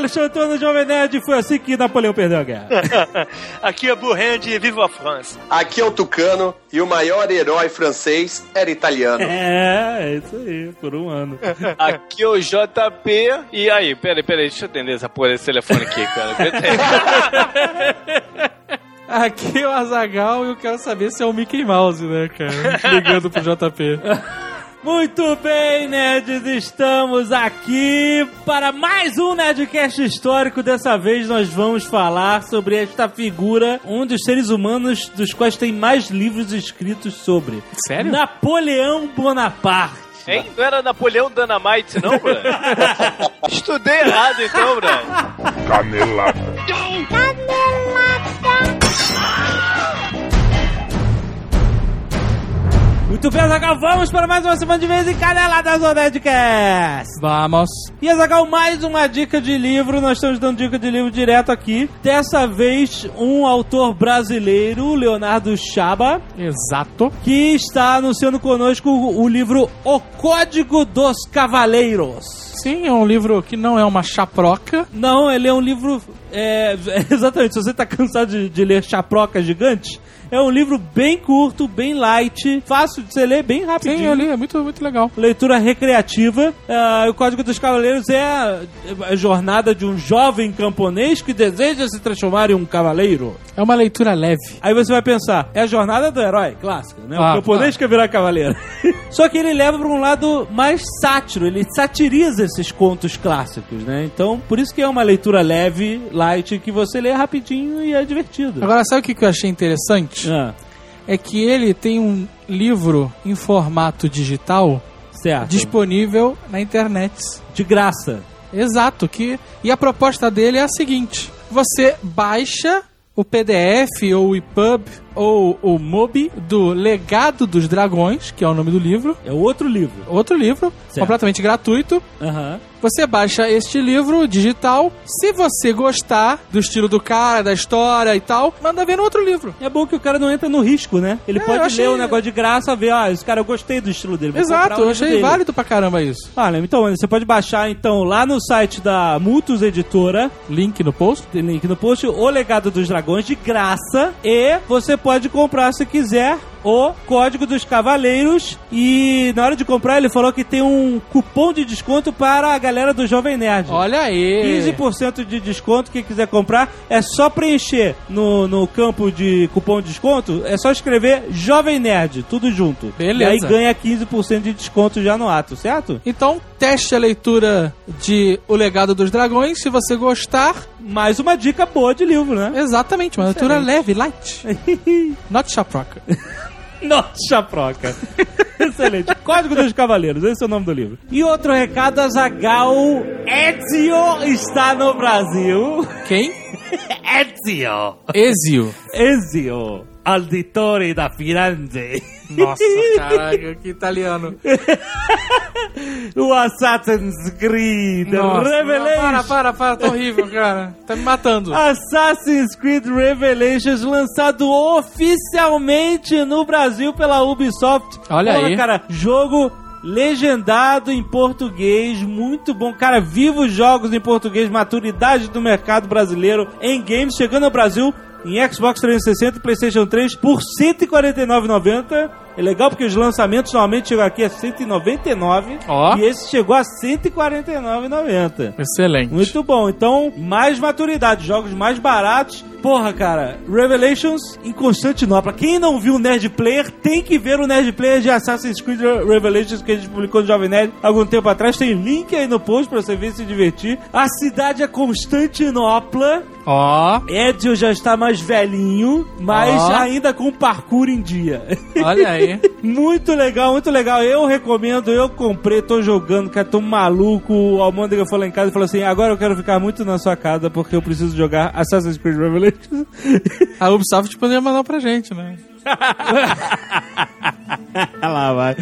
Alexandre Antônio Jovem Nerd. Foi assim que Napoleão perdeu a guerra. Aqui é Burrand e Viva a France. Aqui é o Tucano e o maior herói francês era italiano. É, é isso aí, por um ano. Aqui é o JP. E aí, peraí, peraí, deixa eu atender essa porra desse telefone aqui, cara. Aqui é o Azagal e eu quero saber se é o Mickey Mouse, né, cara? Ligando pro JP. Muito bem, nerds, estamos aqui para mais um Nerdcast histórico. Dessa vez nós vamos falar sobre esta figura, um dos seres humanos dos quais tem mais livros escritos sobre. Sério? Napoleão Bonaparte. Hein? Não era Napoleão Dynamite, não, Bruno? Estudei errado, então, Bruno. Canelada. Muito bem, Azagal, vamos para mais uma semana de vez em Caneladas do Nerdcast. Vamos. E Azagal, mais uma dica de livro. Nós estamos dando dica de livro direto aqui. Dessa vez, um autor brasileiro, Leonardo Chaba, Exato. que está anunciando conosco o, o livro O Código dos Cavaleiros. Sim, é um livro que não é uma chaproca. Não, ele é um livro. é, exatamente, se você está cansado de, de ler chaproca gigante, é um livro bem curto, bem light, fácil de você ler, bem rapidinho. Sim, eu li, é muito, muito legal. Leitura recreativa. Ah, o Código dos Cavaleiros é a, a jornada de um jovem camponês que deseja se transformar em um cavaleiro. É uma leitura leve. Aí você vai pensar, é a jornada do herói, clássica, né? Ah, o camponês quer virar cavaleiro. Só que ele leva para um lado mais sátiro, ele satiriza esses contos clássicos, né? Então, por isso que é uma leitura leve, light, que você lê rapidinho e é divertido. Agora, sabe o que que eu achei interessante? Ah, É que ele tem um livro em formato digital certo. disponível na internet. De graça. Exato, que e a proposta dele é a seguinte: você baixa o PDF ou o EPUB ou o MOBI do Legado dos Dragões, que é o nome do livro, É outro livro. outro livro, Certo. completamente gratuito. Aham. Você baixa este livro digital. Se você gostar do estilo do cara, da história e tal, manda ver no outro livro. É bom que o cara não entra no risco, né? Ele É, pode achei- ler o negócio de graça, ver, ah, esse cara, eu gostei do estilo dele. Exato, eu achei dele. válido pra caramba isso. Olha, então, você pode baixar então lá no site da Multus Editora, Link no post. link no post, O Legado dos Dragões de graça. E você pode comprar, se quiser, o Código dos Cavaleiros. E na hora de comprar, ele falou que tem um cupom de desconto para a galera do Jovem Nerd. Olha aí. 15% de desconto, quem quiser comprar, é só preencher no, no campo de cupom de desconto, é só escrever Jovem Nerd, tudo junto. Beleza. E aí ganha 15% de desconto já no ato, certo? Então, teste a leitura de O Legado dos Dragões. Se você gostar, Mais uma dica boa de livro, né? exatamente, uma leitura leve, light. Not chaproca. Nossa, chaproca. Excelente. Código dos Cavaleiros, esse é o nome do livro. E outro recado, Azagal Ezio está no Brasil. Quem? Ezio. Ezio. Ezio, auditore da Firenze. Nossa, caralho, que italiano. o Assassin's Creed Nossa, Revelation. Para, para, para, tá horrível, cara. Tá me matando. Assassin's Creed Revelations lançado oficialmente no Brasil pela Ubisoft. Olha aí. cara, jogo legendado em português, muito bom. Cara, viva os jogos em português, maturidade do mercado brasileiro em games, chegando ao Brasil em Xbox 360 e PlayStation 3 por R$ 149,90. É legal porque os lançamentos normalmente chegam aqui a 199 Ó. e esse chegou a 149,90. Excelente. Muito bom. Então, mais maturidade, jogos mais baratos. Porra, cara, Revelations em Constantinopla. Quem não viu o Nerd Player tem que ver o Nerd Player de Assassin's Creed Revelations que a gente publicou no Jovem Nerd algum tempo atrás. Tem link aí no post pra você ver e se divertir. A cidade é Constantinopla. Ó, Ezio já está mais velhinho, mas Ó. ainda com parkour em dia. olha aí. Muito legal, muito legal. Eu recomendo, eu comprei, tô jogando, cara, tô maluco. O Almôndega foi lá em casa e falou assim: agora eu quero ficar muito na sua casa porque eu preciso jogar Assassin's Creed Revelations. A Ubisoft poderia mandar pra gente, né? lá vai.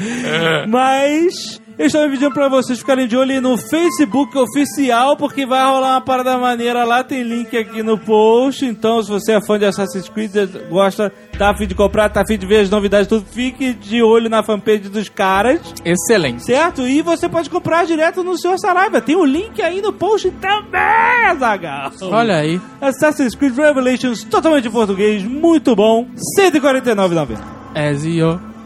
Mas Eles estão pedindo pra vocês ficarem de olho no Facebook oficial, porque vai rolar uma parada maneira lá. Tem link aqui no post. Então, se você é fã de Assassin's Creed, gosta, tá afim de comprar, tá afim de ver as novidades, tudo, fique de olho na fanpage dos caras. Excelente. Certo? E você pode comprar direto no seu Saraiva. Tem o link aí no post também, Zagal. Olha aí. Assassin's Creed Revelations, totalmente em português, muito bom. R$ 149,90. As you.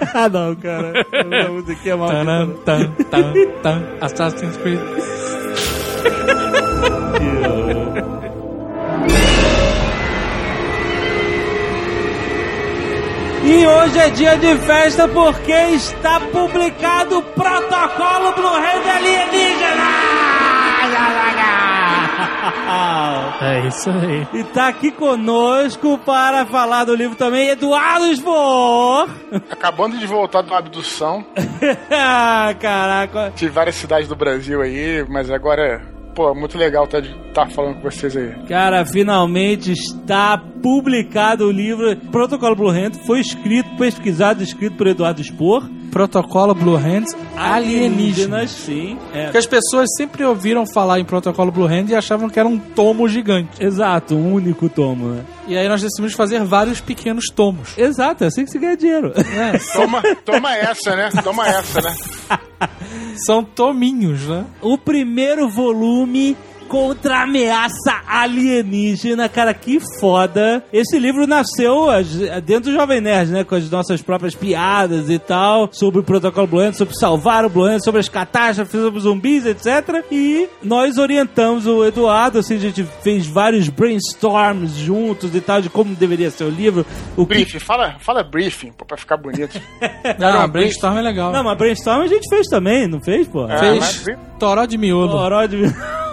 ah, não, cara. Essa musiquinha é Tan, maldita. tan, tan, tan. Assassin's Creed. E hoje é dia de festa porque está publicado o protocolo Blue Hand Alienígena! É isso aí. E tá aqui conosco para falar do livro também Eduardo Spor. Acabando de voltar de uma abdução. ah, caraca. Tive várias cidades do Brasil aí, mas agora, pô, muito legal estar tá, falando com vocês aí. Cara, finalmente está publicado o livro Protocolo Blue Hand. Foi escrito, pesquisado e escrito por Eduardo Spor. Protocolo Blue Hands alienígenas. sim. É. Porque as pessoas sempre ouviram falar em Protocolo Blue Hand e achavam que era um tomo gigante. Exato, um único tomo, né? E aí nós decidimos fazer vários pequenos tomos. Exato, é assim que se ganha dinheiro. É, Toma, toma essa, né? Toma essa, né? são tominhos, né? o primeiro volume filme contra a ameaça alienígena, cara, que foda. Esse livro nasceu as- dentro do Jovem Nerd, né, com as nossas próprias piadas e tal, sobre o protocolo Blue Hand, sobre salvar o Blue Hand, sobre as catástrofes, sobre os zumbis, etc. E nós orientamos o Eduardo, assim, a gente fez vários brainstorms juntos e tal, de como deveria ser o livro. O que... Briefing, fala, fala briefing, pô, pra ficar bonito. Não, um brainstorm é legal. Não, mas brainstorm a gente fez também, não fez, pô? É. Fez mas toró de miolo. Toró de... Ela,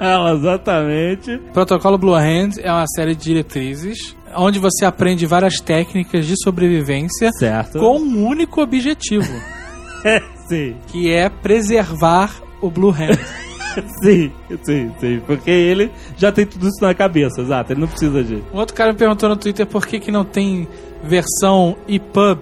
exatamente. Protocolo Blue Hand é uma série de diretrizes onde você aprende várias técnicas de sobrevivência Certo. com um único objetivo, Sim. que é preservar o Blue Hand. Sim, sim, sim. Porque ele já tem tudo isso na cabeça, exato. Ele não precisa de. Um outro cara me perguntou no Twitter por que, que não tem versão EPUB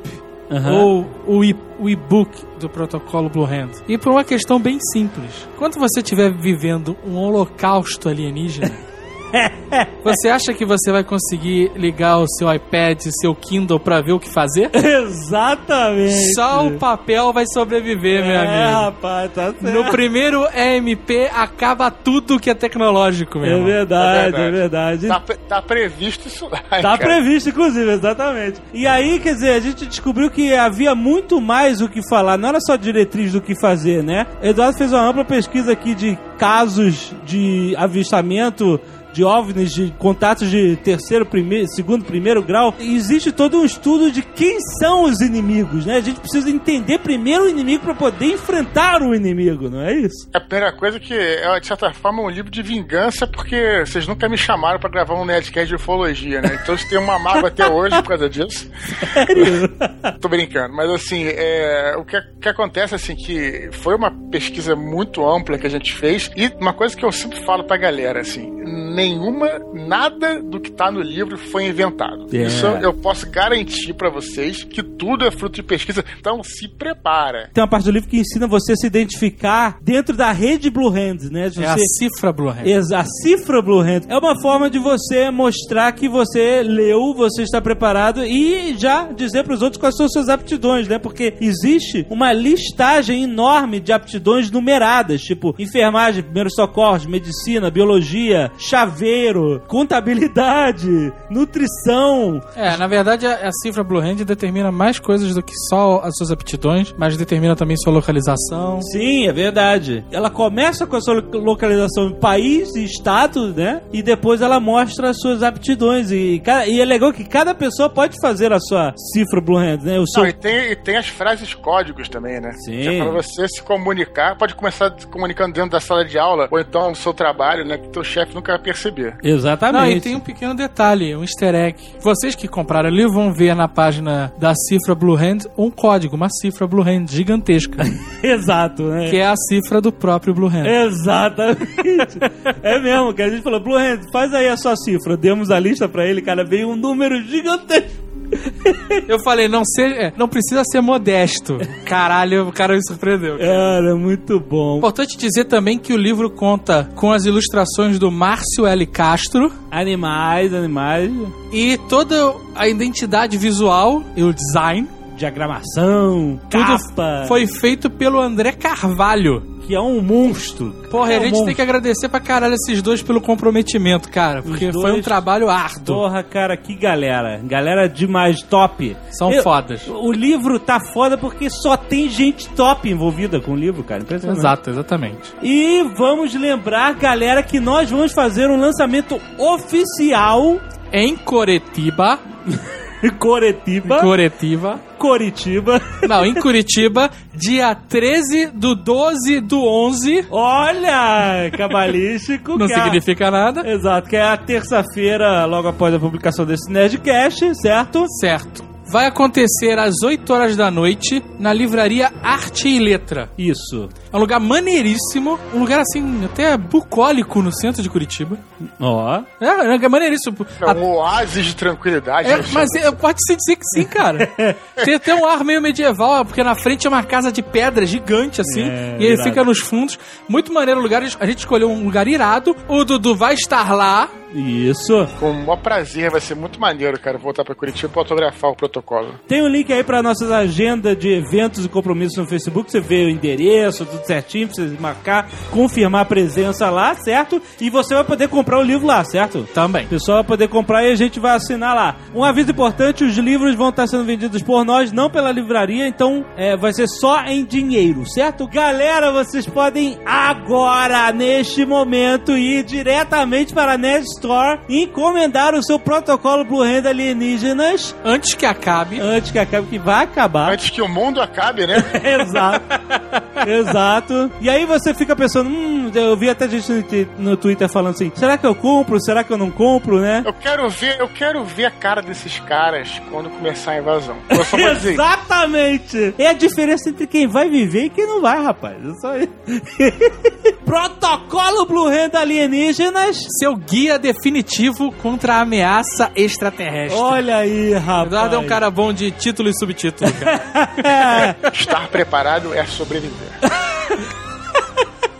Aham. ou o o e-book do protocolo Blue Hand. E por uma questão bem simples. Quando você estiver vivendo um holocausto alienígena, você acha que você vai conseguir ligar o seu iPad, seu Kindle pra ver o que fazer? Exatamente. Só o papel vai sobreviver, meu É, amigo. rapaz, tá certo. No primeiro EMP acaba tudo que é tecnológico, meu É verdade, É é verdade. Tá, tá previsto isso lá. Tá cara. previsto, inclusive, exatamente. E aí, quer dizer, a gente descobriu que havia muito mais o que falar, não era só diretriz do que fazer, né? Eduardo fez uma ampla pesquisa aqui de casos de avistamento de OVNIs, de contatos de terceiro, primeiro, segundo, primeiro grau. Existe todo um estudo de quem são os inimigos, né? A gente precisa entender primeiro o inimigo para poder enfrentar o inimigo, não é isso? A primeira coisa que é, de certa forma, um livro de vingança, porque vocês nunca me chamaram pra gravar um Nerdcast de ufologia, né? Então você tem uma mágoa até hoje por causa disso. Sério? Tô brincando, mas assim, é, o que, que acontece assim que foi uma pesquisa muito ampla que a gente fez e uma coisa que eu sempre falo pra galera assim, nenhuma nada do que tá no livro foi inventado. É. Isso eu posso garantir pra vocês que tudo é fruto de pesquisa. Então se prepara. Tem uma parte do livro que ensina você a se identificar dentro da rede Blue Hands, né? De É a você- cifra Blue Hand. Ex- A cifra Blue Hand é uma forma de você mostrar que você leu, você está preparado e já dizer para os outros quais são suas aptidões, né? Porque existe uma listagem enorme de aptidões numeradas, tipo enfermagem, primeiros socorros, medicina, biologia, chaveiro, contabilidade, nutrição. É, na verdade, a, a cifra Blue Hand determina mais coisas do que só as suas aptidões, mas determina também sua localização. Sim, é verdade. Ela começa com a sua localização em país e estado, né? E depois ela mostra as suas aptidões. E, e é legal que cada pessoa pode fazer a sua cifra Blue Hand, né? O seu... Não, e, tem, e tem as frases códigos também, né? Sim. Que é pra você se comunicar, pode começar se comunicando dentro da sala de aula, ou então no seu trabalho, né? Que teu chefe nunca vai perceber. Exatamente. Não, e tem um pequeno detalhe, um easter egg. Vocês que compraram livro vão ver na página da cifra Blue Hand um código, uma cifra Blue Hand gigantesca, Exato, né? que é a cifra do próprio Blue Hand. Exatamente. é mesmo, que a gente falou, Blue Hand, faz aí a sua cifra. Demos a lista pra ele, cara, veio um número gigantesco. Eu falei, não seja, é, não precisa ser modesto. Caralho, o cara me surpreendeu. Cara, muito bom. Importante dizer também que o livro conta com as ilustrações do Márcio L. Castro Animais, animais, e toda a identidade visual e o design. Diagramação, Tudo capa, foi feito pelo André Carvalho. que é um monstro. Porra, é a um gente monstro. tem que agradecer pra caralho esses dois pelo comprometimento, cara. Porque foi um dois- trabalho árduo. Porra, cara, que galera. Galera demais, top. São Eu- fodas. O livro tá foda porque só tem gente top envolvida com o livro, cara. Impressionante. Exato, exatamente. E vamos lembrar, galera, que nós vamos fazer um lançamento oficial Em Coretiba. Coretiba. Coretiba. Coritiba. Não, em Curitiba, dia 13 do 12 do 11. Olha, cabalístico. Não é a- significa nada. Exato, que é a terça-feira, logo após a publicação desse Nerdcast, certo? Certo. Vai acontecer às 8 horas da noite na livraria Arte e Letra. Isso. É um lugar maneiríssimo, um lugar assim, até bucólico no centro de Curitiba. Ó. É, é um lugar maneiríssimo. É um oásis de tranquilidade. É, né, mas é, pode-se dizer que sim, cara. Tem até um ar meio medieval, porque na frente é uma casa de pedra gigante, assim, É, e ele irado. fica nos fundos. Muito maneiro o lugar, a gente escolheu um lugar irado. O Dudu vai estar lá. Isso. Com o maior prazer, vai ser muito maneiro, cara, voltar pra Curitiba pra autografar o protocolo. Tem um link aí pra nossas agendas de eventos e compromissos no Facebook. Você vê o endereço, tudo certinho, pra você marcar, confirmar a presença lá, certo? E você vai poder comprar o livro lá, certo? Também. O pessoal vai poder comprar e a gente vai assinar lá. Um aviso importante: os livros vão estar sendo vendidos por nós, não pela livraria, então é, vai ser só em dinheiro, certo? Galera, vocês podem agora, neste momento, ir diretamente para a Nerd Store e encomendar o seu protocolo Blue Hand Alienígenas Antes que acabe. antes que acabe, que vai acabar. Antes que o mundo acabe, né? Exato. Exato. E aí você fica pensando, hum, eu vi até gente no, Twi- no Twitter falando assim, será que eu compro? Será que eu não compro, né? Eu quero ver, eu quero ver a cara desses caras quando começar a invasão. Exatamente! É a diferença entre quem vai viver e quem não vai, rapaz. É só isso. Protocolo Blue Hand Alienígenas. Seu guia definitivo contra a ameaça extraterrestre. Olha aí, rapaz. Eduardo é um cara bom de título e subtítulo, cara. Estar preparado é sobreviver.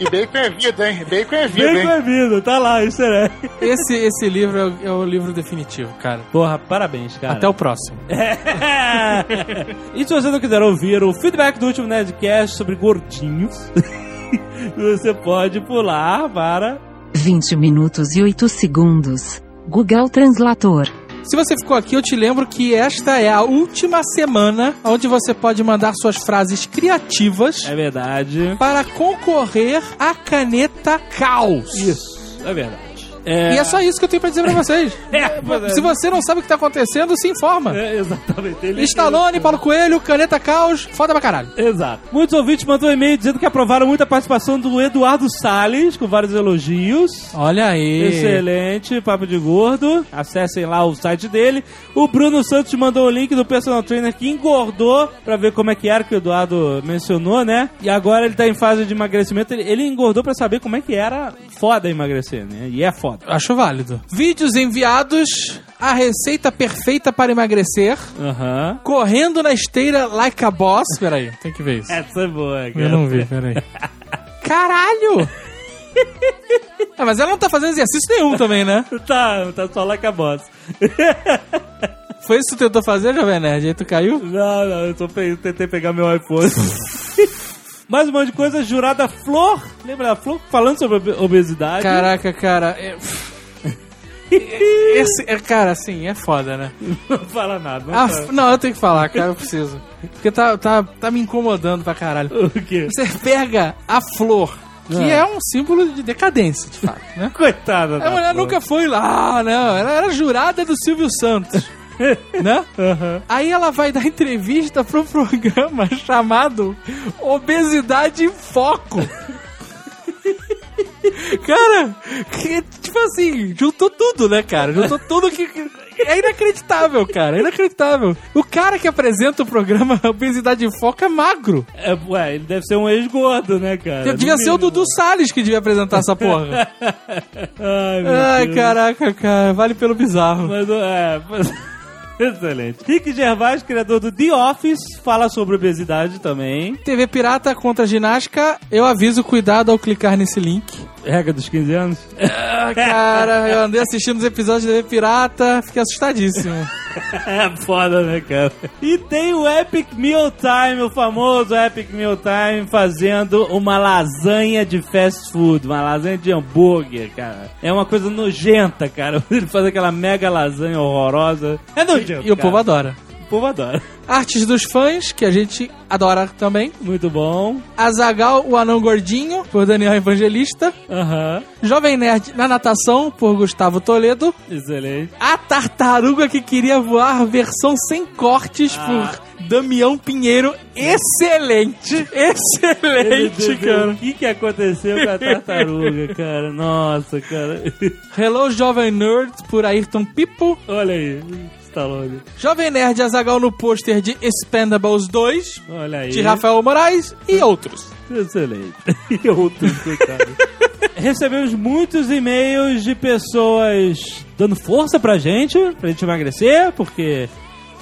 E bacon é vida, hein? Bacon é vida, Bem hein? bem-vindo, tá lá, isso é. esse, esse livro é o, é o livro definitivo, cara. Porra, parabéns, cara. Até o próximo. e se você não quiser ouvir o feedback do último Nerdcast sobre gordinhos, você pode pular para 20 minutos e 8 segundos. Google Translator. Se você ficou aqui, eu te lembro que esta é a última semana onde você pode mandar suas frases criativas É verdade. para concorrer à caneta Caos. Isso, é verdade. E é só isso que eu tenho pra dizer pra vocês. É, é- Se você não sabe o que tá acontecendo, se informa. É, exatamente. Ele- Stallone, Paulo Coelho, Caneta Caos, foda pra caralho. Exato. Muitos ouvintes mandam um e-mail dizendo que aprovaram muito a participação do Eduardo Salles, com vários elogios. Olha aí. Excelente, papo de gordo. Acessem lá o site dele. O Bruno Santos mandou o link do personal trainer que engordou pra ver como é que era que o Eduardo mencionou, né? E agora ele tá em fase de emagrecimento. Ele, ele engordou pra saber como é que era foda emagrecer, né? E é foda. Acho válido. Vídeos enviados, a receita perfeita para emagrecer, Aham. correndo na esteira like a boss. Peraí, tem que ver isso. Essa é boa, cara. Eu não vi, peraí. Caralho! Ah, mas ela não tá fazendo exercício nenhum também, né? Tá, tá só com a boss. Foi isso que tu tentou fazer, Jovem Nerd? Aí tu caiu? Não, não, eu só pe- tentei pegar meu iPhone. Mais um monte de coisa, jurada Flor. Lembra da Flor? Falando sobre obe- obesidade. Caraca, cara. é- Esse, é, cara, assim, é foda, né? Não fala nada. Não Ah, fala. não, eu tenho que falar, cara, eu preciso. Porque tá, tá, tá me incomodando pra caralho. O quê? Você pega a flor, que Ah. é um símbolo de decadência, de fato, né? Coitada da A mulher Flor. nunca foi lá, não. Ela era jurada do Silvio Santos. né? Aí ela vai dar entrevista pro programa chamado Obesidade em Foco. cara, que, tipo assim, juntou tudo, né, cara? Juntou tudo que. que- É inacreditável, cara. É inacreditável. O cara que apresenta o programa Obesidade em Foco é magro. É, ué, ele deve ser um ex-gordo, né, cara? devia No ser o. Dudu Salles que devia apresentar essa porra. Ai, meu Ai, Deus. caraca, cara. Vale pelo bizarro. Mas, é, mas... Excelente. Rick Gervais, criador do The Office, fala sobre obesidade também. TV Pirata contra ginástica, eu aviso cuidado ao clicar nesse link. Regra dos 15 anos. Ah, cara, eu andei assistindo os episódios de TV Pirata, fiquei assustadíssimo. É foda, né, cara? E tem o Epic Meal Time, o famoso Epic Meal Time, fazendo uma lasanha de fast food, uma lasanha de hambúrguer, cara. É uma coisa nojenta, cara. Ele faz aquela mega lasanha horrorosa. É nojento. E o cara. povo adora. Povo adora. Artes dos fãs, que a gente adora também. Muito bom. Azagal, o anão gordinho, por Daniel Evangelista. Aham. Jovem Nerd na natação, por Gustavo Toledo. Excelente. A tartaruga que queria voar, versão sem cortes, por Damião Pinheiro. Excelente! Excelente, cara. O que, que aconteceu com a tartaruga, cara? Nossa, cara. Hello, Jovem Nerd, por Ayrton Pipo. Olha aí. Stallone. Jovem Nerd Azagal no pôster de Expendables 2, Olha aí. de Rafael Moraes e outros. Excelente. E outros, coitado. Recebemos muitos e-mails de pessoas dando força pra gente, pra gente emagrecer, porque,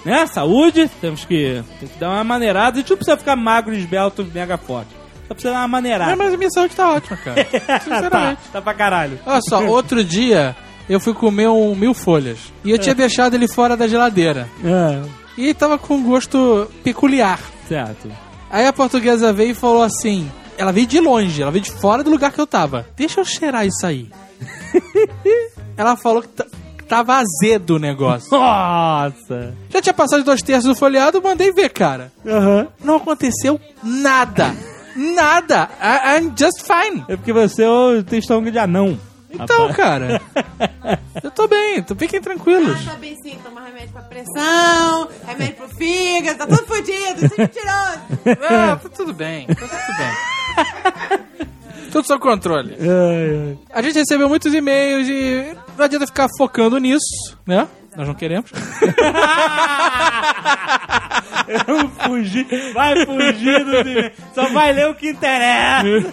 né, saúde, temos que, tem que dar uma maneirada. A gente não precisa ficar magro, esbelto, mega forte. Só precisa dar uma maneirada. Mas, mas a minha saúde tá ótima, cara. tá, Sinceramente. tá pra caralho. Olha só, outro dia eu fui comer um mil folhas. E eu tinha deixado ele fora da geladeira. É, E tava com um gosto peculiar. certo. Aí a portuguesa veio e falou assim: ela veio de longe, ela veio de fora do lugar que eu tava. Deixa eu cheirar isso aí. ela falou que tava azedo o negócio. Nossa! Já tinha passado dois terços do folheado, mandei ver, cara. Aham. Não aconteceu nada. Nada. I- I'm just fine. É porque você é tem estômago de anão. Então, cara. Eu tô bem, então fiquem tranquilos. Ah, tá bem sim, toma remédio pra pressão, remédio pro fígado, tá tudo fodido, isso é mentiroso. Ah, tá tudo bem, tá tudo bem. Tudo sob controle. Ai, ai. A gente recebeu muitos e-mails e não adianta ficar focando nisso, né? Nós não queremos. Eu fugi, vai fugir do e-mails. Só vai ler o que interessa.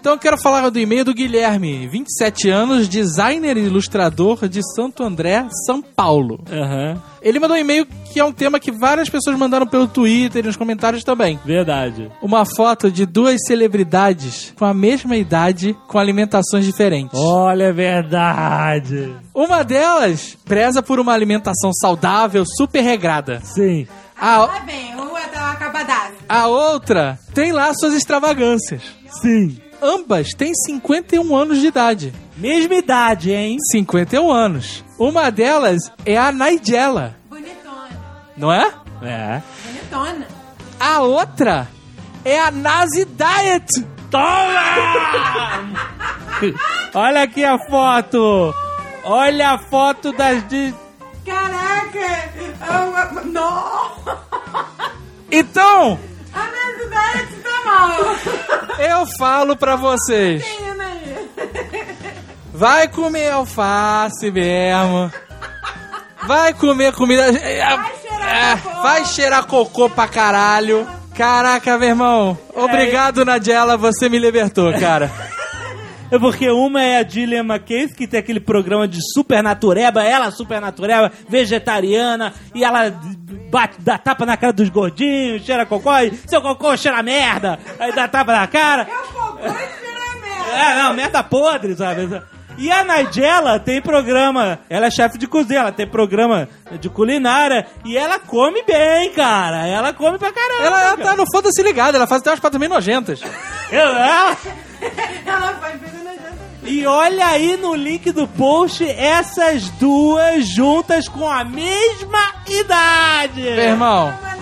Então eu quero falar do e-mail do Guilherme, 27 anos, designer e ilustrador de Santo André, São Paulo. Aham, Ele mandou um e-mail que é um tema que várias pessoas mandaram pelo Twitter e nos comentários também. verdade. Uma foto de duas celebridades com a mesma idade, com alimentações diferentes. Olha, é verdade. Uma delas preza por uma alimentação saudável, super regrada. Sim. A, Tá bem, um é da acabadaço. a outra tem lá suas extravagâncias. Sim. Ambas têm 51 anos de idade. Mesma idade, hein? 51 anos. Uma delas é a Nigella, Bonitona, não é? É. bonitona. A outra é a Nazi Diet. Toma! Olha aqui a foto. Olha a foto das... De... Caraca! Eu- eu- Não! Então, A necessidade tá mal! eu falo pra vocês. Vai comer alface mesmo. Vai comer comida. Vai cheirar É, cocô. vai cheirar cocô pra caralho. Caraca, meu irmão. Obrigado, Nadiela. Você me libertou, cara. É porque uma é a Gillian McKay, que tem aquele programa de super natureba, ela super natureba, vegetariana, e ela bate, dá tapa na cara dos gordinhos, cheira cocô, e seu cocô cheira merda, aí dá tapa na cara. Eu cocô e cheira merda! É, não, merda podre, sabe? E a Nigella tem programa, ela é chefe de cozinha, ela tem programa de culinária, e ela come bem, cara, ela come pra caramba. Ela, ela tá cara. no foda-se ligada. Ela faz até umas patas meio nojentas. Ela- Ela faz pegando a gente. E olha aí no link do post essas duas juntas com a mesma idade. Meu irmão. Geladeira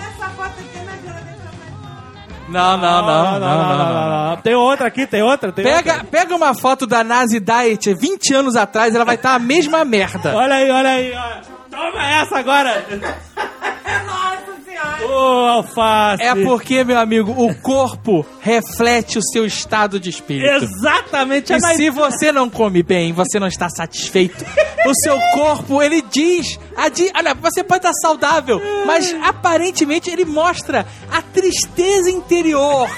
Não, não, não. Não, não, não. não. Tem outra aqui, tem outra, tem Pega, outra. pega uma foto da Nazi Diet 20 anos atrás, ela vai estar a mesma merda. Olha aí, olha aí, olha. Toma essa agora. Nossa senhora! Ô, alface. É porque, meu amigo, o corpo reflete o seu estado de espírito. Exatamente. E a se você não come bem, você não está satisfeito, o seu corpo, ele diz, a di- olha, você pode estar saudável, mas aparentemente ele mostra a tristeza interior.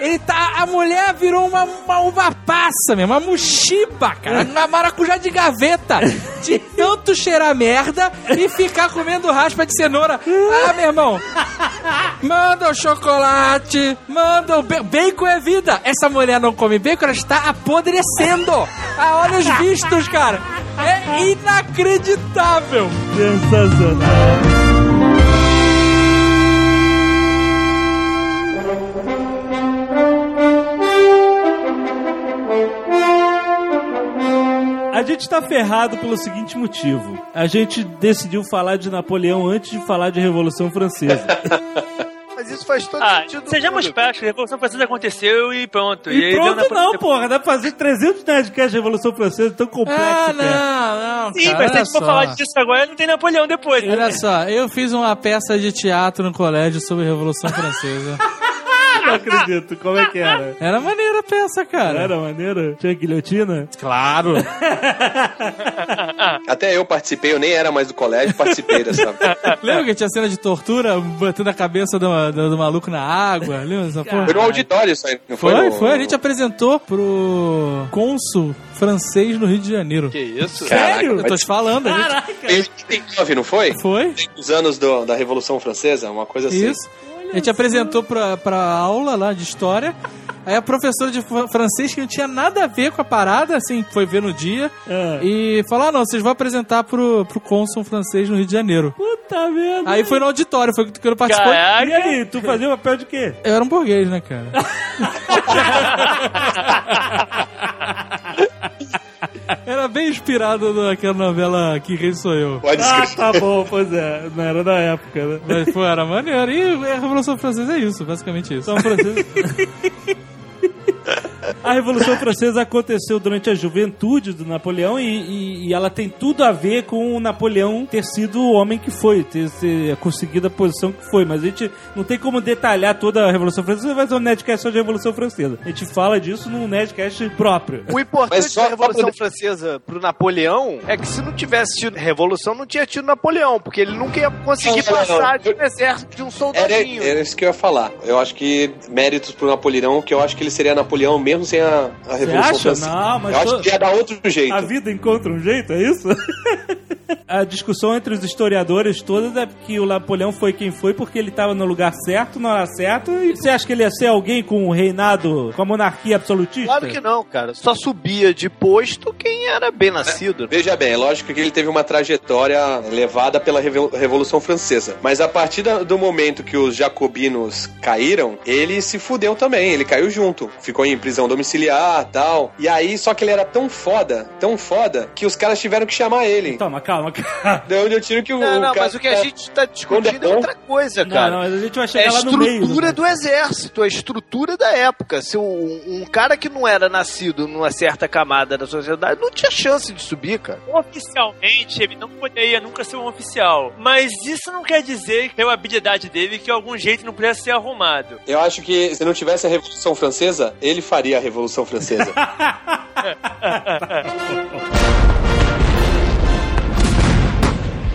Ele tá. A mulher virou uma, uma uva passa mesmo, uma mochiba, cara. Uma maracujá de gaveta. De tanto cheirar merda e ficar comendo raspa de cenoura. Ah, meu irmão. Manda o chocolate, manda o ba- bacon é vida. Essa mulher não come bacon, ela está apodrecendo. A olhos vistos, cara. É inacreditável. Sensacional. A gente tá ferrado pelo seguinte motivo. A gente decidiu falar de Napoleão antes de falar de Revolução Francesa. Mas isso faz todo Ah, sentido. sejamos práticos, a Revolução Francesa aconteceu e pronto. E deu pronto, não, porra. Dá pra fazer 300 Nerdcasts de Revolução Francesa tão complexo. Ah, não, não. Sim, cara, mas se a gente for falar disso agora, não tem Napoleão depois. né? Olha só, eu fiz uma peça de teatro no colégio sobre a Revolução Francesa. Não acredito. Como é que era? Era maneira a peça, cara. Era maneiro? Tinha guilhotina? Claro. Até eu participei, eu nem era mais do colégio, participei dessa. Lembra que tinha cena de tortura, batendo a cabeça do, do, do maluco na água? Lembra dessa porra? Foi no auditório isso aí, não foi? Foi, no- foi. A gente apresentou pro cônsul francês no Rio de Janeiro. Que isso? Sério? Eu tô te falando, gente... Caraca. Em 89, não foi? Foi? Os anos do- da Revolução Francesa, uma coisa assim. Isso. A gente apresentou pra, pra aula lá de história. Aí a professora de fr- francês, que não tinha nada a ver com a parada, assim, foi ver no dia. Ah. E falou: ah, não, vocês vão apresentar pro, pro cônsul francês no Rio de Janeiro. Puta merda. Aí foi no auditório, foi que eu participou. E Caraca. aí, tu fazia o papel de quê? Eu era um burguês, né, cara? era bem inspirado naquela novela Que Rei Sou Eu. Pode Ah, tá bom, pois é. Não era da época, né? Mas, pô, era maneiro. E a Revolução Francesa é isso, basicamente isso. São Francisco. A Revolução Francesa aconteceu durante a juventude do Napoleão e, e- e ela tem tudo a ver com o Napoleão ter sido o homem que foi, ter, ter conseguido a posição que foi. Mas a gente não tem como detalhar toda a Revolução Francesa, vai fazer um Nerdcast só de Revolução Francesa. A gente fala disso num Nerdcast próprio. O importante da Revolução poder- Francesa pro Napoleão é que se não tivesse tido Revolução, não tinha tido Napoleão, porque ele nunca ia conseguir Não, não, não. passar de um exército de um Era, soldadinho. era isso que eu ia falar. Eu acho que méritos pro Napoleão, que eu acho que ele seria Napoleão mesmo sem a, a Revolução acha? Francesa. Não, mas eu tô- acho que ia dar outro jeito. A vida encontra um jeito, é isso? A discussão entre os historiadores todas é que o Napoleão foi quem foi porque ele estava no lugar certo, na hora certa. E você acha que ele ia ser alguém com um reinado, com a monarquia absolutista? Claro que não, cara. Só subia de posto quem era bem nascido. Veja bem, é lógico que ele teve uma trajetória levada pela Revo- Revolução Francesa. Mas a partir do momento que os jacobinos caíram, ele se fudeu também. Ele caiu junto. Ficou em prisão domiciliar tal. E aí, só que ele era tão foda, tão foda, que os caras tiveram que chamar ele. Toma, calma, calma. De onde eu tiro que o. Não, não, cara- mas o que a gente tá discutindo é é outra coisa, Não, cara. não, mas a gente vai É chegar a lá no meio. estrutura né? do exército, a estrutura da época. Se um, um cara que não era nascido numa certa camada da sociedade não tinha chance de subir, cara. Oficialmente, ele não poderia nunca ser um oficial. Mas isso não quer dizer que pela habilidade dele que de algum jeito não pudesse ser arrumado. Eu acho que se não tivesse a Revolução Francesa, ele faria a Revolução Francesa.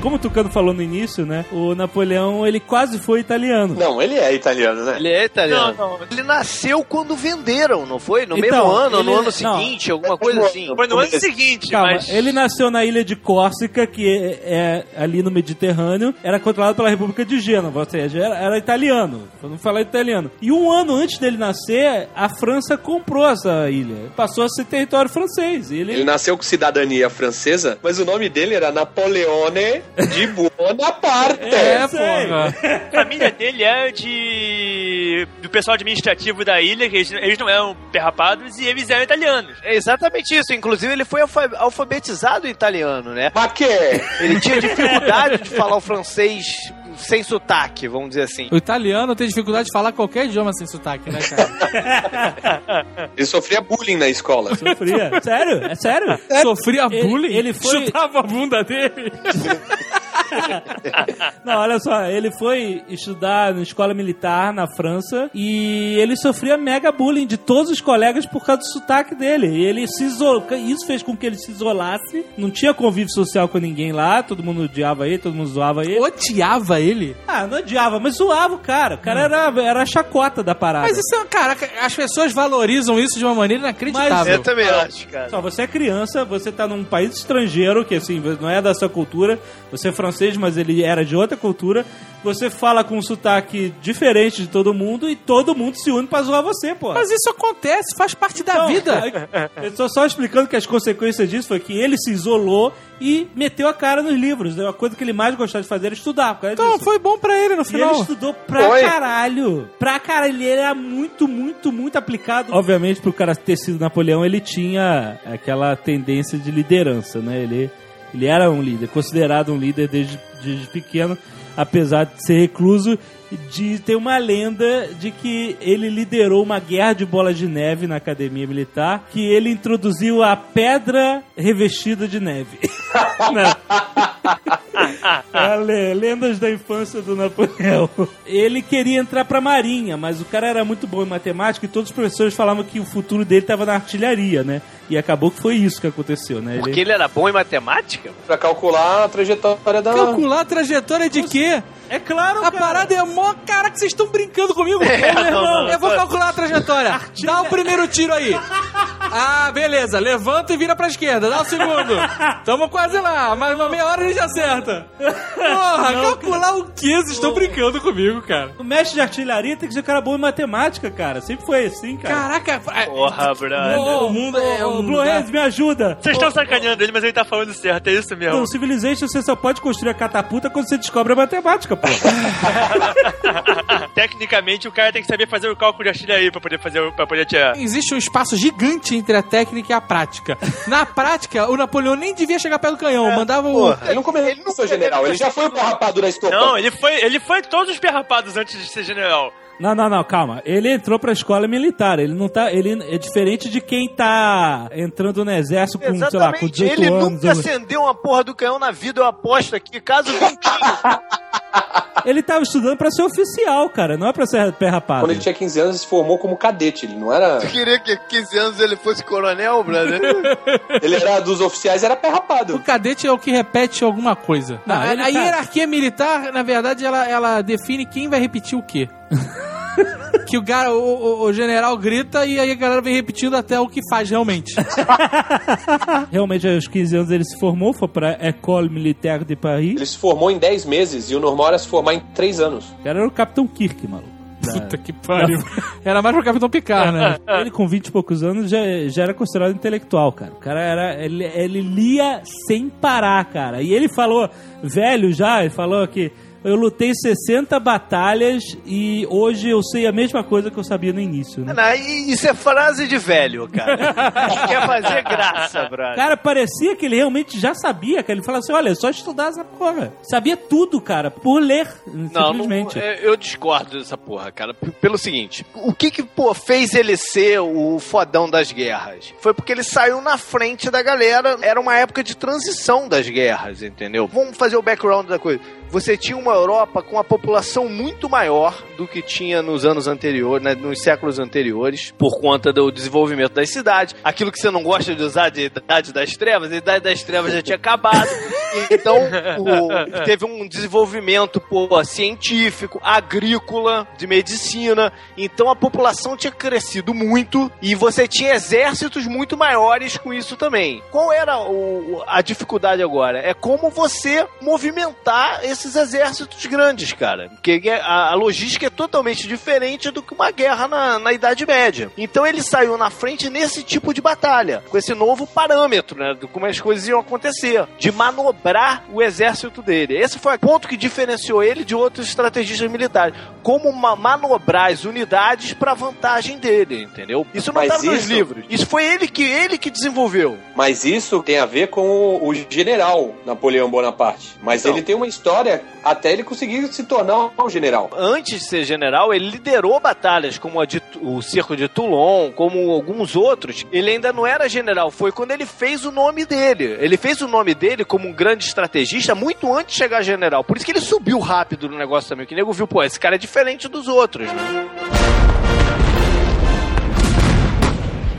Como o Tucano falou no início, né? O Napoleão, ele quase foi italiano. não, ele é italiano, né? Ele é italiano. Não, não. Ele nasceu quando venderam, não foi? No Então, mesmo ano, ele- no ano não. seguinte, alguma coisa assim. Foi no ano seguinte, Calma, mas. ele nasceu na ilha de Córcega, que é, é ali no Mediterrâneo, era controlado pela República de Gênova, ou seja, era, era italiano, não falar italiano. E um ano antes dele nascer, a França comprou essa ilha, passou a ser território francês. Ele, Ele nasceu com cidadania francesa, mas o nome dele era Napoleone de Bonaparte. É, sei. porra. A família dele é de. do pessoal administrativo da ilha, que eles, eles não eram perrapados e eles eram italianos. É exatamente isso. Inclusive, ele foi alfa- alfabetizado em italiano, né? Mas que? Ele tinha dificuldade de falar o francês sem sotaque, vamos dizer assim. O italiano tem dificuldade de falar qualquer idioma sem sotaque, né, cara? Ele sofria bullying na escola. sofria. Sério? É sério? Sofria Ele- bullying? ele foi- Chutava a bunda dele. Não, olha só, ele foi estudar na escola militar na França e ele sofria mega bullying de todos os colegas por causa do sotaque dele. E ele se isolou, isso fez com que ele se isolasse, não tinha convívio social com ninguém lá, todo mundo odiava ele, todo mundo zoava ele. Odiava ele? Ah, não odiava, mas zoava o cara. O cara era, era a chacota da parada. Mas isso é, cara, as pessoas valorizam isso de uma maneira inacreditável. Eu também acho, cara. Só, você é criança, você tá num país estrangeiro, que assim, não é da sua cultura, você é francês, mas ele era de outra cultura, você fala com um sotaque diferente de todo mundo e todo mundo se une pra zoar você, pô. Mas isso acontece, faz parte da Então, vida. Eu tô só explicando que as consequências disso foi que ele se isolou e meteu a cara nos livros. A coisa que ele mais gostava de fazer era estudar. por causa Então, disso. foi bom pra ele no E ele final. estudou pra Foi. caralho. Pra caralho. Ele era muito, muito, muito aplicado. Obviamente, pro cara ter sido Napoleão, ele tinha aquela tendência de liderança, né? Ele, ele era um líder, considerado um líder desde, desde pequeno, apesar de ser recluso. De ter uma lenda de que ele liderou uma guerra de bolas de neve na academia militar, que ele introduziu a pedra revestida de neve. Né? É, le- lendas da infância do Napoleão. Ele queria entrar pra marinha, mas o cara era muito bom em matemática e todos os professores falavam que o futuro dele estava na artilharia, né? E acabou que foi isso que aconteceu, né? Porque ele era bom em matemática? Pra calcular a trajetória da. Calcular a trajetória de quê? É claro, A parada é mó. Caraca, vocês estão brincando comigo? Ô, meu irmão, eu vou calcular a trajetória. Dá o primeiro tiro aí. Ah, beleza. Levanta e vira pra esquerda. Dá o segundo. Tamo quase lá. Mais uma meia hora a gente acerta. Porra, calcular o quê? Vocês estão brincando comigo, cara. O mestre de artilharia tem que ser um cara bom em matemática, cara. Sempre foi assim, cara. Caraca, é- Porra, brother. o mundo é Ô, um Blue Hands, me ajuda. Vocês estão sacaneando ele, mas ele tá falando certo, é isso mesmo. No Civilization você só pode construir a catapulta quando você descobre a matemática, pô. Tecnicamente, o cara tem que saber fazer o cálculo de artilharia pra poder fazer, pra poder atirar. Existe um espaço gigante entre a técnica e a prática. Na prática, o Napoleão nem devia chegar perto do canhão. mandava o. Ele não começou general, ele já foi o rapado da estopa. Não, ele foi, ele foi todos os perrapados antes de ser general. Não, não, não, calma. Ele entrou pra escola militar. Ele não tá. Ele é diferente de quem tá entrando no exército com, sei lá, com Exatamente. 18 Ele anos. nunca acendeu uma porra do canhão na vida, eu aposto aqui. Caso. Ele tava estudando pra ser oficial, cara. Não é pra ser pé rapado. Quando ele tinha 15 anos, ele se formou como cadete. Ele não era. Tu queria que 15 anos ele fosse coronel, brother? Ele era dos oficiais, era pé O rapado. cadete é o que repete alguma coisa. Não, a ele a tá- hierarquia militar, na verdade, ela, ela define quem vai repetir o quê. que o, cara, o, o- o general grita e aí a galera vem repetindo até o que faz realmente. Realmente, aos 15 anos ele se formou, foi pra École Militaire de Paris. Ele se formou em 10 meses e o normal era se formar em 3 anos. O cara era o Capitão Kirk, maluco. Puta que pariu. Era mais pro Capitão Picard, né? Ele com 20 e poucos anos já, já era considerado intelectual, cara. O cara era. Ele, ele lia sem parar, cara. E ele falou, velho já, ele falou que eu lutei 60 batalhas e hoje eu sei a mesma coisa que eu sabia no início, né? Não, isso é frase de velho, cara. Quer fazer graça, brother. Cara, parecia que ele realmente já sabia, cara. Ele falava assim: olha, é só estudar essa porra. Sabia tudo, cara, por ler, Não, não, simplesmente. é, eu discordo dessa porra, cara. Pelo seguinte, o que que, pô, fez ele ser o fodão das guerras? Foi porque ele saiu na frente da galera. Era uma época de transição das guerras, entendeu? Vamos fazer o background da coisa. Você tinha uma Europa com uma população muito maior do que tinha nos anos anteriores, né, nos séculos anteriores, por conta do desenvolvimento das cidades. Aquilo que você não gosta de usar de Idade das Trevas, a Idade das Trevas já tinha acabado. Então, o- teve um desenvolvimento pô, científico, agrícola, de medicina. Então, a população tinha crescido muito e você tinha exércitos muito maiores com isso também. Qual era o- a dificuldade agora? É como você movimentar esses exércitos grandes, cara. Porque a, a logística é totalmente diferente do que uma guerra na, na Idade Média. Então, ele saiu na frente nesse tipo de batalha, com esse novo parâmetro, né? De como as coisas iam acontecer, de manobrar o exército dele. Esse foi o ponto que diferenciou ele de outros estrategistas militares. Como ma- manobrar as unidades para vantagem dele, entendeu? Isso não estava nos livros. Isso foi ele que ele que desenvolveu. Mas isso tem a ver com o, o general Napoleão Bonaparte. Mas Então. ele tem uma história até ele conseguir se tornar um general. Antes de ser general, ele liderou batalhas como a de, o Cerco de Toulon, como alguns outros. Ele ainda não era general. Foi quando ele fez o nome dele. Ele fez o nome dele como um grande grande estrategista muito antes de chegar a general. Por isso que ele subiu rápido no negócio também. Que nego viu, pô, esse cara é diferente dos outros, né?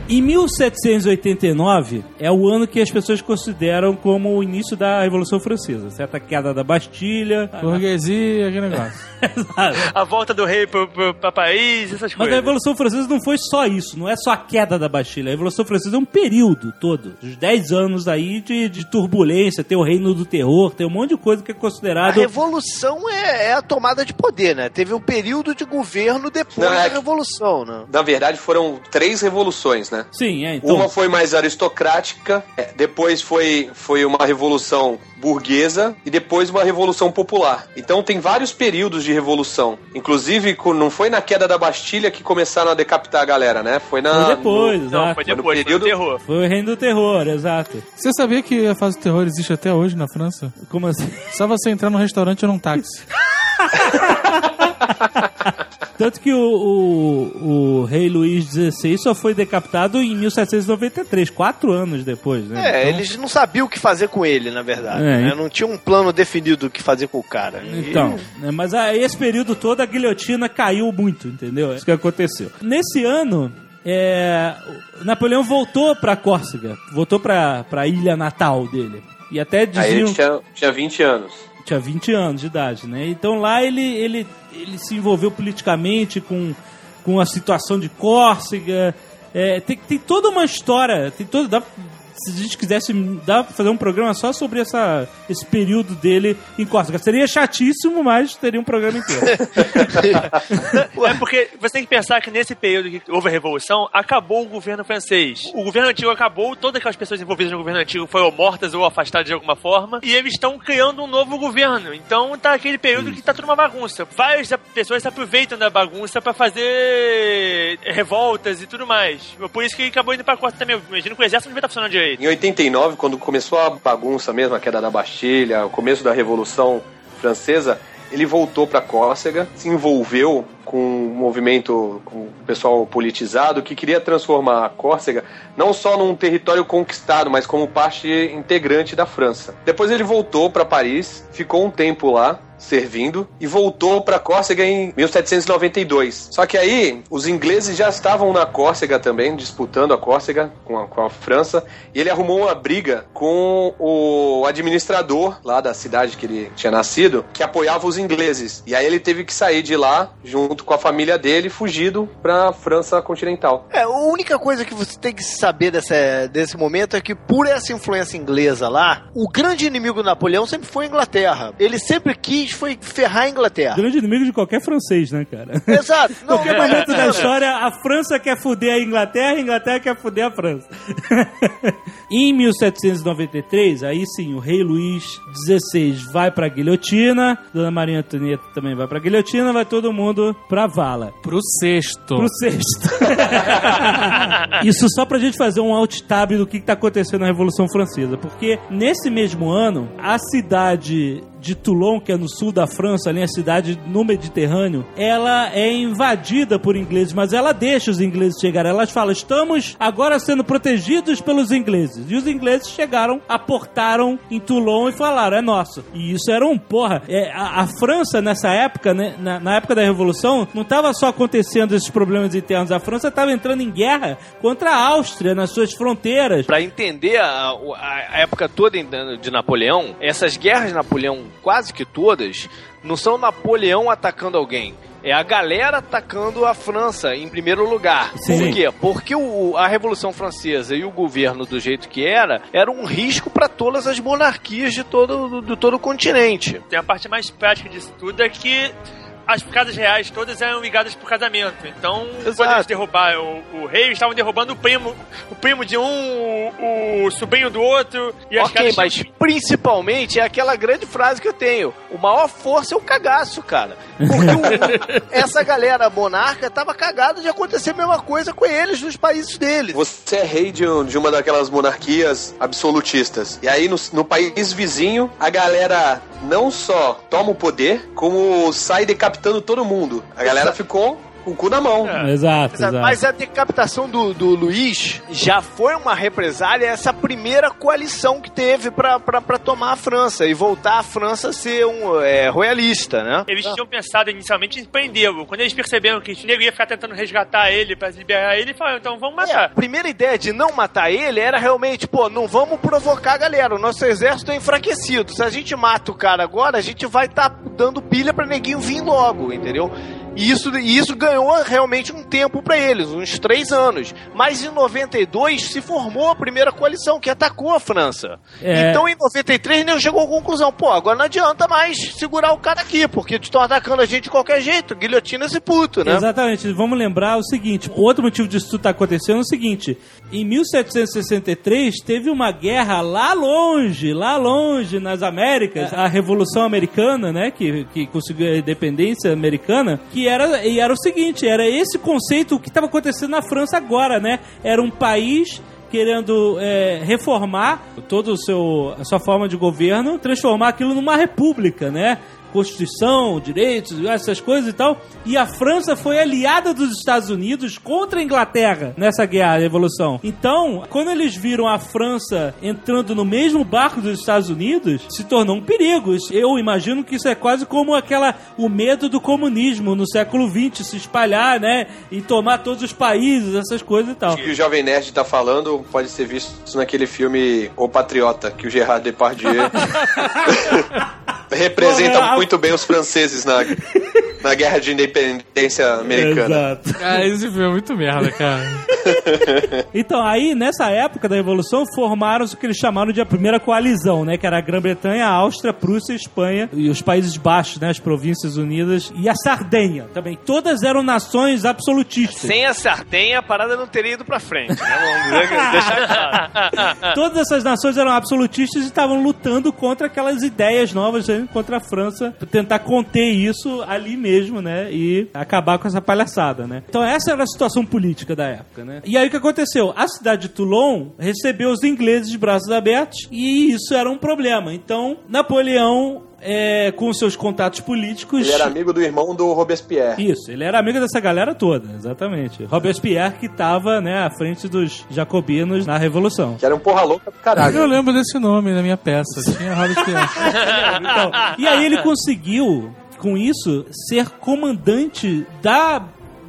Em 1789 é o ano que as pessoas consideram como o início da Revolução Francesa, certo? A queda da Bastilha. Burguesia, aquele negócio. A volta do rei pro, pro, pra Paris, essas Mas a coisas. Revolução Francesa não foi só isso, não é só a queda da Bastilha. A Revolução Francesa é um período todo, os 10 anos aí de, de turbulência, tem o reino do terror, tem um monte de coisa que é A considerado. revolução é, é a tomada de poder, né? Teve um período de governo depois Não, é da que- revolução, né? Na verdade, foram três revoluções, né? Sim, é, então. Uma foi mais aristocrática, é, depois foi, foi uma revolução burguesa e depois uma revolução popular. Então tem vários períodos de revolução. Inclusive, não foi na queda da Bastilha que começaram a decapitar a galera, né? Foi na. Foi depois, no- exato. Não, foi Foi no depois, foi período- no terror. Foi o reino do terror, exato. Você sabia que a fase do terror existe até hoje na França? Como assim? Só você entrar num restaurante ou num táxi. Tanto que o, o, o rei Luís XVI só foi decapitado em 1793, quatro anos depois, né? É, Então- eles não sabiam o que fazer com ele, na verdade. É, né? e- Não tinha um plano definido do que fazer com o cara. E- Então, né, mas a, esse período todo a guilhotina caiu muito, entendeu? É isso que aconteceu. Nesse ano, é, o Napoleão voltou pra Córcega, voltou pra, pra ilha natal dele. E até Aí diziam ele tinha, tinha 20 anos. Tinha 20 anos de idade, né? Então lá ele, ele, ele se envolveu politicamente com, com a situação de Córcega. É, tem, tem toda uma história, tem todo, dá- se a gente quisesse, pra fazer um programa só sobre essa, esse período dele em Córcega. Seria chatíssimo, mas teria um programa inteiro. É porque você tem que pensar que nesse período que houve a revolução, acabou o governo francês. O governo antigo acabou, todas aquelas pessoas envolvidas no governo antigo foram mortas ou afastadas de alguma forma, e eles estão criando um novo governo. Então tá aquele período que tá tudo uma bagunça. Várias pessoas se aproveitam da bagunça pra fazer revoltas e tudo mais. Por isso que acabou indo pra costa também. Eu Imagino que o exército não devia estar funcionando direito. Em 89, quando começou a bagunça mesmo, a queda da Bastilha, o começo da Revolução Francesa, ele voltou para Córcega, se envolveu com um movimento, com o pessoal politizado que queria transformar a Córcega não só num território conquistado, mas como parte integrante da França. Depois ele voltou para Paris, ficou um tempo lá servindo e voltou para Córcega em 1792. Só que aí os ingleses já estavam na Córcega também, disputando a Córcega com a, com a França, e ele arrumou uma briga com o administrador lá da cidade que ele tinha nascido, que apoiava os ingleses. E aí ele teve que sair de lá junto com a família dele, fugido para a França continental. É, a única coisa que você tem que saber dessa, desse momento é que, por essa influência inglesa lá, o grande inimigo do Napoleão sempre foi a Inglaterra. Ele sempre quis foi ferrar a Inglaterra. Grande inimigo de qualquer francês, né, cara? Exato. Não, Qualquer não, momento não, da história, a França quer fuder a Inglaterra, a Inglaterra quer fuder a França. em 1793, aí sim, o rei Luís XVI vai pra guilhotina, Dona Maria Antonieta também vai pra guilhotina, vai todo mundo pra vala. Pro sexto. Pro sexto. Isso só pra gente fazer um alt tab do que, que tá acontecendo na Revolução Francesa. Porque nesse mesmo ano, a cidade de Toulon, que é no sul da França, ali a cidade no Mediterrâneo, ela é invadida por ingleses, mas ela deixa os ingleses chegarem. Elas falam: estamos agora sendo protegidos pelos ingleses. E os ingleses chegaram, aportaram em Toulon e falaram: é nosso. E isso era um porra. É, a, a França, nessa época, né, na, na época da Revolução, não estava só acontecendo esses problemas internos. A França estava entrando em guerra contra a Áustria nas suas fronteiras. Pra entender a, a- a época toda de Napoleão, essas guerras Napoleão, quase que todas, não são Napoleão atacando alguém. É a galera atacando a França em primeiro lugar. Sim. Por quê? Porque o- a Revolução Francesa e o governo do jeito que era, era um risco para todas as monarquias de todo, do, do todo o continente. Tem a parte mais prática disso tudo é que as casas reais todas eram ligadas por casamento. Então, quando Exato. eles derrubaram o, o rei, eles estavam derrubando o primo, o primo de um, o, o sobrinho do outro. E as Ok, mas principalmente é aquela grande frase que eu tenho: o maior força é o cagaço, cara. Porque o- essa galera monarca tava cagada de acontecer a mesma coisa com eles nos países deles. Você é rei de, um- de uma daquelas monarquias absolutistas. E aí, no, no país vizinho, a galera não só toma o poder, como sai decapitando todo mundo. A galera ficou com o cu na mão. Exato, Exato. exato. Mas a decapitação do, do Luiz já foi uma represália a essa primeira coalição que teve pra, pra, pra tomar a França e voltar a França a ser um é, royalista, né? Eles tinham pensado inicialmente em prendê-lo. Quando eles perceberam que o nego ia ficar tentando resgatar ele pra liberar ele, falaram, então vamos É, a matar. primeira ideia de não matar ele era realmente, pô, não vamos provocar a galera. O nosso exército é enfraquecido. Se a gente mata o cara agora, a gente vai estar dando pilha pra neguinho vir logo, entendeu? E isso, e isso ganhou realmente um tempo pra eles, uns três anos. Mas em 92 se formou a primeira coalição que atacou a França. É. Então em 93 nem chegou à conclusão, pô, agora não adianta mais segurar o cara aqui, porque estão atacando a gente de qualquer jeito, guilhotina esse puto, né? Exatamente. Vamos lembrar o seguinte: outro motivo disso tudo tá acontecendo é o seguinte: em 1763 teve uma guerra lá longe, lá longe nas Américas, a Revolução Americana, né, que, que conseguiu a independência americana, que era e era o seguinte: era esse conceito que estava acontecendo na França agora, né? Era um país querendo é, reformar toda a sua forma de governo, transformar aquilo numa república, né? Constituição, direitos, essas coisas e tal. E a França foi aliada dos Estados Unidos contra a Inglaterra nessa guerra, a Revolução. Então, quando eles viram a França entrando no mesmo barco dos Estados Unidos, se tornou um perigo. Eu imagino que isso é quase como aquela o medo do comunismo no século XX se espalhar, né? E tomar todos os países, essas coisas e tal. O que o Jovem Nerd tá falando pode ser visto naquele filme O Patriota, que o Gerard Depardieu representa Porra, a- muito bem os franceses na, na guerra de independência americana. Exato. Ah, esse filme é muito merda, cara. Então, aí, nessa época da Revolução, formaram-se o que eles chamaram de a primeira coalizão, né? Que era a Grã-Bretanha, a Áustria, a Prússia, a Espanha e os Países Baixos, né? As Províncias Unidas e a Sardenha também. Todas eram nações absolutistas. Sem a Sardenha, a parada não teria ido pra frente, né? Vamos deixar claro. Todas essas nações eram absolutistas e estavam lutando contra aquelas ideias novas, né, contra a França, pra tentar conter isso ali mesmo, né? E acabar com essa palhaçada, né? Então essa era a situação política da época, né? E aí o que aconteceu? A cidade de Toulon recebeu os ingleses de braços abertos e isso era um problema. Então Napoleão, é, com seus contatos políticos... Ele era amigo do irmão do Robespierre. Isso, ele era amigo dessa galera toda, exatamente. Robespierre que tava, né, à frente dos jacobinos na Revolução. Que era um porra louca do caralho. Eu lembro desse nome na minha peça. Tinha Robespierre. Então, e aí ele conseguiu, com isso, ser comandante da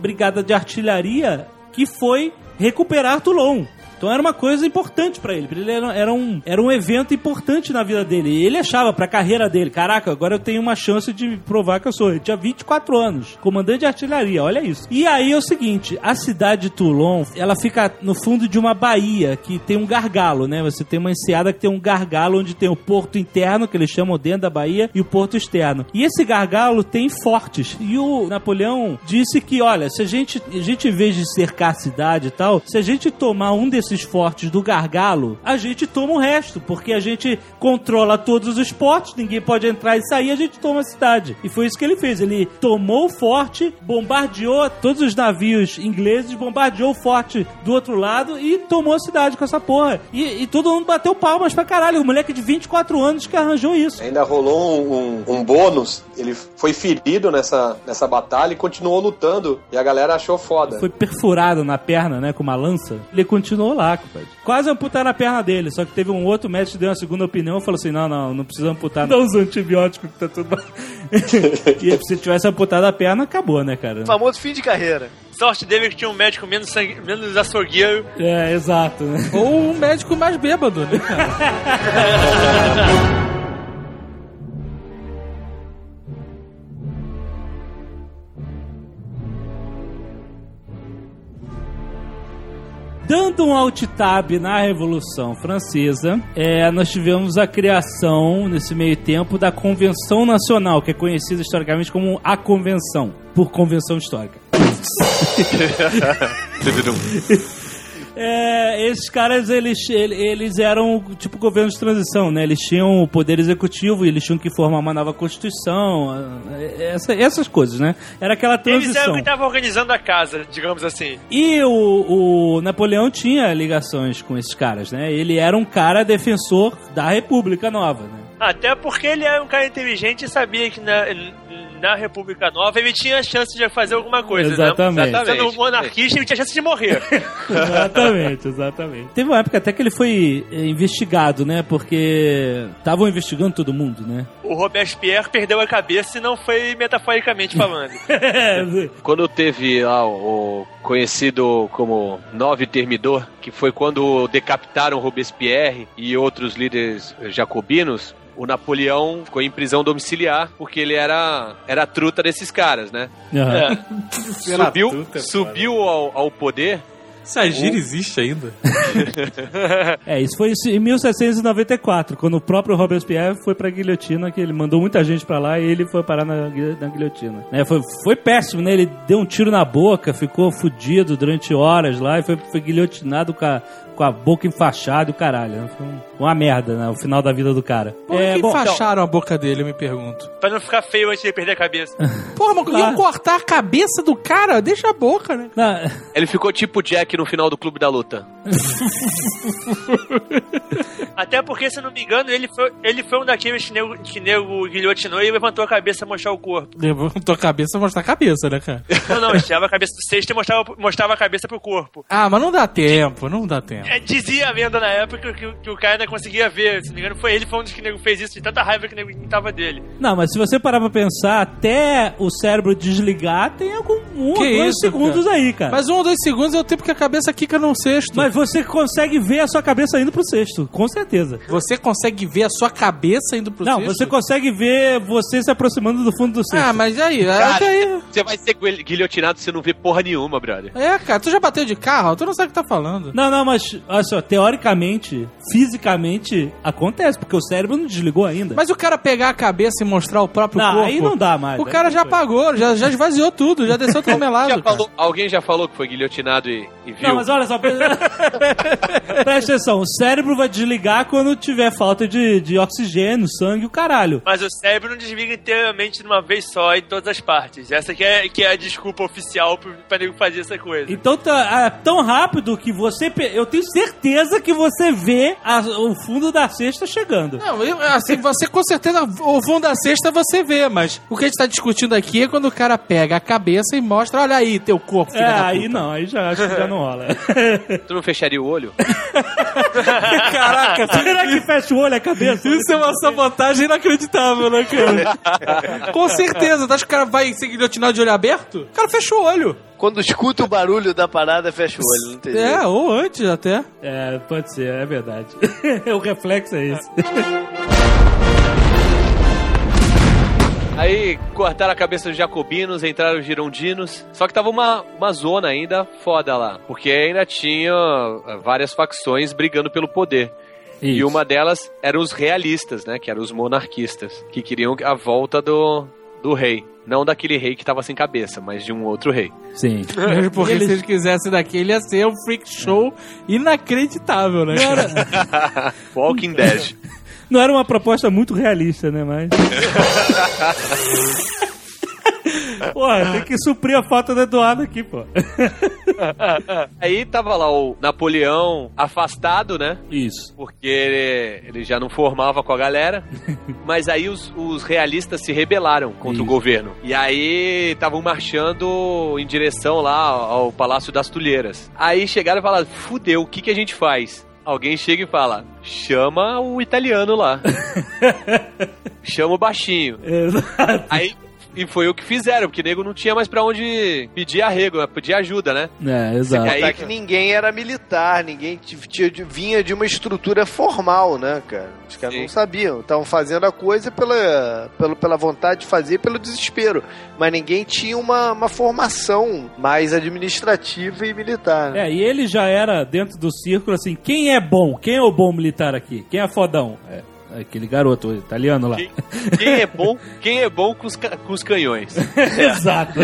brigada de artilharia que foi recuperar Toulon. Então era uma coisa importante pra ele. Ele era, era um, era um evento importante na vida dele. E ele achava pra carreira dele: caraca, agora eu tenho uma chance de provar que eu sou. Ele tinha 24 anos, comandante de artilharia, olha isso. E aí é o seguinte: a cidade de Toulon, ela fica no fundo de uma baía que tem um gargalo, né? Você tem uma enseada que tem um gargalo onde tem o porto interno, que eles chamam dentro da baía, e o porto externo. E esse gargalo tem fortes. E o Napoleão disse que, olha, se a gente, a gente em vez de cercar a cidade e tal, se a gente tomar um desses fortes do gargalo, a gente toma o resto, porque a gente controla todos os portos, ninguém pode entrar e sair, a gente toma a cidade. E foi isso que ele fez. Ele tomou o forte, bombardeou todos os navios ingleses, bombardeou o forte do outro lado e tomou a cidade com essa porra. E, e todo mundo bateu palmas pra caralho. O moleque de 24 anos que arranjou isso. Ainda rolou um, um- um bônus. Ele foi ferido nessa, nessa batalha e continuou lutando. E a galera achou foda. Foi perfurado na perna, né, com uma lança. Ele continuou lá, compadre. Quase amputaram a perna dele, só que teve um outro médico que deu uma segunda opinião e falou assim: não, não, não precisa amputar. Dá os antibióticos que tá tudo. bem." e se tivesse amputado a perna, acabou, né, cara? Famoso fim de carreira. Sorte dele que tinha um médico menos, sangue, menos açougueiro. É, exato, né? Ou um médico mais bêbado, né, cara? Dando um alt tab na Revolução Francesa, é, nós tivemos a criação, nesse meio tempo, da Convenção Nacional, que é conhecida historicamente como a Convenção, por Convenção Histórica. É, esses caras, eles, ele- eles eram tipo governo de transição, né? Eles tinham o poder executivo e eles tinham que formar uma nova constituição, é, essa- essas coisas, né? Era aquela Eles eram transição. que estavam organizando a casa, digamos assim. E o, o Napoleão tinha ligações com esses caras, né? Ele era um cara defensor da República Nova, né? Até porque ele era um cara inteligente e sabia que na- na República Nova, ele tinha chance de fazer alguma coisa, Exatamente. né? Sendo um monarquista, ele tinha chance de morrer. exatamente, exatamente. Teve uma época até que ele foi eh, investigado, né? Porque estavam investigando todo mundo, né? o Robespierre perdeu a cabeça e não foi metaforicamente falando. Quando teve lá o, o conhecido como Nove Termidor, que foi quando decapitaram Robespierre e outros líderes jacobinos, o Napoleão ficou em prisão domiciliar porque ele era, era a truta desses caras, né? Aham. Subiu, subiu ao, ao poder. Essa gira existe ainda. É, isso foi em 1794, quando o próprio Robespierre foi pra guilhotina, que ele mandou muita gente pra lá e ele foi parar na, na guilhotina. Né, foi, foi péssimo, né? Ele deu um tiro na boca, ficou fudido durante horas lá e foi, foi guilhotinado com a, com a boca enfaixada e o caralho. né? Um- uma merda, né? O final da vida do cara. Por É, que bom, enfaixaram a boca dele, eu me pergunto? pra não ficar feio antes de perder a cabeça. Porra, mas Claro. iam cortar a cabeça do cara? Deixa a boca, né? não, Ele ficou tipo Jack no final do Clube da Luta. Até porque, se eu não me engano, ele foi, ele foi um daqueles que nego, que nego guilhotinou e levantou a cabeça pra mostrar o corpo. Levantou a cabeça, mostrar a cabeça, né, cara? Não, não, ele tirava a cabeça do cesto e mostrava, mostrava a cabeça pro corpo. Ah, mas não dá tempo, não dá tempo. É, dizia a lenda na época que, que o cara ainda conseguia ver. Se não me engano, foi ele foi um dos que o nego fez isso de tanta raiva que o nego tava dele. não, mas se você parar pra pensar, até o cérebro desligar, tem algum um Que ou dois isso, segundos cara? aí, cara. Mas um ou dois segundos é o tempo que a cabeça quica no cesto. Mas você consegue ver a sua cabeça indo pro cesto, com certeza. Você consegue ver a sua cabeça indo pro Não, cesto? você consegue ver você se aproximando do fundo do cesto. Ah, mas aí, Cara, até aí... Você vai ser guil- guilhotinado se você não vê porra nenhuma, brother. É, cara, tu já bateu de carro? Tu não sabe o que tá falando. Não, não, mas olha só, teoricamente, fisicamente, acontece, porque o cérebro não desligou ainda. Mas o cara pegar a cabeça e mostrar o próprio Não, corpo... aí não dá mais. O cara já foi. apagou, já, já esvaziou tudo, já desceu todo melado. Já falou- alguém já falou que foi guilhotinado e, e viu? Não, mas olha só, pre- presta atenção, o cérebro vai desligar quando tiver falta de, de oxigênio, sangue, o caralho. Mas o cérebro não desliga inteiramente de uma vez só em todas as partes. Essa que é, que é a desculpa oficial pro- pra nego fazer essa coisa. Então tá é tão rápido que você. Eu tenho certeza que você vê a- o fundo da cesta chegando. Não, eu- assim, você com certeza, o fundo da cesta você vê, mas o que a gente tá discutindo aqui é quando o cara pega a cabeça e mostra, olha aí, teu corpo, filho É, da aí não, aí já acho que já não rola. Tu não fecharia o olho? Caraca, Será que fecha o olho a cabeça? Isso é uma sabotagem inacreditável, né, cara? Com certeza. Tu acha que o cara vai ser guilhotinado de olho aberto? O cara fecha o olho. Quando escuta o barulho da parada, fecha o olho, não tem jeito. É, ou antes até. É, pode ser, é verdade. o reflexo é esse. Aí cortaram a cabeça dos jacobinos, entraram os girondinos. Só que tava uma, uma zona ainda foda lá. Porque ainda tinha eh, várias facções brigando pelo poder. E Isso. uma delas eram os realistas, né? Que eram os monarquistas. Que queriam a volta do, do rei. Não daquele rei que tava sem cabeça, mas de um outro rei. Sim. Mesmo porque Eles- se eles quisessem daquele ia ser um freak show inacreditável, né? Cara? Walking Dead. não era uma proposta muito realista, né? Mas. Porra, tem que suprir a falta do Eduardo aqui, pô. Aí tava lá o Napoleão afastado, né? Isso. Porque ele, ele já não formava com a galera. Mas aí os, os realistas se rebelaram contra Isso. o governo. E aí estavam marchando em direção lá ao Palácio das Tulheiras. Aí chegaram e falaram: fudeu, o que, que a gente faz? Alguém chega e fala: chama o italiano lá. chama o baixinho. Exato. Aí. E foi o que fizeram, porque o nego não tinha mais pra onde pedir arrego, pedir ajuda, né? É, exato. Aí- Tá que ninguém era militar, ninguém vinha de uma estrutura formal, né, cara? Os caras Sim. não sabiam. Estavam fazendo a coisa pela, pela, pela vontade de fazer e pelo desespero. Mas ninguém tinha uma, uma formação mais administrativa e militar. Né? É, e ele já era dentro do círculo assim: quem é bom? Quem é o bom militar aqui? Quem é fodão? É, aquele garoto italiano lá. Quem, quem é bom, quem é bom com os, com os canhões? Exato.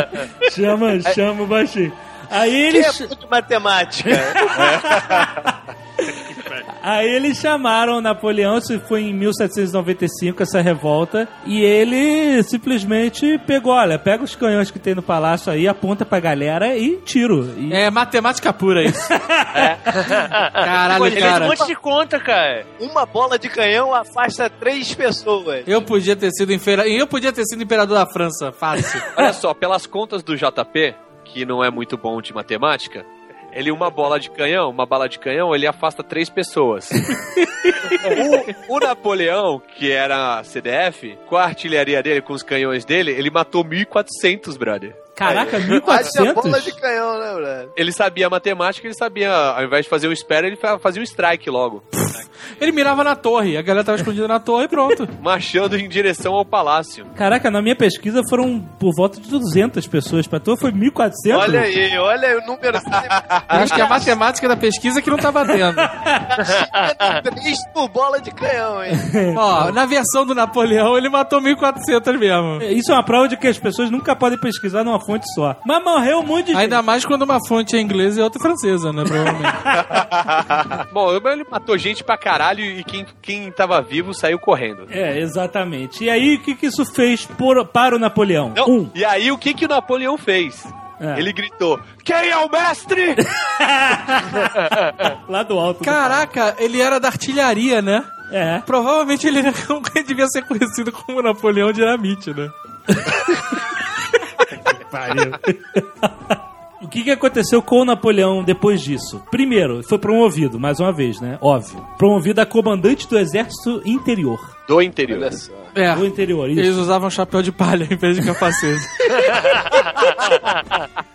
chama, chama o baixinho. Aí Que ele. é muito matemática. Aí eles chamaram Napoleão, isso foi em 1795, essa revolta, e ele simplesmente pegou, olha, pega os canhões que tem no palácio aí, aponta pra galera e tiro. E- É matemática pura isso. Caralho, Pô, ele fez um cara. monte de conta, cara. Uma bola de canhão afasta três pessoas. Eu podia ter sido impera... eu podia ter sido imperador da França, fácil. Olha só, pelas contas do JP, que não é muito bom de matemática, ele uma bola de canhão, uma bala de canhão, ele afasta três pessoas. o, o Napoleão, que era CDF, com a artilharia dele, com os canhões dele, ele matou 1.400, brother. Caraca, Haja 1400? bola de canhão, né, brother? Ele sabia matemática, ele sabia, ao invés de fazer um espera, ele fa- fazia um strike logo. Ele mirava na torre, a galera tava escondida na torre e pronto. Marchando em direção ao palácio. Caraca, na minha pesquisa foram por volta de 200 pessoas. Pra tu foi 1400? Olha aí, olha aí o número. Acho que é a matemática da pesquisa que não tá batendo. Três por bola de canhão, hein? Ó, na versão do Napoleão, ele matou 1.400 mesmo. Isso é uma prova de que as pessoas nunca podem pesquisar numa fonte só. Mas morreu um monte de gente. Ainda mais quando uma fonte é inglesa e outra francesa, né? Provavelmente. Bom, ele matou gente pra caralho e quem, quem tava vivo saiu correndo. É, exatamente. E aí, o que, que isso fez por- para o Napoleão? Não, Um. E aí, o que, que o Napoleão fez? É. Ele gritou: Quem é o mestre? Lá do alto. do Caraca, ele era da artilharia, né? É. Provavelmente ele devia ser conhecido como Napoleão Dinamite, né? Pariu. O que, que aconteceu com o Napoleão depois disso? Primeiro, foi promovido, mais uma vez, né? Óbvio. Promovido a comandante do exército interior. Do interior. Olha só. É. Do interior, isso. Eles usavam chapéu de palha em vez de capacete.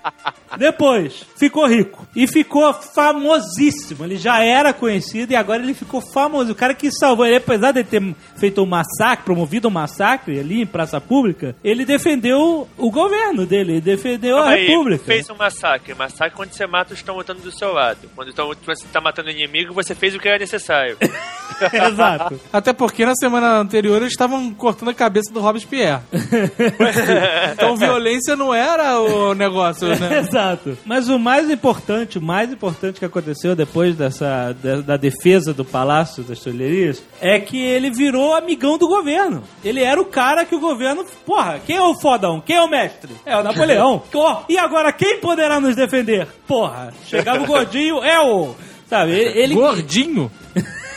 Depois, ficou rico. E ficou famosíssimo. Ele já era conhecido e agora ele ficou famoso. O cara que salvou ele, apesar de ter feito um massacre, promovido um massacre ali em praça pública, ele defendeu o governo dele, ele defendeu a Calma aí, república. fez um massacre. Massacre quando você mata os que estão lutando do seu lado. Quando você está matando o inimigo, você fez o que era necessário. Exato. Até porque na semana anterior eles estavam cortando a cabeça do Robespierre. então violência não era o negócio, né? Exato. Mas o mais importante, o mais importante que aconteceu depois dessa da, da defesa do Palácio das Tulherias é que ele virou amigão do governo. Ele era o cara que o governo, porra, quem é o fodão? Quem é o mestre? É o Napoleão. E agora quem poderá nos defender? Porra, chegava o gordinho, é o Sabe, ele, ele- Gordinho?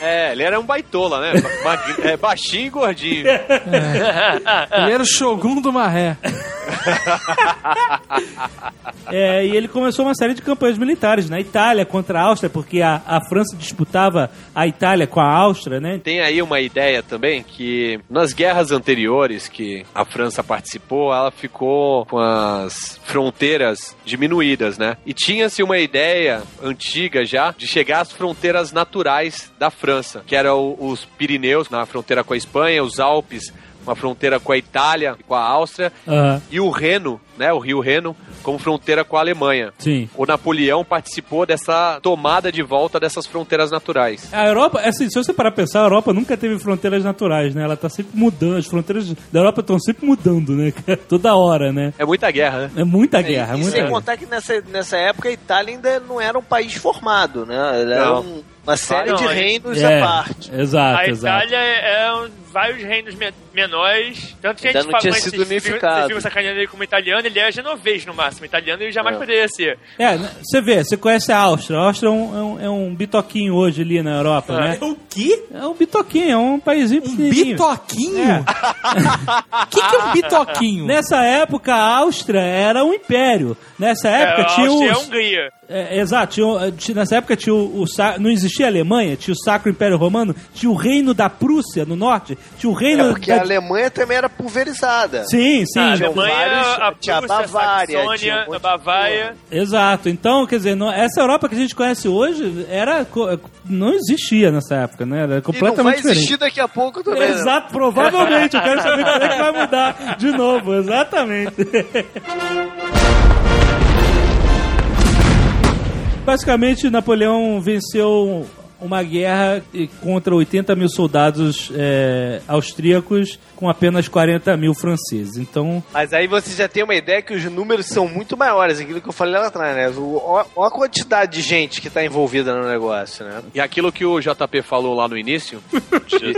É, ele era um baitola, né? Ba- é, baixinho e gordinho. Ele era o Shogun do Maré. É, e ele começou uma série de campanhas militares na Itália contra a Áustria, porque a, a França disputava a Itália com a Áustria, né? Tem aí uma ideia também que nas guerras anteriores que a França participou, ela ficou com as fronteiras diminuídas, né? E tinha-se uma ideia antiga já de chegar às fronteiras naturais da França, que eram os Pirineus na fronteira com a Espanha, os Alpes, uma fronteira com a Itália, com a Áustria, Aham, e o Reno, né, o Rio Reno, como fronteira com a Alemanha. sim. O Napoleão participou dessa tomada de volta dessas fronteiras naturais. A Europa, assim, se você parar pra pensar, a Europa nunca teve fronteiras naturais, né? Ela tá sempre mudando, as fronteiras da Europa estão sempre mudando, né? Toda hora, né? É muita guerra, né? É muita guerra, é e muita sem guerra. contar que nessa, nessa época a Itália ainda não era um país formado, né? Ela era Não. um- uma série não, de é- reinos É, à parte. exato, a exato. Itália é um- vários reinos me- menores. Tanto que a gente não tinha sido unificado. Vocês ficam sacaneando ele como italiano, ele é genovês no máximo. Italiano ele jamais poderia ser. É, né, você vê, você conhece a Áustria. A Áustria é um, é um, é um bitoquinho hoje ali na Europa, né? O quê? É um bitoquinho, é um paísinho Um pequenininho. bitoquinho? O que, que é um bitoquinho? Nessa época, a Áustria era um império. Nessa época, é, a tinha Áustria é os... Hungria. É, exato, tinha, o- tinha- nessa época tinha o, o não existia a Alemanha, tinha o Sacro Império Romano, tinha o reino da Prússia no norte, tinha o reino É porque da... a Alemanha também era pulverizada. Sim, sim. a Alemanha, vários- a tinha Prússia, Bavária, a tinha um Saxônia, monte a Bavária. Exato. Então, quer dizer, não- essa Europa que a gente conhece hoje era não existia nessa época, né? Era E não vai completamente diferente. existir daqui a pouco também. né? Exato, provavelmente. Eu quero saber quando é que vai mudar de novo. Exatamente. Basicamente, Napoleão venceu uma guerra contra 80 mil soldados eh, austríacos com apenas 40 mil franceses. Então, Mas aí você já tem uma ideia que os números são muito maiores, aquilo que eu falei lá atrás, né? Olha a quantidade de gente que tá envolvida no negócio, né? E aquilo que o JP falou lá no início, de,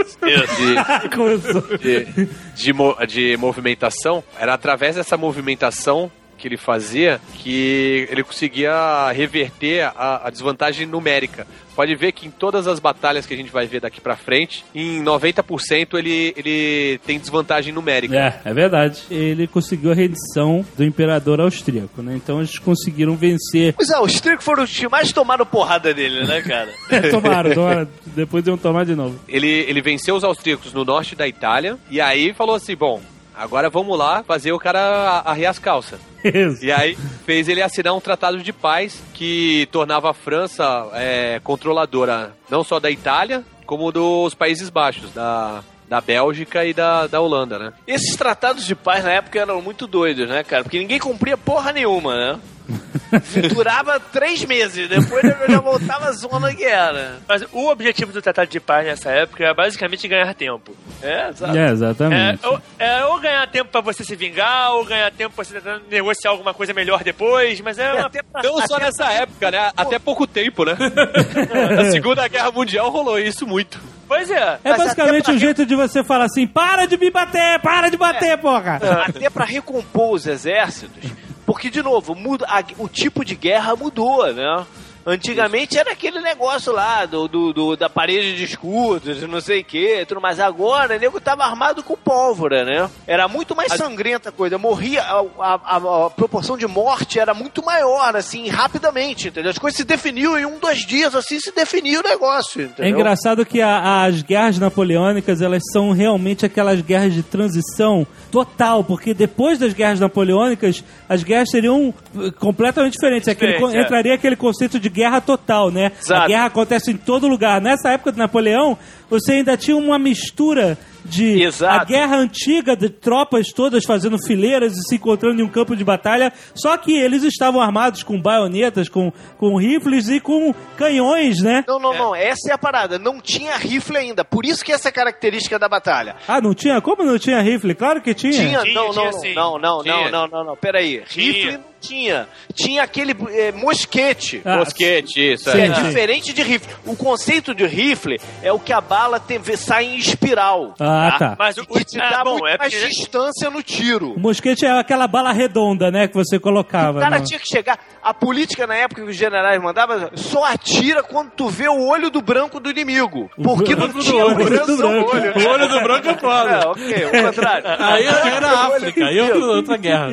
de, de, mo- de movimentação, era através dessa movimentação que ele fazia que ele conseguia reverter a, a desvantagem numérica. Pode ver que em todas as batalhas que a gente vai ver daqui pra frente, em 90% ele, ele tem desvantagem numérica. É, é verdade. Ele conseguiu a rendição do imperador austríaco, né? Então eles conseguiram vencer. Os austríacos foram os que mais tomaram porrada dele, né, cara? tomaram, tomaram. Depois iam tomar de novo. Ele, ele venceu os austríacos no norte da Itália e aí falou assim: bom, agora vamos lá fazer o cara arrear as calças. Isso. E aí fez ele assinar um tratado de paz que tornava a França é, controladora não só da Itália, como dos Países Baixos, da, da Bélgica e da, da Holanda, né? Esses tratados de paz na época eram muito doidos, né, cara? Porque ninguém cumpria porra nenhuma, né? Durava três meses, depois já voltava a zona que era. Mas o objetivo do Tratado de Paz nessa época era basicamente ganhar tempo. É, exato. É, É, exatamente. ou, é, ou ganhar tempo pra você se vingar, ou ganhar tempo pra você tentar negociar alguma coisa melhor depois, mas é uma... Não só nessa época, né? Até pouco tempo, né? Na Segunda Guerra Mundial rolou isso muito. Pois é. É basicamente um jeito de você falar assim: para de me bater, para de bater, porra! Até pra recompor os exércitos. Porque, de novo, muda, a- o tipo de guerra mudou, né? Antigamente era aquele negócio lá do, do- do- da parede de escudos, não sei o que, tudo mais. Agora, o nego tava armado com pólvora, né? Era muito mais sangrenta a coisa. Morria, a, a- a- a proporção de morte era muito maior, assim, rapidamente, entendeu? As coisas se definiam em um, dois dias, assim, se definia o negócio, entendeu? É engraçado que a- as guerras napoleônicas, elas são realmente aquelas guerras de transição total, porque depois das guerras napoleônicas, as guerras seriam eh, completamente diferentes. Aquele, é. Entraria aquele conceito de guerra total, né? Exato. A guerra acontece em todo lugar. Nessa época do Napoleão, você ainda tinha uma mistura de Exato. a guerra antiga de tropas todas fazendo fileiras e se encontrando em um campo de batalha, só que eles estavam armados com baionetas, com, com rifles e com canhões, né? Não, não, não. Essa é a parada. Não tinha rifle ainda. Por isso que essa é a característica da batalha. Ah, não tinha? Como não tinha rifle? Claro que tinha. Tinha, Tinha, não, tinha não, sim. não, não, Tinha. não, não, não, não, peraí. Rifle não tinha. Tinha aquele eh, mosquete. Ah, Mosquete, isso. Que é. é diferente de rifle. O conceito de rifle é o que a bala tem, sai em espiral. Ah, tá. Mas o, que te ah, dá bom, muito é mais porque- distância no tiro. O mosquete é aquela bala redonda, né, que você colocava. O cara no- tinha que chegar. A política na época que os generais mandavam só atira quando tu vê o olho do branco do inimigo. Porque não branco tinha olho, precisão do branco. olho. O olho do branco é foda. É, ok, o contrário. Aí era a África, aí é outra guerra.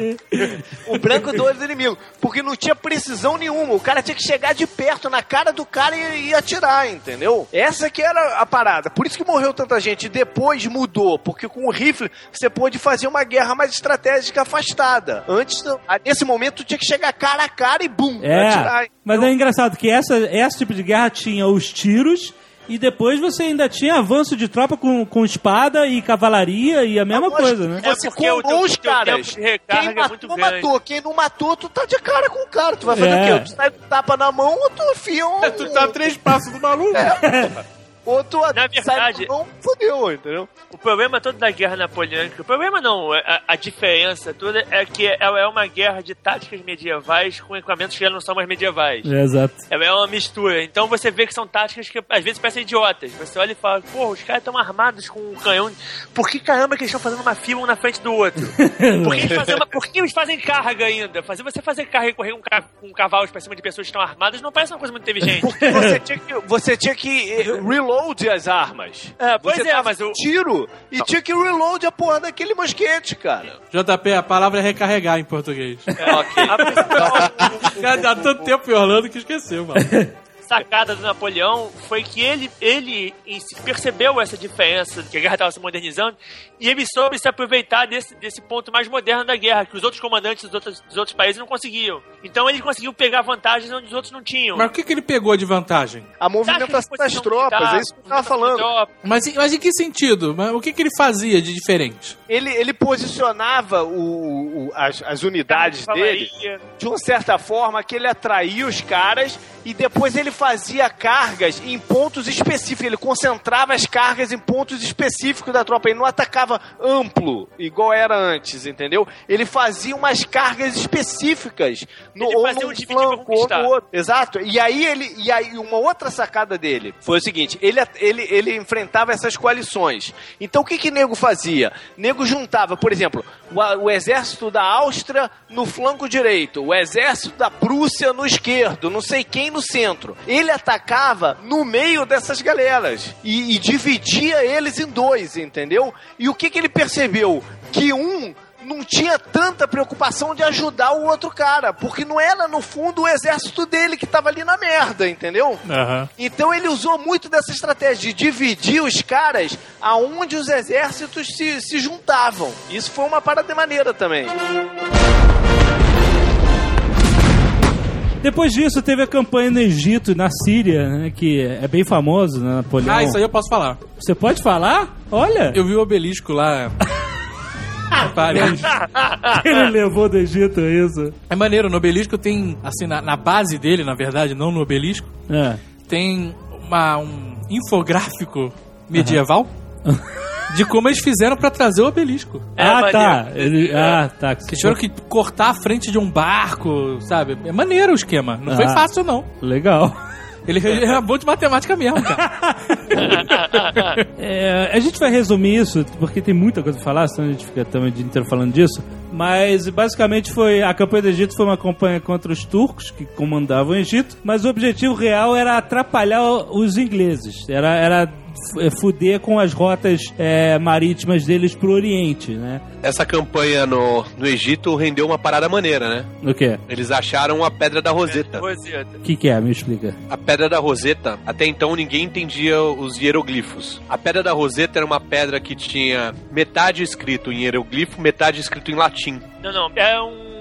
O branco do olho do inimigo. Porque não tinha precisão nenhuma. O cara tinha que chegar de perto na cara do cara e, e atirar, entendeu? Essa que era a parada. Por isso que morreu tanta gente. E depois mudou. Porque com o rifle você pôde fazer uma guerra mais estratégica afastada. Antes. Ah, nesse momento, tu tinha que chegar cara a cara e bum, atirar. É, mas é engraçado que essa, esse tipo de guerra tinha os tiros e depois você ainda tinha avanço de tropa com, com espada e cavalaria e a mesma Lógico, coisa, né? Você É porque colou teu- os teu caras. Quem é muito matou, grande. matou. Quem não matou, tu tá de cara com o cara. Tu vai fazer É. o quê? Tu sai com tapa na mão ou tu enfia um... Tu tá três passos do maluco. Ou tu Na verdade- mão, fodeu, entendeu? O problema todo da guerra napoleônica, o problema não, a, a diferença toda é que ela é uma guerra de táticas medievais com equipamentos que já não são mais medievais. É, exato. Ela é uma mistura. Então você vê que são táticas que às vezes parecem idiotas. Você olha e fala, porra, os caras estão armados com um canhão. Por que caramba que eles estão fazendo uma fila um na frente do outro? Por que eles fazem, uma- por que eles fazem carga ainda? Fazer você fazer carga e correr com, ca- com cavalos pra cima de pessoas que estão armadas não parece uma coisa muito inteligente. Porque você tinha que, você tinha que eh, reload as armas. É, pois você é, mas o- um tiro e tinha que reload a porra daquele mosquete, cara. JP, a palavra é recarregar em português. ok. A principal O cara dá tanto tempo em Orlando que esqueceu, mano. sacada do Napoleão foi que ele, ele percebeu essa diferença, que a guerra estava se modernizando, e ele soube se aproveitar desse, desse ponto mais moderno da guerra, que os outros comandantes dos outros, dos outros países não conseguiam. Então ele conseguiu pegar vantagens onde os outros não tinham. Mas o que, que ele pegou de vantagem? A movimentação das tropas, é isso que eu tava falando. Mas, em- mas em que sentido? O que, que ele fazia de diferente? Ele, ele posicionava o, o- as, as unidades dele de uma certa forma que ele atraía os caras e depois ele fazia cargas em pontos específicos. Ele concentrava as cargas em pontos específicos da tropa. Ele não atacava amplo, igual era antes, entendeu? Ele fazia umas cargas específicas. No, Ele ou fazia num um dividir pra flanco, ou no outro. Exato. E aí ele. E aí, uma outra sacada dele foi o seguinte: ele, ele, ele enfrentava essas coalições. Então o que que nego fazia? Nego juntava, por exemplo, o, o exército da Áustria no flanco direito, o exército da Prússia no esquerdo, não sei quem no centro. Ele atacava no meio dessas galeras e, e dividia eles em dois, entendeu? E o que que ele percebeu? Que um não tinha tanta preocupação de ajudar o outro cara, porque não era no fundo o exército dele que tava ali na merda, entendeu? Aham. Então ele usou muito dessa estratégia de dividir os caras aonde os exércitos se, se juntavam. Isso foi uma parada maneira também. Depois disso, teve a campanha no Egito e na Síria, né, que é bem famoso, né, Napoleão. Ah, isso aí eu posso falar. Você pode falar? Olha, Eu vi o obelisco lá. Paris. ele levou do Egito isso. É maneiro, no obelisco tem, assim, na, na base dele, na verdade, não no obelisco, É. tem uma, um infográfico medieval de como eles fizeram pra trazer o obelisco. É, ah, maneiro. tá. Ele- ah, tá. Eles tiveram que cortar a frente de um barco, sabe? É maneiro o esquema. Não foi Ah. fácil, não. Legal. Ele era bom de matemática mesmo, cara. É, a gente vai resumir isso, porque tem muita coisa pra falar, senão a gente fica também o dia inteiro falando disso. Mas basicamente foi. A campanha do Egito foi uma campanha contra os turcos que comandavam o Egito, mas o objetivo real era atrapalhar os ingleses. Era, era f- fuder com as rotas é, marítimas deles pro Oriente, né? Essa campanha no, no Egito rendeu uma parada maneira, né? O quê? Eles acharam a Pedra da Roseta. Roseta. O que, que é? Me explica. A Pedra da Roseta, até então ninguém entendia os hieroglifos. A Pedra da Roseta era uma pedra que tinha metade escrito em hieroglifo, metade escrito em latim. Não, não. É um.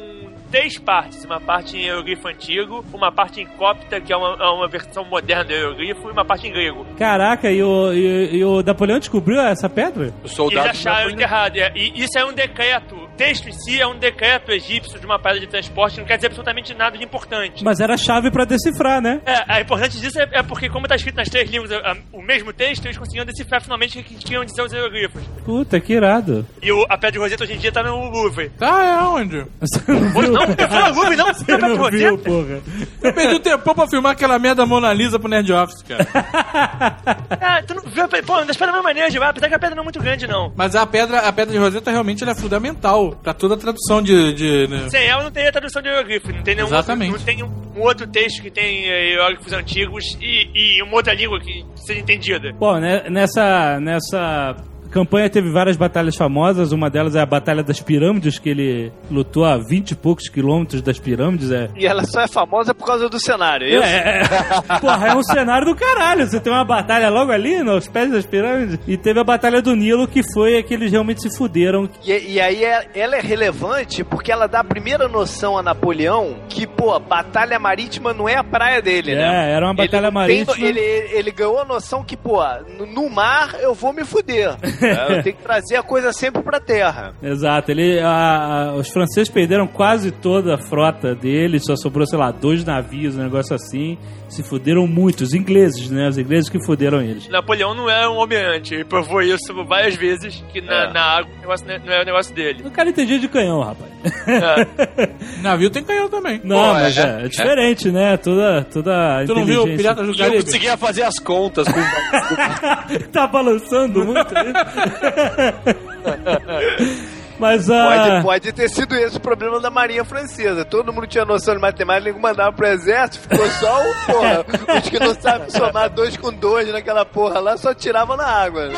Três partes. Uma parte em hieroglifo antigo, uma parte em cópita, que é uma, é uma versão moderna do hieroglifo, e uma parte em grego. Caraca, e o, e, e o Napoleão descobriu essa pedra? Os Eles soldados. acharam enterrado. É, E isso é um decreto. O texto em si é um decreto egípcio de uma pedra de transporte, não quer dizer absolutamente nada de importante. Mas era a chave pra decifrar, né? É, a importante disso é, é porque, como tá escrito nas três línguas a- a- o mesmo texto, eles conseguiam decifrar finalmente o que queriam dizer os hieroglifos. Puta, que irado. E o, a pedra de Roseta hoje em dia tá no Louvre. Tá, é onde? Você não viu? não, não foi no Louvre, não? Você não viu, porra. Eu perdi o tempo pra filmar aquela merda Mona Lisa pro Nerd Office, cara. Ah, tu não viu? Pô, das pedras mais maneiras de lá, apesar que a pedra não é muito grande, não. Mas a pedra, a pedra de Roseta realmente ela é fundamental pra toda a tradução de. de né? Sem ela não teria tradução de hieroglifo, não tem nenhum Exatamente. Outro, não tem um, um outro texto que tem eh, hieróglifos antigos e, e uma outra língua que seja entendida. Bom, né, nessa, nessa campanha teve várias batalhas famosas. Uma delas é a Batalha das Pirâmides, que ele lutou a 20 e poucos quilômetros das pirâmides. É, E ela só é famosa por causa do cenário, é isso? é, é, porra, é um cenário do caralho. Você tem uma batalha logo ali, nos pés das pirâmides. E teve a Batalha do Nilo, que foi a que eles realmente se fuderam. E, e aí é- ela é relevante porque ela dá a primeira noção a Napoleão que, pô, batalha marítima não é a praia dele, É, né? era uma batalha ele não tem- marítima. ele, ele ganhou a noção que, pô, no, no mar eu vou me fuder. É, eu tenho que trazer a coisa sempre pra terra. Exato, ele, a- a- os franceses perderam quase toda a frota dele, só sobrou, sei lá, dois navios, um negócio assim. Se fuderam muito, os ingleses, né? Os ingleses que fuderam eles. Napoleão não é um almirante, ele provou isso várias vezes, que na, É. na água o negócio não é- não é o negócio dele. O cara entendia de canhão, rapaz. É. Navio tem canhão também. Não, Pô, mas é. é, é diferente, né? Toda, toda a Tu não viu inteligência. Piratas do Eu conseguia fazer as contas com tá balançando muito isso. Mas a. Pode, pode ter sido esse o problema da Marinha Francesa. Todo mundo tinha noção de matemática, nego mandava pro exército, ficou só o, porra, os que não sabem somar dois com dois naquela porra lá, só tiravam na água.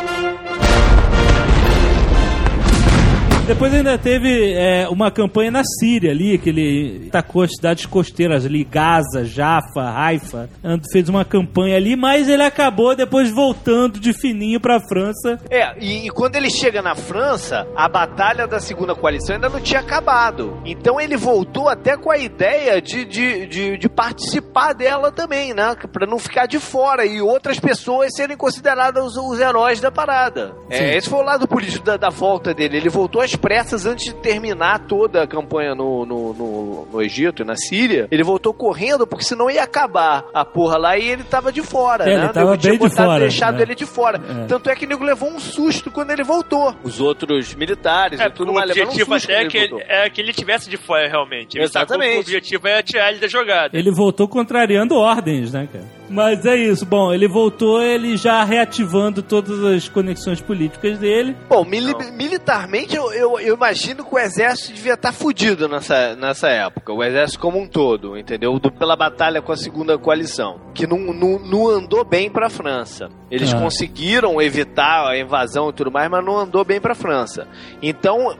Depois ainda teve é, uma campanha na Síria ali, que ele atacou as cidades costeiras ali, Gaza, Jaffa, Haifa. Fez uma campanha ali, mas ele acabou depois voltando de fininho pra França. É, e, e quando ele chega na França, a batalha da segunda coalição ainda não tinha acabado. Então ele voltou até com a ideia de, de, de, de participar dela também, né? Pra não ficar de fora e outras pessoas serem consideradas os, os heróis da parada. É, esse foi o lado político da, da volta dele. Ele voltou às pressas antes de terminar toda a campanha no, no, no, no Egito e na Síria. Ele voltou correndo, porque senão ia acabar a porra lá e ele tava de fora, É, né? ele tava O nego tinha bem de botado- fora, deixado é. ele de fora. É. Tanto é que o nego levou um susto quando ele voltou. Os outros militares É, e tudo o mais levaram um objetivo susto até é que, ele é que ele tivesse de fora, realmente. Ele Exatamente. o objetivo é tirar ele da jogada. Ele voltou contrariando ordens, né, cara? Mas é isso. Bom, ele voltou, ele já reativando todas as conexões políticas dele. Bom, mili- militarmente eu, eu, eu imagino que o exército devia estar fudido nessa, nessa época. O exército como um todo, entendeu? Do- pela batalha com a segunda coalição. Que não, não, não andou bem pra França. Eles Ah. conseguiram evitar a invasão e tudo mais, mas não andou bem pra França. Então,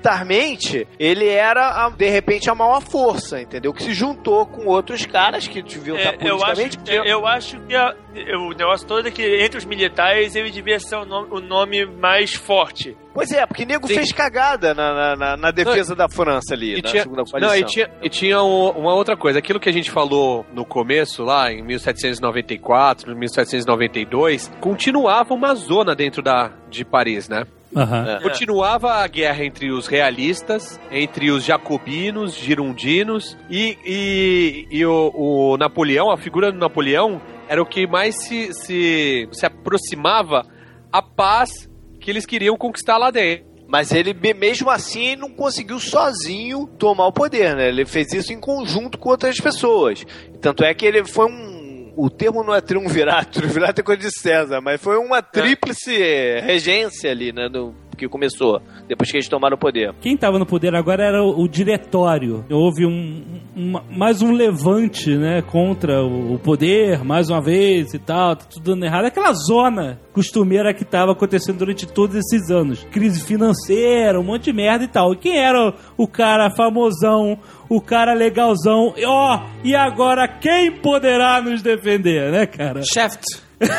militarmente, ele era, a- de repente, a maior força, entendeu? Que se juntou com outros caras que deviam É, estar eu, acho, politicamente... eu acho que a- o negócio todo é que entre os militares ele devia ser o nome, o nome mais forte. Pois é, porque nego Sim. fez cagada na, na, na- na defesa da França ali, E na tinha, segunda coalição. não, e tinha, e tinha um- uma outra coisa. Aquilo que a gente falou no começo, lá em 1794, 1792, continuava uma zona dentro da, de Paris, né? Aham. É. Continuava a guerra entre os realistas, entre os jacobinos, girundinos e, e, e o, o Napoleão, a figura do Napoleão, era o que mais se, se, se aproximava à paz que eles queriam conquistar lá dentro. Mas ele, me- mesmo assim, não conseguiu sozinho tomar o poder, né? Ele fez isso em conjunto com outras pessoas. Tanto é que ele foi um. O termo não é triunvirato, triunvirato é coisa de César, mas foi uma tríplice regência ali, né? Que começou, depois que eles tomaram o poder. Quem estava no poder agora era o, o diretório. Houve um, um- mais um levante, né, contra o, o poder, mais uma vez e tal, tá tudo dando errado. Aquela zona costumeira que estava acontecendo durante todos esses anos. Crise financeira, um monte de merda e tal. E quem era o, o cara famosão, o cara legalzão? Ó, e agora quem poderá nos defender, né, cara? Shaft.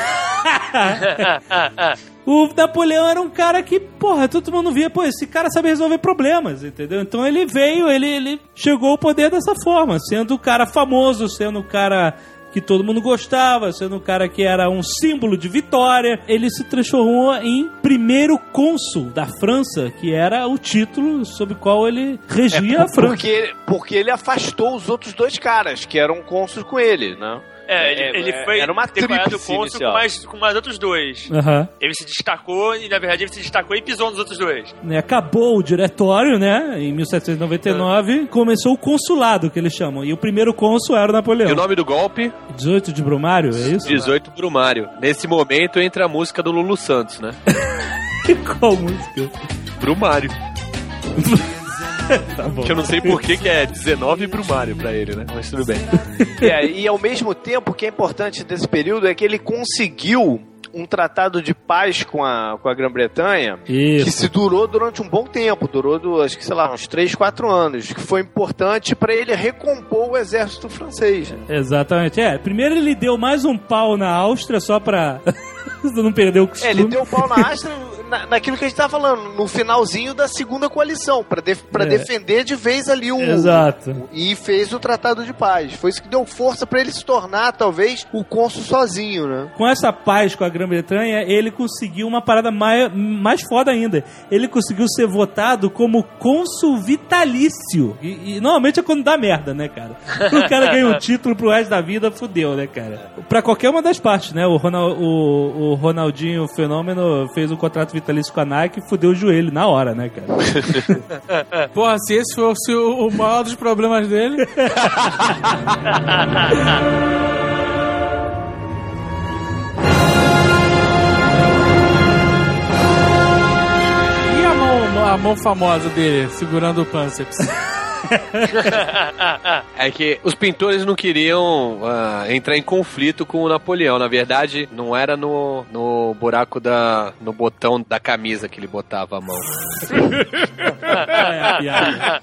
O Napoleão era um cara que, porra, todo mundo via, pô, esse cara sabe resolver problemas, entendeu? Então ele veio, ele, ele chegou ao poder dessa forma, sendo o cara famoso, sendo o cara que todo mundo gostava, sendo o cara que era um símbolo de vitória. Ele se transformou em primeiro cônsul da França, que era o título sob o qual ele regia a França. Porque, porque ele afastou os outros dois caras, que eram cônsules com ele, né? É, ele, É, ele é, foi era uma tríplice cônsul com mais, com mais outros dois. Aham. Ele se destacou e, na verdade, ele se destacou e pisou nos outros dois. né, acabou o diretório, né? Em 1799, começou o consulado, que eles chamam. E o primeiro cônsul era o E o Napoleão. nome do golpe, 18 de Brumário, é isso? 18 Brumário. Nesse momento entra a música do Lulu Santos, né? Qual música? Brumário. Tá bom. Que eu não sei por que, que é 19 Brumário pra ele, né? Mas tudo bem. É, e ao mesmo tempo, o que é importante desse período é que ele conseguiu um tratado de paz com a, com a Grã-Bretanha que se durou durante um bom tempo, durou, do- acho que, sei lá, uns 3, 4 anos, que foi importante para ele recompor o exército francês. Exatamente. É, primeiro ele deu mais um pau na Áustria só pra não perder o É, costume. ele deu o pau na Astra na, naquilo que a gente tava falando, no finalzinho da segunda coalição, para def, pra É. defender de vez ali o. Exato. E fez o tratado de paz. Foi isso que deu força para ele se tornar, talvez, o cônsul sozinho, né? Com essa paz com a Grã-Bretanha, ele conseguiu uma parada mais, mais foda ainda. Ele conseguiu ser votado como cônsul vitalício. E, e normalmente é quando dá merda, né, cara? O cara ganha um título pro resto da vida, fudeu, né, cara? Pra qualquer uma das partes, né? O, Ronal- o- o Ronaldinho, o fenômeno, fez um contrato vitalício com a Nike e fudeu o joelho na hora, né, cara? Porra, se esse fosse o, o maior dos problemas dele. E a mão, famosa dele, segurando o pânceps? É que os pintores não queriam ah, entrar em conflito com o Napoleão. Na verdade, não era no, no buraco da. no botão da camisa que ele botava a mão. É, a piada.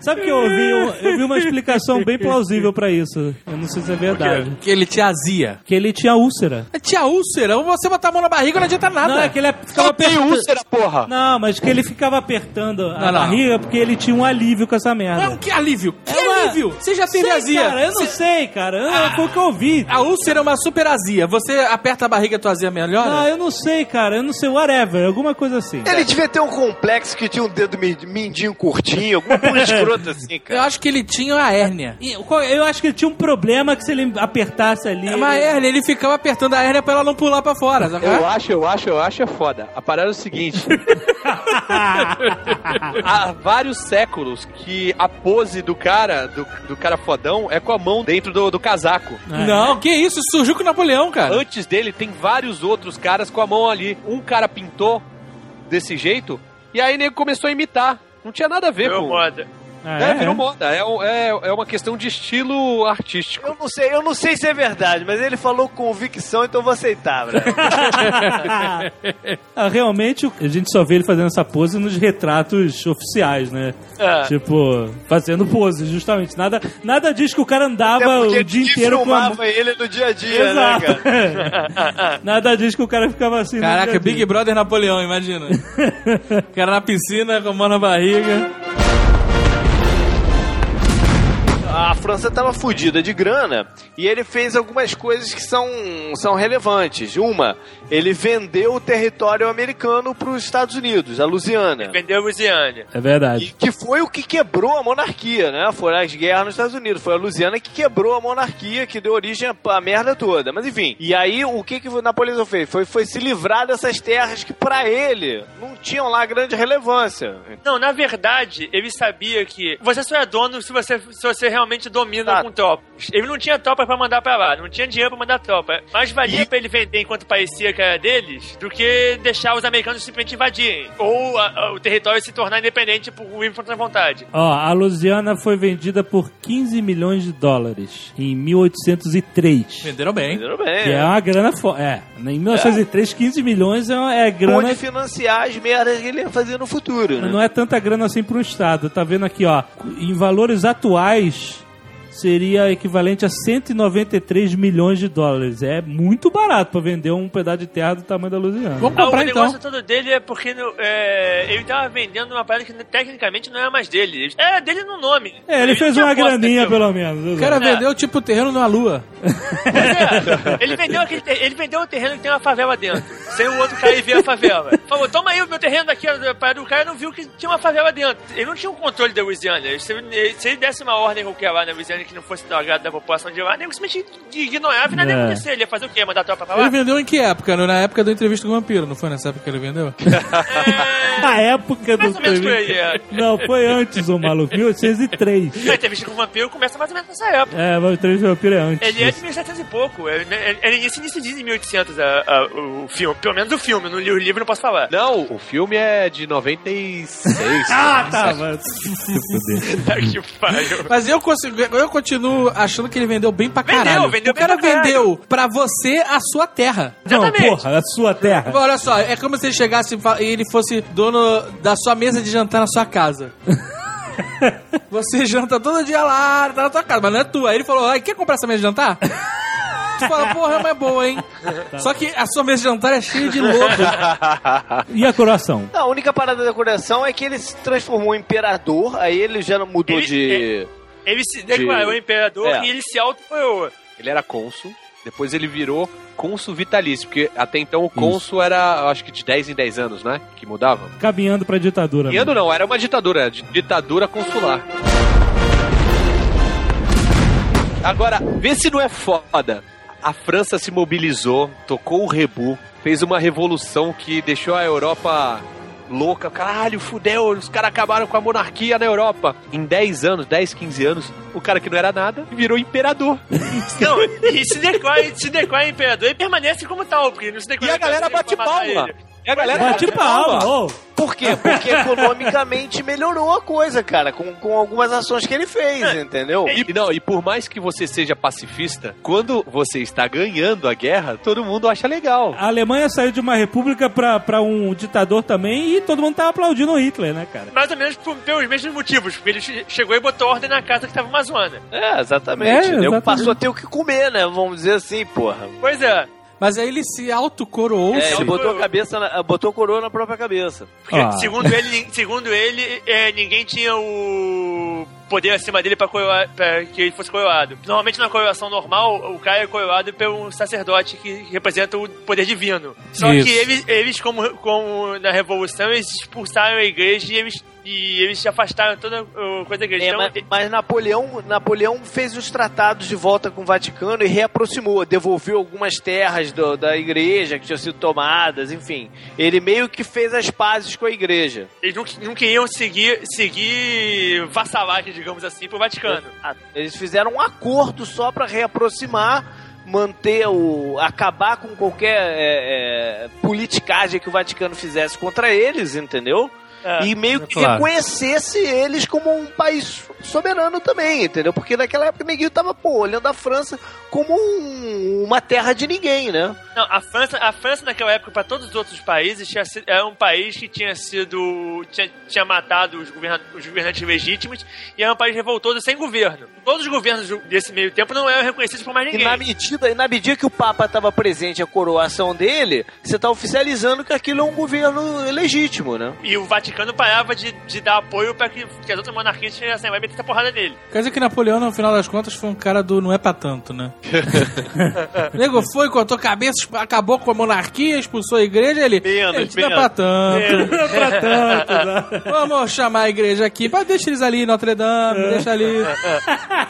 Sabe que eu ouvi, um- eu vi uma explicação bem plausível pra isso. Eu não sei se é verdade. Que ele tinha azia. Que ele tinha úlcera. Tinha úlcera, você botar a mão na barriga não adianta nada. Não, é que ele ficava Só tem úlcera, porra! Não, mas que ele ficava apertando a Não, não. barriga porque ele tinha um alívio com essa merda. Não, que alívio. Que É horrível. Você já teve sei, azia. Cara, eu não sei, cara. Eu, Foi o que eu ouvi. A úlcera é uma super azia. Você aperta a barriga e tua azia melhora? Ah, eu não sei, cara. Eu não sei, whatever. Alguma coisa assim. Ele devia ter um complexo que tinha um dedo mi- mindinho curtinho, alguma coisa escrota assim, Eu cara. acho que ele tinha a hérnia. E Eu acho que ele tinha um problema que se ele apertasse ali. É uma ele- hérnia, ele ficava apertando a hérnia pra ela não pular pra fora. sabe? Eu acho, eu acho, eu acho é foda. A parada é o seguinte: há vários séculos que a pose do cara, do, do cara fodão, é com a mão dentro do, do casaco. Não, que isso? Surgiu com o Napoleão, cara. Antes dele, tem vários outros caras com a mão ali. Um cara pintou desse jeito, e aí nego começou a imitar. Não tinha nada a ver Virou com. moda. Ah, É, é? virou moda. É, um- é, é uma questão de estilo artístico. Eu não sei, eu não sei se é verdade, mas ele falou com convicção, então eu vou aceitar. Ah, realmente, a gente só vê ele fazendo essa pose nos retratos oficiais, né? É. Tipo, fazendo pose, justamente. Nada, nada diz que o cara andava o dia inteiro com a mão. filmava ele no dia a dia, Exato. né, cara? Nada diz que o cara ficava assim. no Caraca, dia a dia. Big Brother Napoleão, imagina. o cara na piscina com a mão na barriga. A França estava fodida de grana e ele fez algumas coisas que são, são relevantes. Uma, ele vendeu o território americano para os Estados Unidos, a Louisiana. Vendeu a Louisiana. É verdade. Que foi o que quebrou a monarquia, né? Foram as guerras nos Estados Unidos. Foi a Louisiana que quebrou a monarquia, que deu origem à merda toda. Mas enfim. E aí, o que, que o Napoleão fez? Foi, foi se livrar dessas terras que, para ele, não tinham lá grande relevância. Não, na verdade, ele sabia que você só é dono se você, se você realmente domina Tá. com tropas. Ele não tinha tropa pra mandar pra lá, não tinha dinheiro pra mandar tropa. Mas valia E- pra ele vender enquanto parecia que era deles do que deixar os americanos simplesmente invadirem. Ou a- a- o território se tornar independente por livre contra vontade. Ó, a Louisiana foi vendida por 15 milhões de dólares em 1803. Venderam bem. Entenderam bem? Que é né? uma grana forte. É, em 1903, 15 milhões é, uma- é grana. Pôde financiar as merdas que ele ia fazer no futuro, né? Não é tanta grana assim para um estado. Tá vendo aqui, ó. Em valores atuais, seria equivalente a 193 milhões de dólares. É muito barato para vender um pedaço de terra do tamanho da Louisiana. Vamos Ah, o comprar então. negócio todo dele é porque é, ele tava vendendo uma parada que tecnicamente não era mais dele. Era dele no nome. É, ele fez tinha uma graninha, pelo menos. O cara É. vendeu tipo o terreno na lua. É, ele vendeu, aquele ter- ele vendeu o terreno que tem uma favela dentro. Sem o outro cara ir ver a favela. Falou, toma aí o meu terreno daqui. a parada do cara não viu que tinha uma favela dentro. Ele não tinha o controle da Louisiana. Se, ele- se ele desse uma ordem qualquer lá na Louisiana que não fosse do agrado da população de lá, nem simplesmente ignorava e nada ia É. acontecer. Ele ia fazer o quê? Mandar tropa pra Ele lá? vendeu em que época? Na época da entrevista com o vampiro, não foi nessa época que ele vendeu? A época do Mais ou menos aí, é. Não, foi antes, o maluco. 1803. A entrevista com o vampiro começa mais ou menos nessa época. É, mas o 3 de vampiro é antes. Ele é de 1700 e pouco. Ele, ele, ele inicia, inicia de 1800 a, a- o filme. Pelo menos o filme. No li- o livro não posso falar. Não, o filme é de 96. Ah, tá. Se. Tá que pariu. Mas eu, consigo, eu continuo achando que ele vendeu bem pra Vendeu, caralho. vendeu o cara bem pra caralho. vendeu pra você a sua terra. Não, Exatamente. porra, a sua terra. Olha só, é como se ele chegasse e ele fosse dono da sua mesa de jantar na sua casa. Você janta todo dia lá, tá na tua casa, mas não é tua. Aí ele falou, "Ai, quer comprar essa mesa de jantar? Tu fala, porra, mas é boa, hein? Só que a sua mesa de jantar é cheia de lobo. E a coroação? Não, a única parada da coração é que ele se transformou em imperador, aí ele já mudou Ele- de. Ele se declarou imperador É. e ele se auto-coroou. Ele era cônsul, depois ele virou cônsul vitalício, porque até então o cônsul era, eu acho que de 10 em 10 anos, né? Que mudava. Caminhando pra ditadura. Guiando não, era uma ditadura, di- ditadura consular. Agora, vê se não é foda. A França se mobilizou, tocou o rebu, fez uma revolução que deixou a Europa louca. Caralho, fudeu, os caras acabaram com a monarquia na Europa. Em 10 anos, 10, 15 anos, o cara que não era nada virou imperador. Não, e se declara, se declara imperador e permanece como tal, porque não se E declara a galera bate palma. ele. E a galera Bate palma. Por quê? Porque economicamente melhorou a coisa, cara, com, com algumas ações que ele fez, entendeu? E, não, e por mais que você seja pacifista, quando você está ganhando a guerra, todo mundo acha legal. A Alemanha saiu de uma república pra, pra um ditador também e todo mundo tava aplaudindo o Hitler, né, cara? Mais ou menos por- pelos mesmos motivos, porque ele che- chegou e botou ordem na casa que tava uma zona. É, exatamente. É, entendeu? exatamente. Passou a ter o que comer, né? Vamos dizer assim, porra. Pois é, Mas aí ele se autocoroou. É, se- ele botou a cabeça, na- botou a coroa na própria cabeça. porque Ah. segundo ele, segundo ele é, ninguém tinha o poder acima dele pra, coroar, pra que ele fosse coroado. Normalmente na coroação normal, o cara é coroado por um sacerdote que representa o poder divino. Só Isso. que eles, eles como, como na Revolução, eles expulsaram a igreja e eles, e eles se afastaram toda coisa igreja. É, Então, mas, mas Napoleão, Napoleão fez os tratados de volta com o Vaticano e reaproximou, devolveu algumas terras do- da igreja que tinham sido tomadas, enfim. Ele meio que fez as pazes com a igreja. eles não, não queriam seguir, seguir vassalagem, digamos assim, pro Vaticano. Ah, Eles fizeram um acordo só para reaproximar, manter o. acabar com qualquer é, é, politicagem que o Vaticano fizesse contra eles, entendeu? É. e meio que claro. reconhecesse eles como um país soberano também, entendeu? Porque naquela época o neguinho tava, pô, olhando a França como um- uma terra de ninguém, né? Não, a França, a França naquela época, para todos os outros países, tinha sido, era um país que tinha sido. tinha, tinha matado os, governa, os governantes legítimos e era um país revoltoso sem governo. Todos os governos desse meio tempo não eram reconhecidos por mais E ninguém. na medida, e na medida que o Papa estava presente, a coroação dele, você tá oficializando que aquilo é um governo legítimo, né? E o Vaticano parava de, de dar apoio para que, que as outras monarquias chegassem lá e metessem a porrada nele. Quer dizer que Napoleão, no final das contas, foi um cara do não é pra tanto, né? nego foi, cortou cabeça, acabou com a monarquia, expulsou a igreja, ele. Menos, "Gente, não é menos." pra tanto. Não é pra tanto, né? Vamos chamar a igreja aqui, mas deixa eles ali Notre Dame, deixa ali.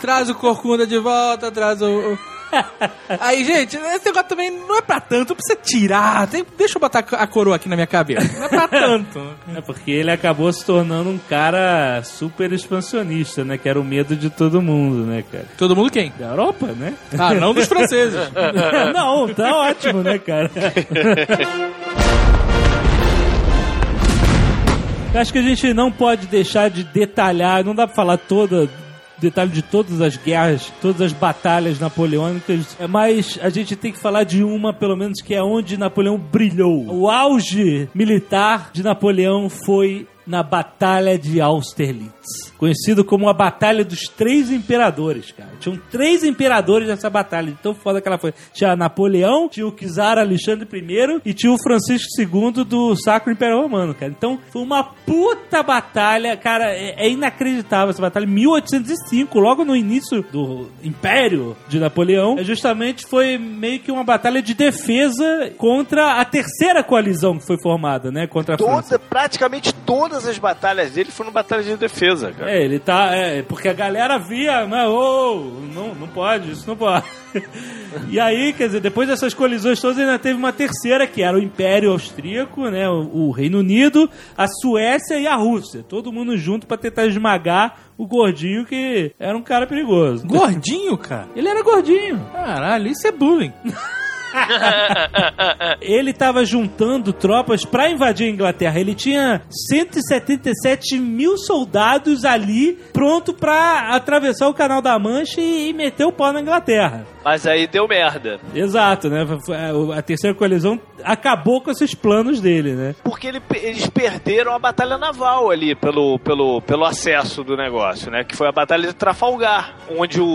traz o Corcunda de volta, traz o. Aí, gente, esse negócio também não é pra tanto, precisa tirar. Tem- deixa eu botar a coroa aqui na minha cabeça. Não é pra tanto. É porque ele acabou se tornando um cara super expansionista, né? Que era o medo de todo mundo, né, cara? Todo mundo quem? Da Europa, né? Ah, não dos franceses. não, tá ótimo, né, cara? Acho que a gente não pode deixar de detalhar, não dá pra falar toda detalhe de todas as guerras, todas as batalhas napoleônicas, é, mas a gente tem que falar de uma, pelo menos, que é onde Napoleão brilhou. O auge militar de Napoleão foi na Batalha de Austerlitz, conhecido como a Batalha dos Três Imperadores, cara. Tinham três imperadores nessa batalha, tão foda que ela foi. Tinha Napoleão, tinha o czar Alexandre I e tinha o Francisco II do Sacro Império Romano, cara. Então, foi uma puta batalha, cara, é, é inacreditável essa batalha. 1805, logo no início do Império de Napoleão, é justamente foi meio que uma batalha de defesa contra a terceira coalizão que foi formada, né, contra a França. Toda, praticamente todas as batalhas dele foram batalhas de defesa, cara. É, ele tá. É, porque a galera via, mas, ô, não, não pode, isso não pode. e aí, quer dizer, depois dessas colisões todas, ainda teve uma terceira, que era o Império Austríaco, né? O, o Reino Unido, a Suécia e a Rússia. Todo mundo junto pra tentar esmagar o gordinho, que era um cara perigoso. Gordinho, cara. Ele era gordinho. Caralho, isso é bullying. Ele tava juntando tropas pra invadir a Inglaterra. Ele tinha 177 mil soldados ali, pronto pra atravessar o Canal da Mancha e, e meter o pau na Inglaterra. Mas aí deu merda. Exato, né? A terceira coalizão acabou com esses planos dele, né? Porque ele- eles perderam a batalha naval ali pelo, pelo, pelo acesso do negócio, né? Que foi a batalha de Trafalgar, onde o,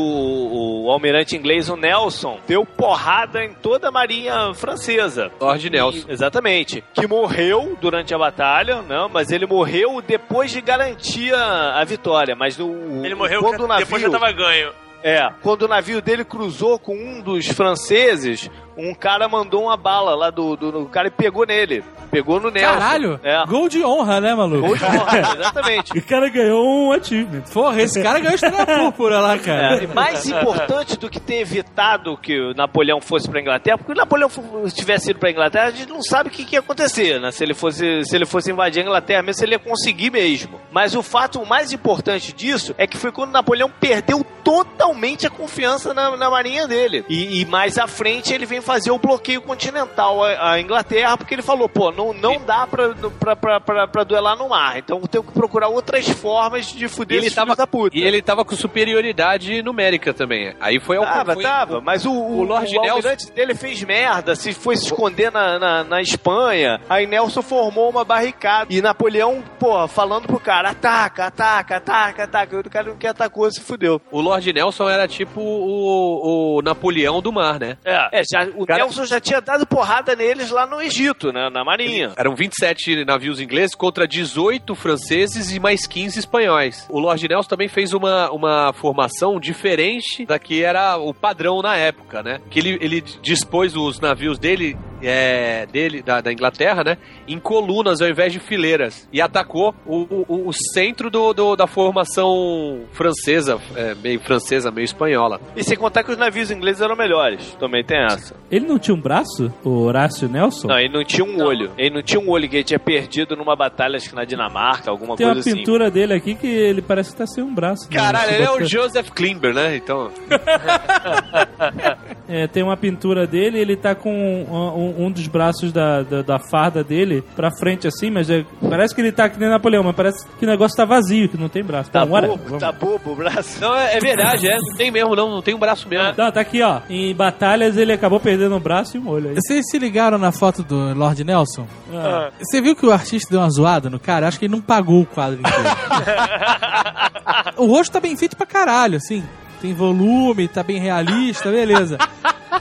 o almirante inglês, o Nelson, deu porrada em toda a marinha francesa. Lord Nelson. E- exatamente. Que morreu durante a batalha, não, mas ele morreu depois de garantir a, a vitória. Mas o, Ele morreu quando o navio, depois já tava ganho. É, quando o navio dele cruzou com um dos franceses, um cara mandou uma bala lá do, do, do cara e pegou nele. Pegou no Nelson. Caralho. É. Gol de honra, né, maluco? Gol de honra, exatamente. E o cara ganhou um achievement. Porra, esse cara ganhou estrela púrpura lá, cara. É, e mais importante do que ter evitado que o Napoleão fosse pra Inglaterra, porque o Napoleão tivesse ido pra Inglaterra, a gente não sabe o que, que ia acontecer, né? Se ele, fosse, se ele fosse invadir a Inglaterra mesmo, se ele ia conseguir mesmo. Mas o fato mais importante disso é que foi quando Napoleão perdeu totalmente a confiança na, na marinha dele. E, e mais à frente ele vem fazer o bloqueio continental à, Inglaterra, porque ele falou, pô, não, não dá pra, pra, pra, pra, pra duelar no mar, então eu tenho que procurar outras formas de fuder Ele esses tava, da puta. e ele tava com superioridade numérica também. Aí foi ao Tava, foi- tava, mas o, o, o Lord o Nelson- almirante dele fez merda, se foi se esconder na, na, na Espanha, aí Nelson formou uma barricada, e Napoleão, porra, falando pro cara, ataca, ataca, ataca, ataca, e o cara não quer atacou, se fudeu. O Lord Nelson era tipo o, o Napoleão do mar, né? É. É, já, o Cara- Nelson já tinha dado porrada neles lá no Egito, né, na marinha. Eram 27 navios ingleses contra 18 franceses e mais 15 espanhóis. O Lord Nelson também fez uma, uma formação diferente da que era o padrão na época, né? Que ele, ele dispôs os navios dele, é, dele da, da Inglaterra, né? Em colunas ao invés de fileiras. E atacou o, o, o centro do, do- da formação francesa, é, meio francesa, meio espanhola. E sem contar que os navios ingleses eram melhores. Também tem essa. Ele não tinha um braço? O Horácio Nelson? Não, ele não tinha um olho. Ele não tinha um olho que ele tinha perdido numa batalha, acho que na Dinamarca, alguma Tem uma coisa assim. pintura dele aqui que ele parece que tá sem um braço. Caralho, Não, ele é o Joseph Klimber, né? Então. É, tem uma pintura dele, ele tá com um, um- um dos braços da, da, da farda dele pra frente assim, mas é- parece que ele tá que nem Napoleão, mas parece que o negócio tá vazio, que não tem braço. Tá Bom, bobo, vamos- tá bobo o braço. Não, é, é verdade, é. Não tem mesmo, não. Não tem um braço mesmo. Não, tá aqui, ó. Em batalhas ele acabou perdendo um braço e um olho aí. Vocês se ligaram na foto do Lord Nelson? Ah. Você viu que o artista deu uma zoada no cara? Acho que ele não pagou o quadro inteiro. o rosto tá bem feito pra caralho, assim. Tem volume, tá bem realista, beleza.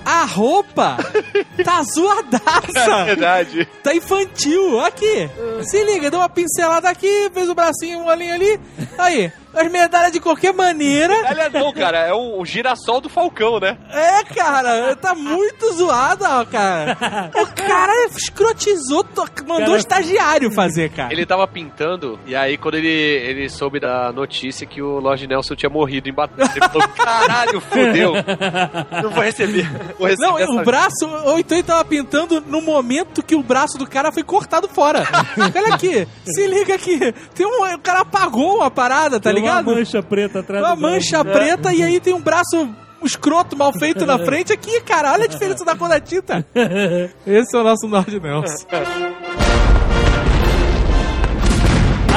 A roupa tá zoadaça. verdade. Tá infantil. Aqui. Se liga, deu uma pincelada aqui, fez o bracinho, um olhinho ali. Aí, as medalhas de qualquer maneira. Aliás, não, cara, é o, o girassol do Falcão, né? É, cara, tá muito zoada, ó, cara. O cara escrotizou, mandou Cara- o estagiário fazer, cara. Ele tava pintando, e aí quando ele, ele soube da notícia que o Lord Nelson tinha morrido em batalha, ele falou: caralho, fudeu. Não vou receber. Vou receber Não, essa- o braço, ou então ele tava pintando no momento que o braço do cara foi cortado fora. Olha aqui, se liga aqui. Tem um, o cara apagou uma parada, tá Tem ligado? Uma mancha preta atrás Uma mancha preta e aí tem um braço escroto mal feito na frente aqui, cara. Olha a diferença da cor da tinta. Esse é o nosso Lord Nelson.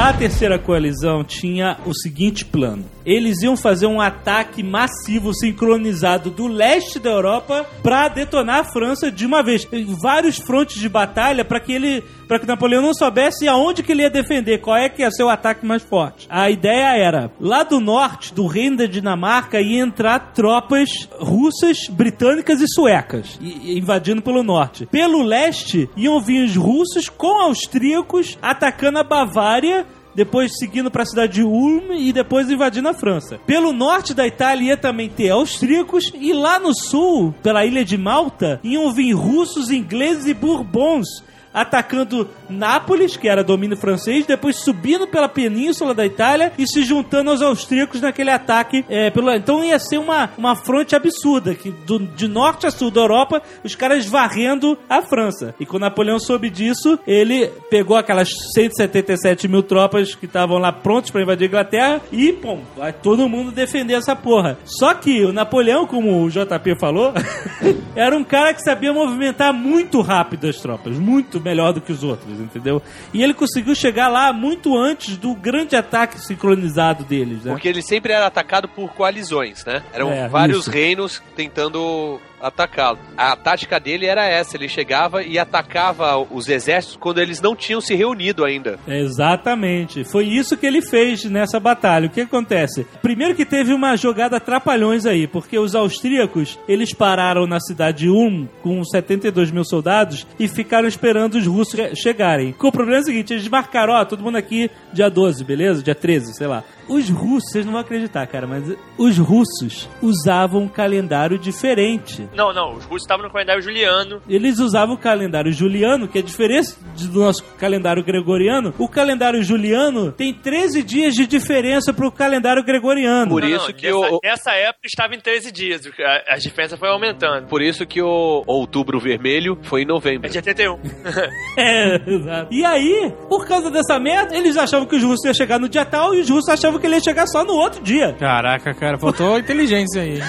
A terceira coalizão tinha o seguinte plano: eles iam fazer um ataque massivo sincronizado do leste da Europa pra detonar a França de uma vez. Em Vários frontes de batalha para que ele, para que Napoleão não soubesse aonde que ele ia defender, qual é que ia ser o ataque mais forte. A ideia era lá do norte do reino da Dinamarca ia entrar tropas russas, britânicas e suecas, invadindo pelo norte. Pelo leste iam vir os russos com austríacos atacando a Bavária depois seguindo para a cidade de Ulm e depois invadindo a França. Pelo norte da Itália ia também ter austríacos e lá no sul, pela ilha de Malta, iam vir russos, ingleses e bourbons atacando Nápoles, que era domínio francês, depois subindo pela península da Itália e se juntando aos austríacos naquele ataque. é, pelo... Então ia ser uma, uma fronte absurda, que do, de norte a sul da Europa, os caras varrendo a França. E quando Napoleão soube disso, ele pegou aquelas 177 mil tropas que estavam lá prontos para invadir a Inglaterra e, pum, vai todo mundo defender essa porra. Só que o Napoleão, como o JP falou, era um cara que sabia movimentar muito rápido as tropas, muito melhor do que os outros, entendeu? E ele conseguiu chegar lá muito antes do grande ataque sincronizado deles, né? Porque ele sempre era atacado por coalizões, né? Eram É, vários isso. reinos tentando atacá-lo. A tática dele era essa: ele chegava e atacava os exércitos quando eles não tinham se reunido ainda. Exatamente. Foi isso que ele fez nessa batalha. O que acontece? Primeiro que teve uma jogada trapalhões aí, porque os austríacos, eles pararam na cidade de Ulm com 72 mil soldados e ficaram esperando os russos che- chegarem. O problema é o seguinte, eles marcaram, ó, todo mundo aqui dia 12, beleza? Dia 13, sei lá. Os russos, vocês não vão acreditar, cara, mas os russos usavam um calendário diferente. Não, não, os russos estavam no calendário juliano. Eles usavam o calendário juliano, que é diferente do nosso calendário gregoriano. O calendário juliano tem 13 dias de diferença pro calendário gregoriano. Por Não, isso não, que nessa, o- nessa época estava em 13 dias, a, a diferença foi aumentando. Por isso que o Outubro Vermelho foi em novembro. É dia 31. É, exato. E aí, por causa dessa merda, eles achavam que os russos iam chegar no dia tal e os russos achavam que ele ia chegar só no outro dia. Caraca, cara, faltou inteligência aí.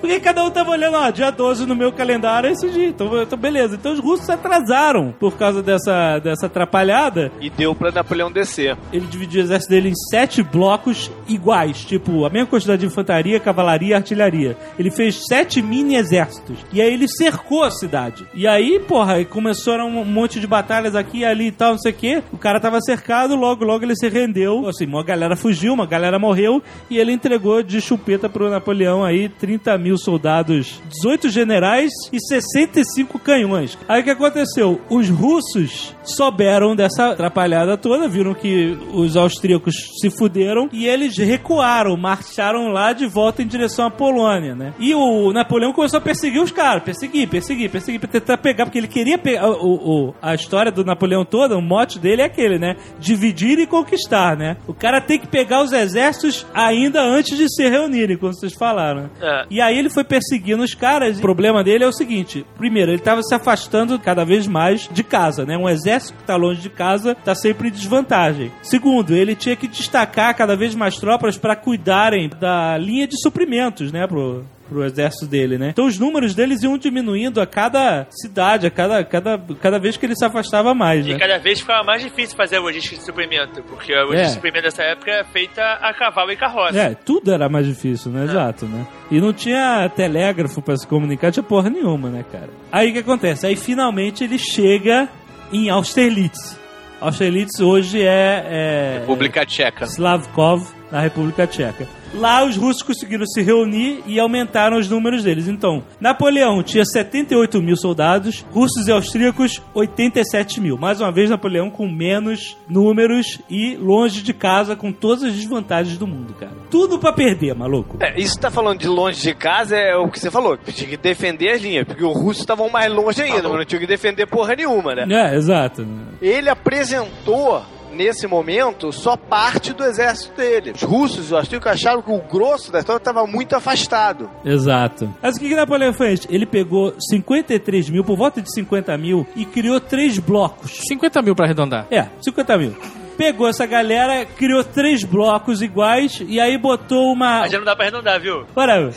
Porque cada um tava olhando, ó, dia 12 no meu calendário é esse dia. Então, então beleza. Então os russos se atrasaram por causa dessa, dessa atrapalhada. E deu pra Napoleão descer. Ele dividiu o exército dele em sete blocos iguais, tipo, a mesma quantidade de infantaria, cavalaria e artilharia. Ele fez sete mini exércitos. E aí ele cercou a cidade. E aí, porra, começaram um monte de batalhas aqui, ali e tal, não sei o quê. O cara tava cercado, logo, logo ele se rendeu. Assim, uma galera fugiu, uma galera morreu e ele entregou de chupeta pro Napoleão aí 30 mil soldados, 18 generais e 65 canhões. Aí o que aconteceu? Os russos souberam dessa atrapalhada toda, viram que os austríacos se fuderam e eles recuaram, marcharam lá de volta em direção à Polônia, né? E o Napoleão começou a perseguir os caras, perseguir, perseguir, perseguir, pra tentar pegar, porque ele queria pegar. O, o- a história do Napoleão toda, o mote dele é aquele, né? Dividir e conquistar, né? O cara tem que pegar os exércitos ainda antes de se reunirem, como vocês falaram. É. E aí ele foi perseguindo os caras. O problema dele é o seguinte: primeiro, ele estava se afastando cada vez mais de casa, né? Um exército que tá longe de casa tá sempre em desvantagem. Segundo, ele tinha que destacar cada vez mais tropas para cuidarem da linha de suprimentos, né? Pro, pro exército dele, né? Então os números deles iam diminuindo a cada cidade, a cada, cada, cada vez que ele se afastava mais, E né? cada vez ficava mais difícil fazer a logística de suprimento, porque a logística É. de suprimento dessa época é feita a cavalo e carroça. É, tudo era mais difícil, né? Exato, né? E não tinha telégrafo pra se comunicar, tinha porra nenhuma, né, cara? Aí o que acontece? Aí finalmente ele chega em Austerlitz. Austerlitz hoje é. é República Tcheca. Slavkov, na República Tcheca. Lá os russos conseguiram se reunir e aumentaram os números deles. Então, Napoleão tinha 78 mil soldados, russos e austríacos 87 mil. Mais uma vez, Napoleão com menos números e longe de casa, com todas as desvantagens do mundo, cara. Tudo pra perder, maluco. É, isso tá falando de longe de casa é o que você falou. Tinha que defender as linhas, porque os russos estavam mais longe ainda, mas não tinha que defender porra nenhuma, né? É, exato. Ele apresentou nesse momento só parte do exército dele. Os russos e os austríacos acharam que o grosso da história estava muito afastado. Exato. Mas o que, que Napoleão fez? Ele pegou 53 mil, por volta de 50 mil, e criou três blocos. 50 mil pra arredondar. É, 50 mil. Pegou essa galera, criou três blocos iguais e aí botou uma. Mas já não dá pra arredondar, viu? Whatever.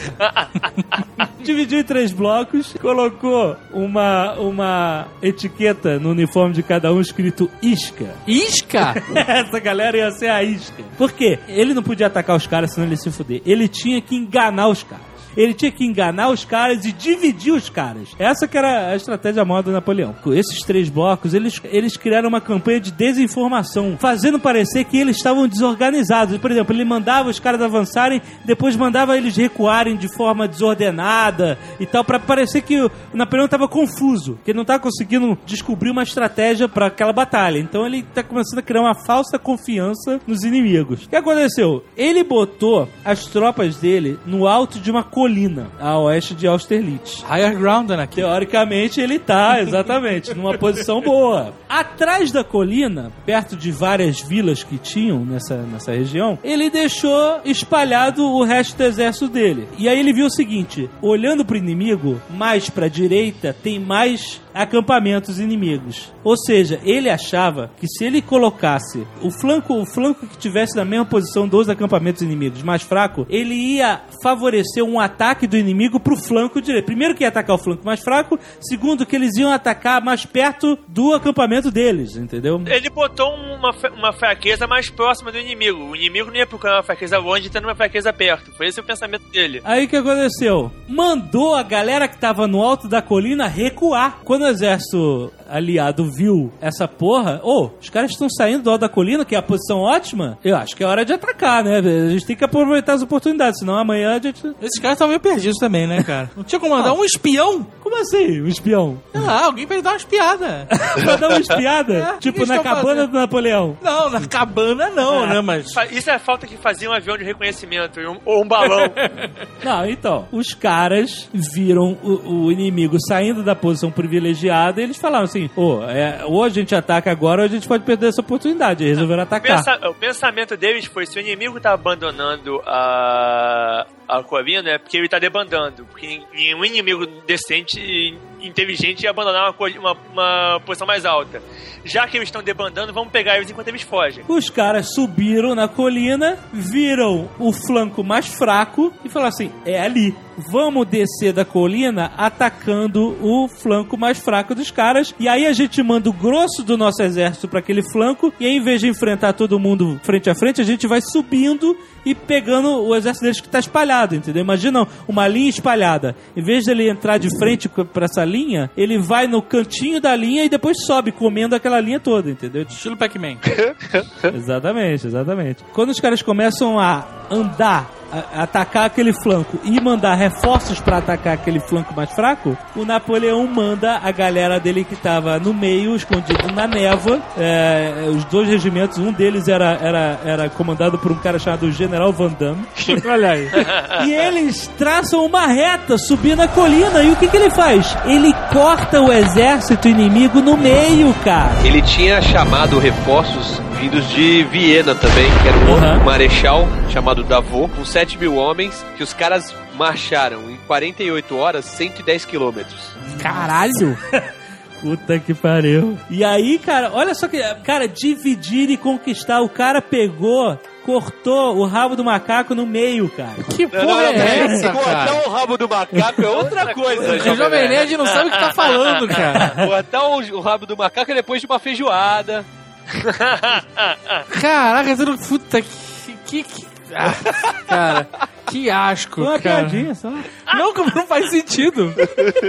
Dividiu em três blocos, colocou uma, uma etiqueta no uniforme de cada um escrito isca. Isca? Essa galera ia ser a isca. Por quê? Ele não podia atacar os caras, senão ele ia se fuder. Ele tinha que enganar os caras. Ele tinha que enganar os caras e dividir os caras. Essa que era a estratégia maior do Napoleão. Esses três blocos, eles, eles criaram uma campanha de desinformação, fazendo parecer que eles estavam desorganizados. Por exemplo, ele mandava os caras avançarem, depois mandava eles recuarem de forma desordenada e tal, pra parecer que o Napoleão estava confuso, que ele não estava conseguindo descobrir uma estratégia para aquela batalha. Então ele tá começando a criar uma falsa confiança nos inimigos. O que aconteceu? Ele botou as tropas dele no alto de uma colina a oeste de Austerlitz. Higher ground, né? Teoricamente ele tá, exatamente, numa posição boa. Atrás da colina, perto de várias vilas que tinham nessa, nessa região, ele deixou espalhado o resto do exército dele. E aí ele viu o seguinte: olhando pro inimigo, mais pra direita tem mais acampamentos inimigos. Ou seja, ele achava que se ele colocasse o flanco, o flanco que tivesse na mesma posição dos acampamentos inimigos mais fraco, ele ia favorecer um ataque do inimigo pro flanco direito. Primeiro que ia atacar o flanco mais fraco, segundo que eles iam atacar mais perto do acampamento deles, entendeu? Ele botou uma, uma fraqueza mais próxima do inimigo. O inimigo não ia procurar uma fraqueza longe, tendo uma fraqueza perto. Foi esse o pensamento dele. Aí o que aconteceu? Mandou a galera que tava no alto da colina recuar. Quando o exército aliado viu essa porra, ô, os caras estão saindo do alto da colina, que é a posição ótima, eu acho que é hora de atacar, né? A gente tem que aproveitar as oportunidades, senão amanhã a gente. Esses caras estão meio perdidos também, né, cara? Não tinha como mandar um espião? Como assim, um espião? Ah, alguém pra ele dar uma espiada. pra dar uma espiada? É, o tipo na cabana fazendo? do Napoleão. Não, na cabana não, né, mas... Isso é a falta que fazia um avião de reconhecimento e um- ou um balão. Não, então, os caras viram o, o inimigo saindo da posição privilegiada e eles falaram assim: ô, é, ou a gente ataca agora ou a gente pode perder essa oportunidade. E resolveram atacar. Pensa- o pensamento deles foi: se o inimigo tá abandonando a, a colina, é porque ele tá debandando. Porque nenhum inimigo decente inteligente ia abandonar uma, uma, uma posição mais alta. Já que eles estão debandando, vamos pegar eles enquanto eles fogem. Os caras subiram na colina, viram o flanco mais fraco e falaram assim: é ali. Vamos descer da colina atacando o flanco mais fraco dos caras. E aí a gente manda o grosso do nosso exército para aquele flanco. E aí, em vez de enfrentar todo mundo frente a frente, a gente vai subindo e pegando o exército deles que tá espalhado, entendeu? Imagina uma linha espalhada. Em vez dele entrar de frente para essa linha linha, ele vai no cantinho da linha e depois sobe, comendo aquela linha toda, entendeu? Estilo Pac-Man. Exatamente, exatamente. Quando os caras começam a andar, atacar aquele flanco e mandar reforços pra atacar aquele flanco mais fraco, o Napoleão manda a galera dele que tava no meio, escondido na névoa, é, os dois regimentos, um deles era, era, era comandado por um cara chamado General Van Damme. Olha aí. E eles traçam uma reta subindo a colina. E o que, que ele faz? Ele corta o exército inimigo no meio, cara. Ele tinha chamado reforços vindos de Viena também, que era um Uhum. marechal chamado Davos, com 7 mil homens, que os caras marcharam em 48 horas 110 quilômetros. Caralho! Puta que pariu. E aí, cara, olha só que. Cara, dividir e conquistar. O cara pegou, cortou o rabo do macaco no meio, cara. Que porra é essa, Cortar cara? o rabo do macaco é outra coisa, O Jovem Nerd não sabe o que tá falando, cara. Cortar o, o rabo do macaco é depois de uma feijoada. Caraca, tudo. Puta que. que, que- ah, cara, que asco, Uma cara. piadinha só. Não, como não faz sentido.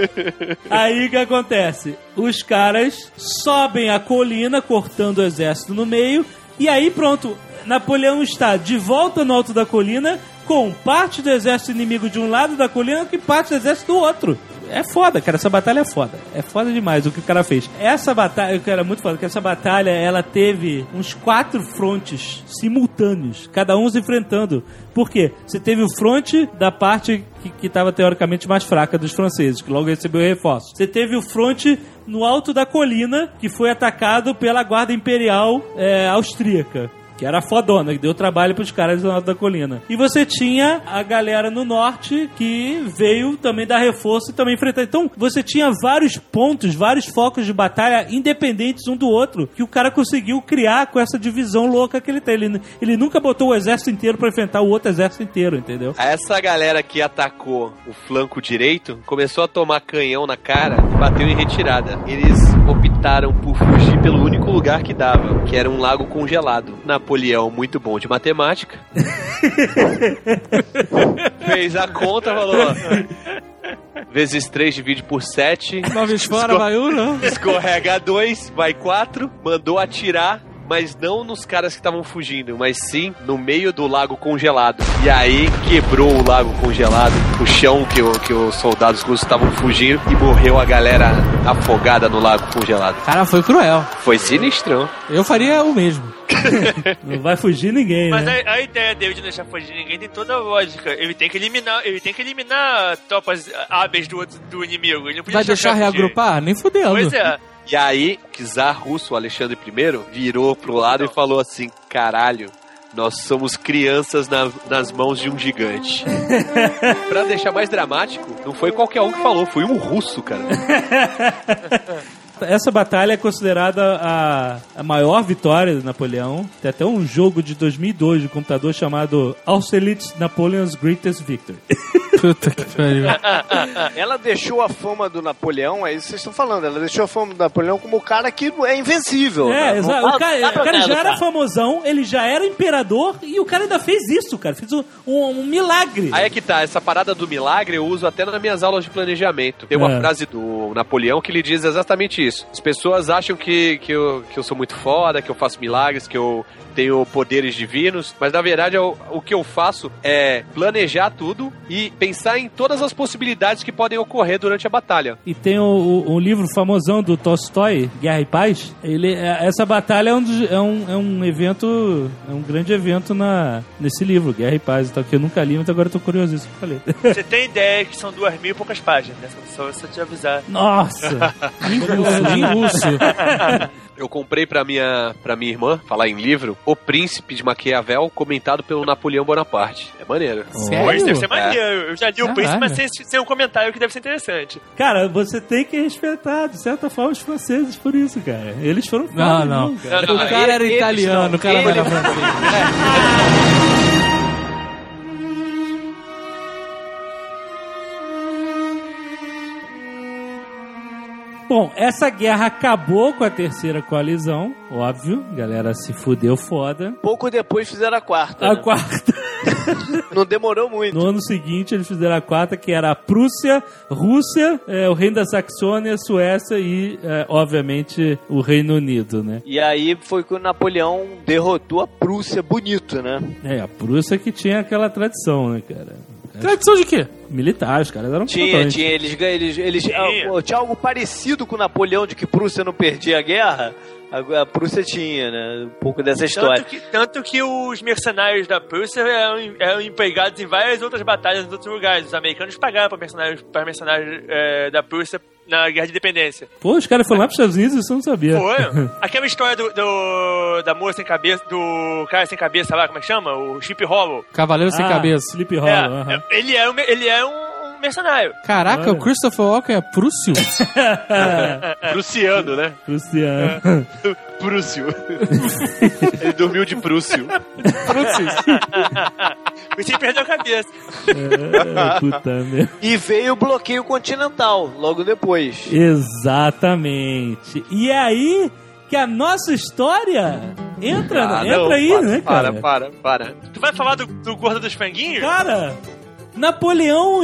Aí o que acontece? Os caras sobem a colina, cortando o exército no meio, e aí pronto. Napoleão está de volta no alto da colina, com parte do exército inimigo de um lado da colina e parte do exército do outro. É foda, cara. Essa batalha é foda. É foda demais o que o cara fez. Essa batalha, cara, é muito foda, porque essa batalha, ela teve uns quatro frontes simultâneos, cada um se enfrentando. Por quê? Você teve o fronte da parte que, que tava teoricamente mais fraca dos franceses, que logo recebeu reforço. Você teve o fronte no alto da colina, que foi atacado pela guarda imperial é, austríaca. Que era fodona, que deu trabalho pros caras do alto da colina. E você tinha a galera no norte que veio também dar reforço e também enfrentar. Então, você tinha vários pontos, vários focos de batalha independentes um do outro, que o cara conseguiu criar com essa divisão louca que ele tem. Ele, ele nunca botou o exército inteiro pra enfrentar o outro exército inteiro, entendeu? Essa galera que atacou o flanco direito começou a tomar canhão na cara e bateu em retirada. Eles optaram por fugir pelo único lugar que dava, que era um lago congelado. Napoleão, muito bom de matemática, fez a conta, falou: vezes 3 divide por 7. Nove vezes fora, vai um, não? Escorrega 2, vai 4, mandou atirar. Mas não nos caras que estavam fugindo, mas sim no meio do lago congelado. E aí quebrou o lago congelado, o chão que, o- que os soldados russos estavam fugindo e morreu a galera afogada no lago congelado. Cara, foi cruel. Foi sinistrão. Eu faria o mesmo. Não vai fugir ninguém, Mas né? a, a ideia dele de não deixar fugir ninguém tem toda a lógica. Ele tem que eliminar, ele tem que eliminar tropas hábeis do, do inimigo. Ele não podia Vai deixar fugir. reagrupar? Nem fudendo. Pois é. E aí, o czar russo, Alexandre I, virou pro lado e falou assim: caralho. Nós somos crianças na- nas mãos de um gigante. pra deixar mais dramático, não foi qualquer um que falou, foi um russo, cara. Essa batalha é considerada a, a maior vitória do Napoleão. Tem até um jogo de 2002 de computador chamado Austerlitz Napoleon's Greatest Victory. Puta que pariu. Ela deixou a fama do Napoleão, é isso que vocês estão falando, ela deixou a fama do Napoleão como o cara que é invencível. É, né? exato. O cara, o cara já era famosão, ele já era imperador e o cara ainda fez isso, cara. Fez um, um- um milagre. Aí é que tá, essa parada do milagre eu uso até nas minhas aulas de planejamento. Tem uma É. frase do Napoleão que ele diz exatamente isso. As pessoas acham que, que, eu, que eu sou muito foda, que eu faço milagres, que eu tenho poderes divinos, mas na verdade eu- o que eu faço é planejar tudo e pensar em todas as possibilidades que podem ocorrer durante a batalha. E tem o, o- um livro famosão do Tolstói, Guerra e Paz. Ele, é- essa batalha é um, dos- é, um, é um evento, é um grande evento na, nesse livro, Guerra e Paz, então, que eu nunca li, mas agora eu tô curioso isso que eu falei. Você tem ideia que são duas mil e poucas páginas, né? Só você te avisar. Nossa! Russo. Eu comprei pra minha, pra minha irmã, falar em livro, O Príncipe de Maquiavel, comentado pelo Napoleão Bonaparte. É maneiro. Pois Sério? deve ser maneiro. Eu já li o. Príncipe, mas sem, sem um comentário que deve ser interessante. Cara, você tem que respeitar, de certa forma, os franceses por isso, cara. Eles foram Não, foda, não. cara. O cara era italiano, não. o cara na Eles- francês. Bom, essa guerra acabou com a terceira coalizão, óbvio. A galera se fudeu foda. Pouco depois fizeram a quarta. A né? quarta. Não demorou muito. No ano seguinte, eles fizeram a quarta, que era a Prússia, Rússia, é, o Reino da Saxônia, Suécia e, é, obviamente, o Reino Unido, né? E aí foi quando Napoleão derrotou a Prússia bonito, né? É, a Prússia que tinha aquela tradição, né, cara? Tradição de quê? Militar, os caras eram Tinha, tinha, eles, ganham- eles, eles Tinha. ah, tinha algo parecido com Napoleão de que Prússia não perdia a guerra. A, a Prússia tinha, né? Um pouco dessa história. Tanto que, tanto que os mercenários da Prússia eram, eram empregados em várias outras batalhas em outros lugares. Os americanos pagavam para mercenários, para mercenários é, da Prússia na Guerra de Independência. Pô, os caras foram lá pros Estados Unidos e isso eu não sabia. Foi. Aquela história do, do- da moça sem cabeça, do cara sem cabeça lá, como é que chama? O Chip Hollow. Cavaleiro sem Ah, cabeça. Sleep É, Hollow, aham. ele é, um, ele é um mercenário. Caraca, Olha. o Christopher Walken é prússio? Prussiano, né? Prussiano. Prússio. Ele dormiu de Prússio. O Chip perdeu a cabeça. É, puta merda. E veio o bloqueio continental logo depois. Exatamente. E é aí que a nossa história entra, Ah, entra não, aí, para, né, cara? Para, para, para. Tu vai falar do, do gordo dos franguinhos? Cara, Napoleão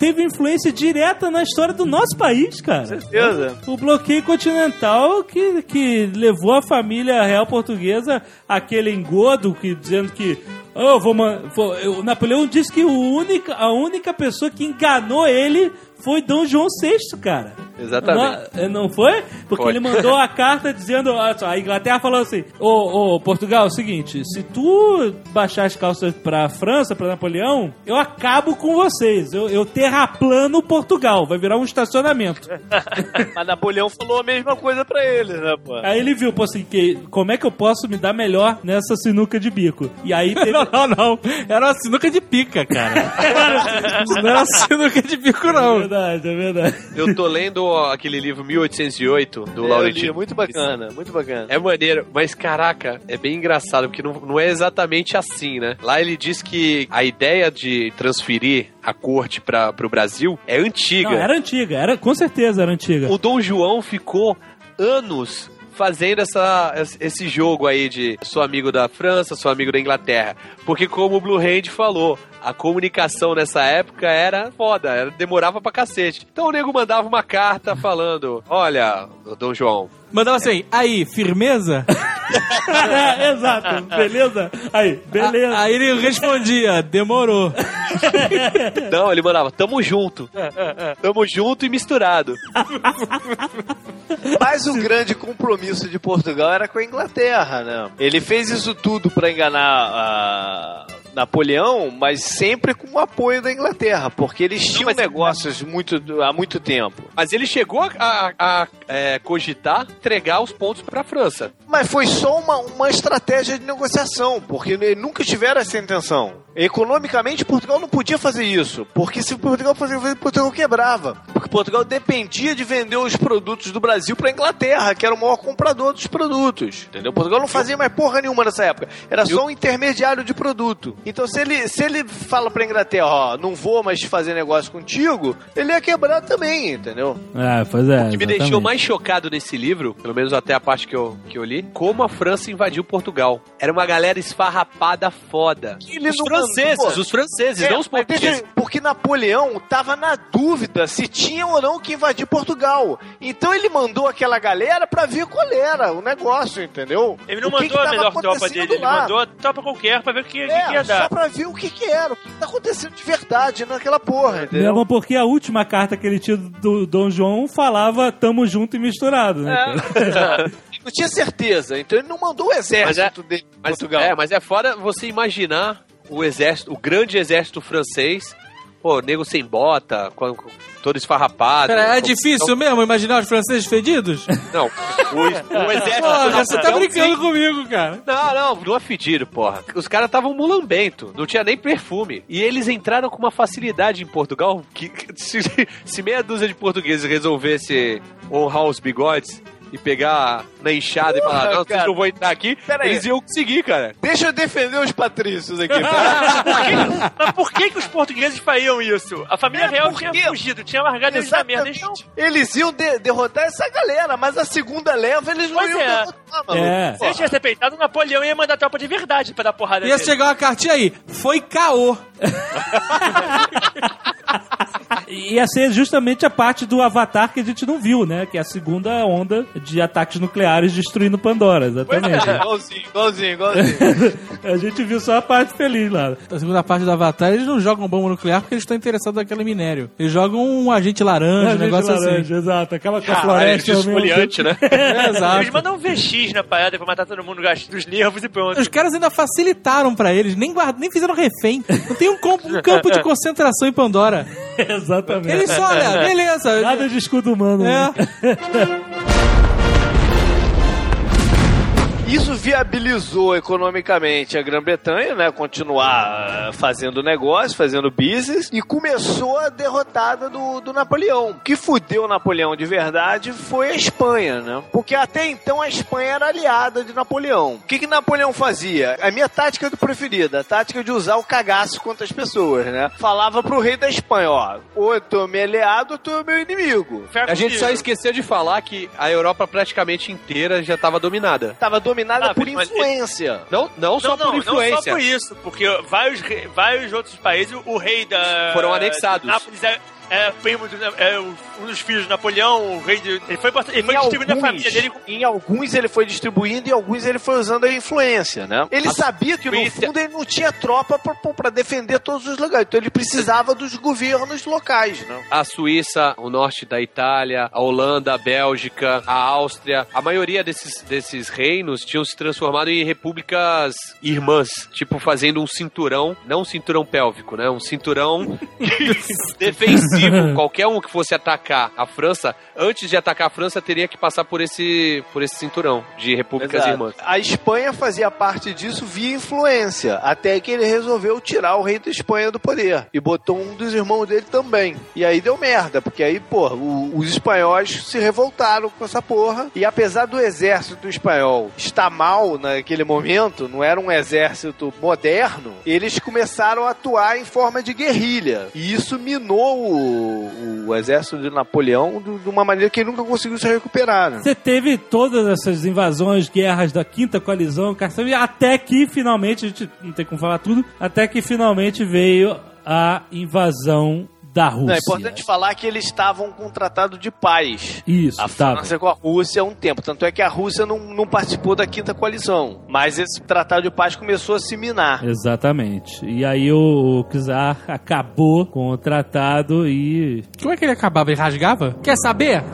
teve influência direta na história do nosso país, cara. Certeza. O bloqueio continental que, que levou a família real portuguesa àquele engodo que dizendo que "Oh, vou vou- eu- o Napoleão disse que o única, a única pessoa que enganou ele foi Dom João VI, cara. Exatamente. Não, não foi? Porque Foi. ele mandou a carta dizendo, olha só, a Inglaterra falou assim, ô, ô, Portugal, é o seguinte, se tu baixar as calças pra França, pra Napoleão, eu acabo com vocês, eu, eu terraplano Portugal, vai virar um estacionamento. Mas Napoleão falou a mesma coisa pra eles, né, pô? Aí ele viu, pô, assim, que, como é que eu posso me dar melhor nessa sinuca de bico? E aí teve... Não, não, não. Era uma sinuca de pica, cara. Não era sinuca de pico, É não. Verdade, é verdade. Eu tô lendo ó, aquele livro 1808 do É, Laurentino. li, muito bacana, muito bacana. É maneiro, mas caraca, é bem engraçado, porque não, não é exatamente assim, né? Lá ele diz que a ideia de transferir a corte para pro Brasil é antiga. Não, era antiga, era, com certeza era antiga. O Dom João ficou anos fazendo essa, esse jogo aí de sou amigo da França, sou amigo da Inglaterra. Porque como o Blue Hand falou, a comunicação nessa época era foda, era, demorava pra cacete. Então o nego mandava uma carta falando, olha, Dom João, Mandava assim, aí, firmeza? É, exato, beleza? Aí, beleza. A- Aí ele respondia, demorou. Não, ele mandava, tamo junto. Tamo junto e misturado. Mas o grande compromisso de Portugal era com a Inglaterra, né? Ele fez isso tudo pra enganar a Napoleão, mas sempre com o apoio da Inglaterra, porque eles tinham mas- negócios muito, há muito tempo. Mas ele chegou a, a- a, é, cogitar entregar os pontos pra França. Mas foi só uma, uma estratégia de negociação, porque ele nunca tiveram essa intenção. Economicamente, Portugal não podia fazer isso, porque se Portugal fazia, Portugal quebrava. Porque Portugal dependia de vender os produtos do Brasil para Inglaterra, que era o maior comprador dos produtos. Entendeu? Portugal não fazia mais porra nenhuma nessa época. Era só um intermediário de produto. Então, se ele, se ele fala pra Inglaterra, ó, não vou mais fazer negócio contigo, ele ia quebrar também, entendeu? Ah, pois é. O que me exatamente. deixou mais chocado nesse livro, pelo menos até a parte que eu, que eu li, como a França invadiu Portugal. Era uma galera esfarrapada foda. Ele os franceses, mandou. os franceses, É, não os portugueses. porque Napoleão tava na dúvida se tinha ou não que invadir Portugal. Então ele mandou aquela galera pra ver qual era o negócio, entendeu? Ele não O que mandou que a melhor tropa dele, ele lá. mandou a tropa qualquer pra ver o que, que, É, que ia só pra ver o que que era, o que tá acontecendo de verdade naquela porra, entendeu? Mesmo porque a última carta que ele tinha do Dom João falava tamo junto e misturado, né? cara? Não tinha certeza, então ele não mandou o exército dele pra Mas, Portugal. é, mas é fora você imaginar o exército, o grande exército francês, pô, nego sem bota, com- todo esfarrapado. Pera, é difícil mesmo imaginar os franceses fedidos? Não, o, o exército. Porra, você tá brincando sim. comigo, cara. Não, não, não é fedido, porra. Os caras estavam mulambento, não tinha nem perfume. E eles entraram com uma facilidade em Portugal que que se, se meia dúzia de portugueses resolvesse honrar os bigodes, e pegar na enxada e falar, não, vocês cara. não vão entrar aqui, Pera aí. eles iam conseguir, cara. Deixa eu defender os patrícios aqui. Por que- Mas por que, que os portugueses fariam isso? A família É, real tinha fugido, tinha largado eles na merda. Eles não... Eles iam de- derrotar essa galera, mas a segunda leva eles não Pois iam é. derrotar, mano. É. Se eles tivessem respeitado, Napoleão ia mandar tropa de verdade pra dar porrada Ia nele. chegar uma cartinha aí. Foi caô. Ia ser justamente a parte do Avatar que a gente não viu, né? Que é a segunda onda de ataques nucleares destruindo Pandora, exatamente. Igualzinho, igualzinho, igualzinho. a gente viu só a parte feliz lá. Na segunda parte do Avatar, eles não jogam bomba nuclear porque eles estão interessados naquele minério. Eles jogam um agente laranja, um Gente negócio laranja, Exato, aquela com a Caralho, floresta. mesmo esfoliante, né? assim. É, Eles exato. mandam um VX na parada pra matar todo mundo gasto dos nervos e pronto. Os caras ainda facilitaram pra eles, nem, guard... nem fizeram refém. Não tem um, campo- um campo de concentração em Pandora. tempo. Exatamente. Eles só, olha, beleza. Nada de escudo humano. né? É. Isso viabilizou economicamente a Grã-Bretanha, né? Continuar ah, fazendo negócio, fazendo business, e começou a derrotada do, do Napoleão. O que fudeu o Napoleão de verdade foi a Espanha, né? Porque até então a Espanha era aliada de Napoleão. O que, que Napoleão fazia? A minha tática do preferida, a tática de usar o cagaço contra as pessoas, né? Falava pro rei da Espanha, ó, ou tu é meu aliado ou tu é meu inimigo. A gente só esqueceu de falar que a Europa praticamente inteira já estava dominada. Tava dominada Ah, por mas- influência. Não, não só não, não, por influência. não só por isso, porque vários, vários outros países, o rei da... Foram anexados. Nápoles é, é primo do, é um dos filhos de Napoleão, o rei de... Ele foi, ele foi Em distribuindo a alguns- família dele... Em alguns ele foi distribuindo e em alguns ele foi usando a influência, né? Ele A sabia que no fundo ele não tinha tropa pra- pra defender todos os lugares, então ele precisava dos governos locais, né? A Suíça, o norte da Itália, a Holanda, a Bélgica, a Áustria, a maioria desses, desses reinos tinham se transformado em repúblicas irmãs, tipo fazendo um cinturão, não um cinturão pélvico, né? Um cinturão defensivo. Qualquer um que fosse atacar a França, antes de atacar a França, teria que passar por esse, por esse cinturão de repúblicas Exato. irmãs. A Espanha fazia parte disso via influência, até que ele resolveu tirar o rei da Espanha do poder e botou um dos irmãos dele também. E aí deu merda, porque aí, pô, o- os espanhóis se revoltaram com essa porra. E apesar do exército espanhol estar mal naquele momento, não era um exército moderno, eles começaram a atuar em forma de guerrilha. E isso minou o, o exército de Napoleão de de uma maneira que ele nunca conseguiu se recuperar. Né? Você teve todas essas invasões, guerras da quinta coalizão, até que finalmente, a gente não tem como falar tudo, até que finalmente veio a invasão da Rússia. Não, é importante falar que eles estavam com um tratado de paz. Isso, A tava. França com a Rússia há um tempo. Tanto é que a Rússia não, não participou da quinta coalizão. Mas esse tratado de paz começou a se minar. Exatamente. E aí o, o Czar acabou com o tratado e. Como é que ele acabava? Ele rasgava? Quer saber?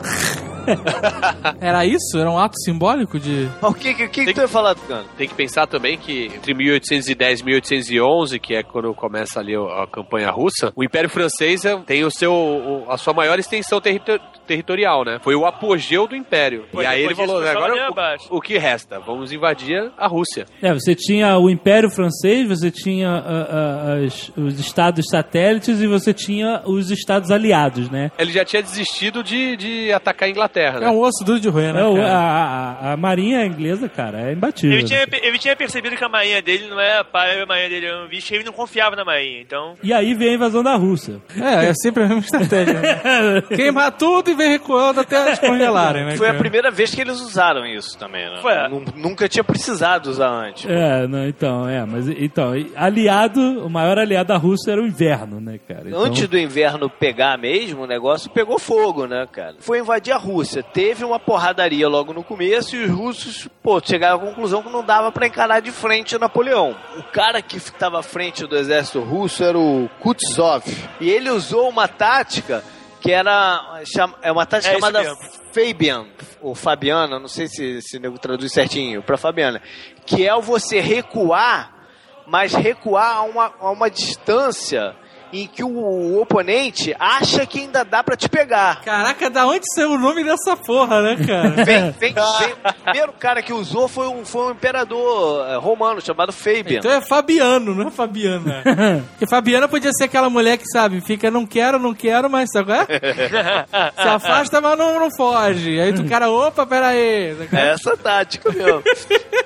Era isso? Era um ato simbólico de. O que, que, que, que tu ia falar, Tucano? Tem que pensar também que entre 1810 e 1811, que é quando começa ali a campanha russa, o Império Francês é, tem o seu, o- a sua maior extensão territo- territorial, né? Foi o apogeu do Império. Foi, e aí ele falou, agora abaixo." o, o que resta? Vamos invadir a Rússia. É, você tinha o Império Francês, você tinha ah, ah, as- os estados satélites e você tinha os estados aliados, né? Ele já tinha desistido de, de atacar a Inglaterra, né? É um osso duro de roer, né? É, a, a- a marinha inglesa, cara, é imbatível. Ele tinha, ele tinha percebido que a marinha dele não é a pai, a marinha dele era um bicho, e ele não confiava na marinha, então... E aí vem a invasão da Rússia. É, é sempre a mesma estratégia. Né? Queimar tudo e vem recuando até descongelarem, né? Foi a primeira vez que eles usaram isso também, né? Foi. Nu- Nunca tinha precisado usar antes. É, não, então, é, mas então, aliado, o maior aliado da Rússia era o inverno, né, cara? Então, Antes do inverno pegar mesmo, o negócio pegou fogo, né, cara? Foi invadir a Rússia. Teve uma porradaria logo no começo e os russos, pô, chegaram à conclusão que não dava pra encarar de frente Napoleão. O cara que estava à frente do exército russo era o Kutsov. E ele usou uma tática que era é uma tática É chamada. Fabian, ou Fabiana, não sei se, se o nego traduz certinho, pra Fabiana, que é o você recuar, mas recuar a uma, a uma distância em que o oponente acha que ainda dá pra te pegar. Caraca, da onde saiu o nome dessa porra, né, cara? Vem, vem, vem. O primeiro cara que usou foi um, foi um imperador eh, romano chamado Fabian. Então é Fabiano, não é Fabiana. Porque Fabiana podia ser aquela mulher que, sabe, fica não quero, não quero, mas sabe qual é? Se afasta, mas não, não foge. Aí tu cara, opa, pera aí. É essa tática mesmo.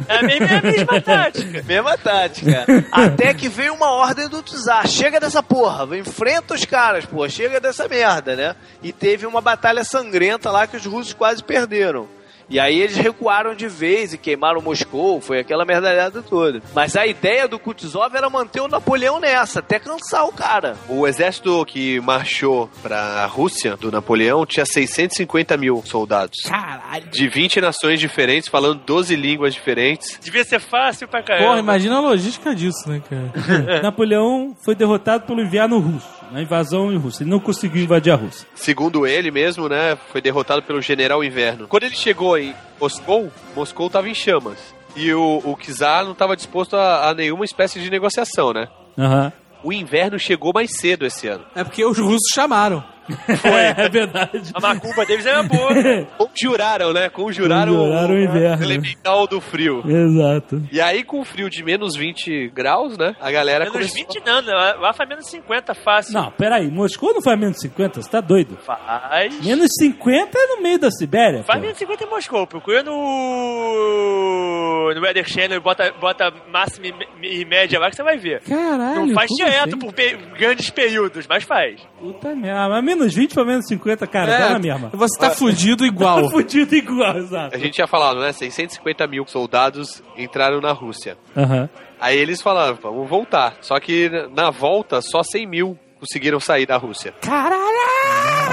É a mesma, a mesma tática. Mesma tática. Até que veio uma ordem do Tsar. Chega dessa porra, enfrenta os caras, pô. Chega dessa merda, né? E teve uma batalha sangrenta lá que os russos quase perderam. E aí eles recuaram de vez e queimaram Moscou, foi aquela merdalhada toda. Mas a ideia do Kutuzov era manter o Napoleão nessa, até cansar o cara. O exército que marchou pra Rússia do Napoleão tinha 650 mil soldados. Caralho. De 20 nações diferentes, falando 12 línguas diferentes. Devia ser fácil pra caramba. Porra, imagina a logística disso, né, cara? Napoleão foi derrotado pelo inverno russo, na invasão em Rússia. Ele não conseguiu invadir a Rússia. Segundo ele mesmo, né, foi derrotado pelo general Inverno. Quando ele chegou em Moscou, Moscou tava em chamas. E o, o czar não estava disposto a, a nenhuma espécie de negociação, né? Aham. O inverno chegou mais cedo esse ano. É porque os russos chamaram. É, é verdade. A macumba deles era boa. Conjuraram, né? Conjuraram, Conjuraram o inverno. elemental do frio. Exato. E aí, com o frio de menos 20 graus, né? A galera Menos começou... 20 não, né? lá faz menos 50 fácil. Não, peraí. Moscou não faz menos 50? Você tá doido? Faz. Menos 50 é no meio da Sibéria. Faz pô. menos 50 em Moscou. Procura no. no Weather Channel e bota, bota máxima e- média lá que você vai ver. Caralho. Não faz direto assim? por pe- grandes períodos, mas faz. Puta merda. Mas menos 20 pra menos 50, cara, É, dá na mesma. Você tá fudido igual. Tá fudido igual, exato. A gente tinha falado, né? 650 mil soldados entraram na Rússia. Aham. Aí eles falaram, vamos voltar. Só que na volta, só 100 mil conseguiram sair da Rússia.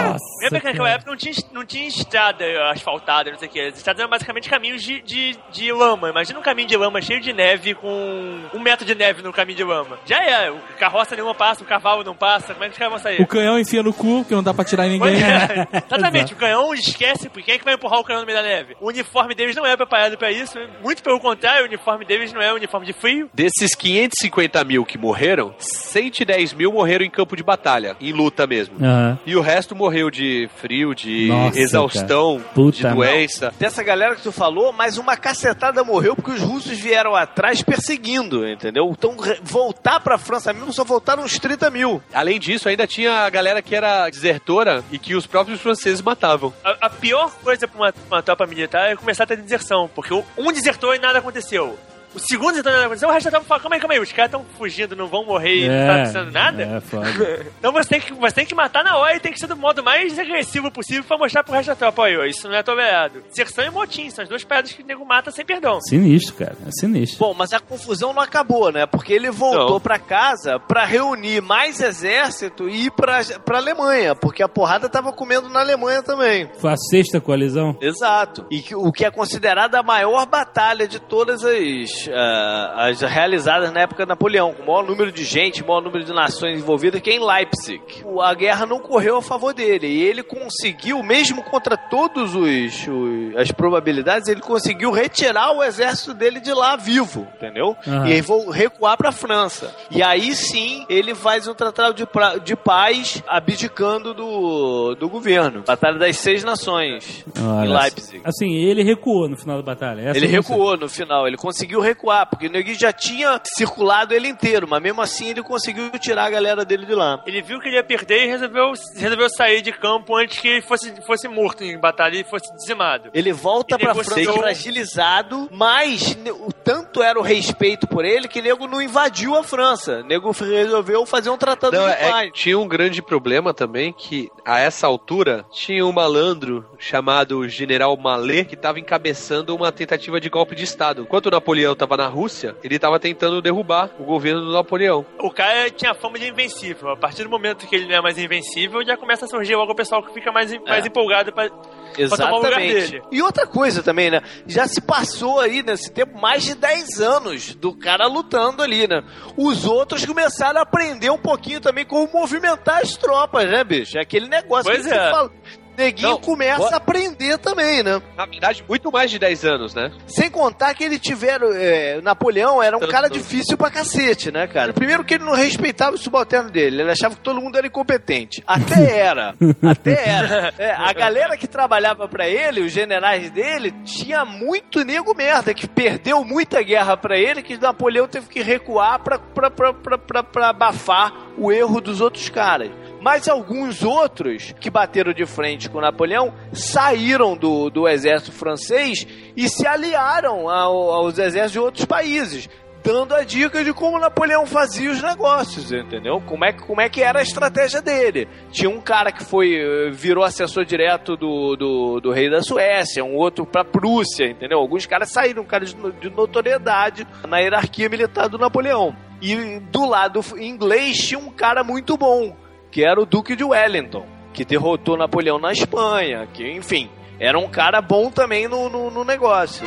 Nossa, Lembra que naquela época não tinha, não tinha estrada asfaltada, não sei o que. As estradas eram basicamente caminhos de, de, de lama. Imagina um caminho de lama cheio de neve com um metro de neve no caminho de lama. Já é, o carroça nenhuma passa, o cavalo não passa. Como é que os caras vão sair? O canhão enfia no cu, que não dá pra tirar em ninguém. é, Exatamente, o canhão esquece, porque quem é que vai empurrar o canhão no meio da neve? O uniforme deles não é preparado pra isso, muito pelo contrário, o uniforme deles não é um uniforme de frio. Desses 550 mil que morreram, 110 mil morreram em campo de batalha, em luta mesmo. Aham. E o resto morreu de frio, de Nossa, exaustão, de doença. Dessa galera que tu falou, mas uma cacetada morreu porque os russos vieram atrás perseguindo, entendeu? Então, voltar pra França mesmo só voltaram uns 30 mil. Além disso, ainda tinha a galera que era desertora e que os próprios franceses matavam. A, a pior coisa pra uma, uma tropa militar é começar a ter deserção, porque um desertou e nada aconteceu. O segundo desertou e nada aconteceu, o resto da tropa fala, calma aí, calma aí, os caras estão fugindo, não vão morrer e não tá acontecendo nada? É, foda. Então você tem, que, você tem que matar na hora e tem que ser do modo mais agressivo possível pra mostrar pro resto da tropa, ó, isso não é tolerado. Deserção e motim, são as duas pedras que o nego mata sem perdão. Sinistro, cara. É sinistro. Bom, mas a confusão não acabou, né? Porque ele voltou Não. pra casa pra reunir mais exército e ir pra, pra Alemanha, porque a porrada tava comendo na Alemanha também. Foi a sexta coalizão? Exato. E que- o que é considerada a maior batalha de todas as, ah, as realizadas na época de Napoleão, com o maior número de gente, o maior número de nações envolvidas, que é em Leipzig. A guerra não correu a favor dele. E ele conseguiu, mesmo contra todos os, os- as probabilidades, ele conseguiu retirar o exército dele de lá vivo, entendeu? Aham. E vou recuar pra França. E aí sim ele faz um tratado de, pra- de paz abdicando do, do governo. Batalha das Seis Nações em Olha, Leipzig. Assim, ele recuou no final da batalha. Essa Ele sei. recuou no final, ele conseguiu recuar, porque o Negui já tinha circulado ele inteiro, mas mesmo assim ele conseguiu tirar a galera dele de lá. Ele viu que ele ia perder e resolveu, resolveu sair de campo antes que ele fosse, fosse morto em batalha e fosse dizimado. Ele volta E pra negociou- França fragilizado, mas o tanto era o respeito por ele que o nego não invadiu a França. O nego resolveu fazer um tratado Não, de é, paz. tinha um grande problema também que a essa altura tinha um malandro chamado General Malé que estava encabeçando uma tentativa de golpe de estado. Enquanto o Napoleão estava na Rússia, ele estava tentando derrubar o governo do Napoleão. O cara tinha fama de invencível. A partir do momento que ele não é mais invencível, já começa a surgir logo o pessoal que fica mais, mais empolgado pra, pra tomar o lugar Exatamente. dele. E outra coisa também, né? Já se passou aí nesse tempo mais de 10 anos do cara lutando ali, né? Os outros começaram a aprender um pouquinho também como movimentar as tropas, né, bicho? É aquele negócio Pois que é. você fala. Neguinho Não, começa boa- a aprender também, né? Na verdade, muito mais de 10 anos, né? Sem contar que ele tiveram. é, Napoleão era um Tanto- cara difícil pra cacete, né, cara? Primeiro que ele não respeitava o subalterno dele, ele achava que todo mundo era incompetente. Até era. Até era. É, a galera que trabalhava pra ele, os generais dele, tinha muito nego merda, que perdeu muita guerra pra ele, que Napoleão teve que recuar pra, pra, pra, pra, pra, pra abafar o erro dos outros caras. Mas alguns outros que bateram de frente com Napoleão saíram do, do exército francês e se aliaram ao- aos exércitos de outros países. Dando a dica de como Napoleão fazia os negócios, entendeu? Como é, que- como é que era a estratégia dele. Tinha um cara que foi virou assessor direto do, do, do rei da Suécia, um outro pra Prússia, entendeu? Alguns caras saíram, caras de no- de notoriedade na hierarquia militar do Napoleão. E do lado inglês tinha um cara muito bom, que era o Duque de Wellington, que derrotou Napoleão na Espanha, que, enfim, era um cara bom também no, no, no negócio.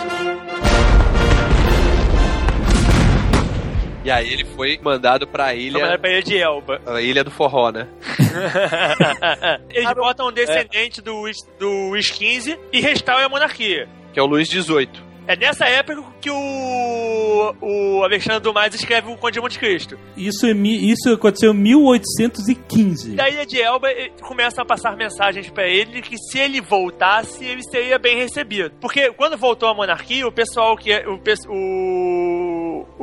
E aí ele foi mandado pra ilha, Trabalhar pra ilha de Elba. a ilha do forró, né? Eles botam um descendente do, Luís- do Luís XV e restauram a monarquia. Que é o Luís XVIII. É nessa época que o, o Alexandre Dumas escreve o Conde de Monte Cristo. Isso, é isso aconteceu em 1815. Da ilha de Elba, ele- começam a passar mensagens pra ele que se ele voltasse, ele seria bem recebido. Porque quando voltou a monarquia, o pessoal que é- o, o,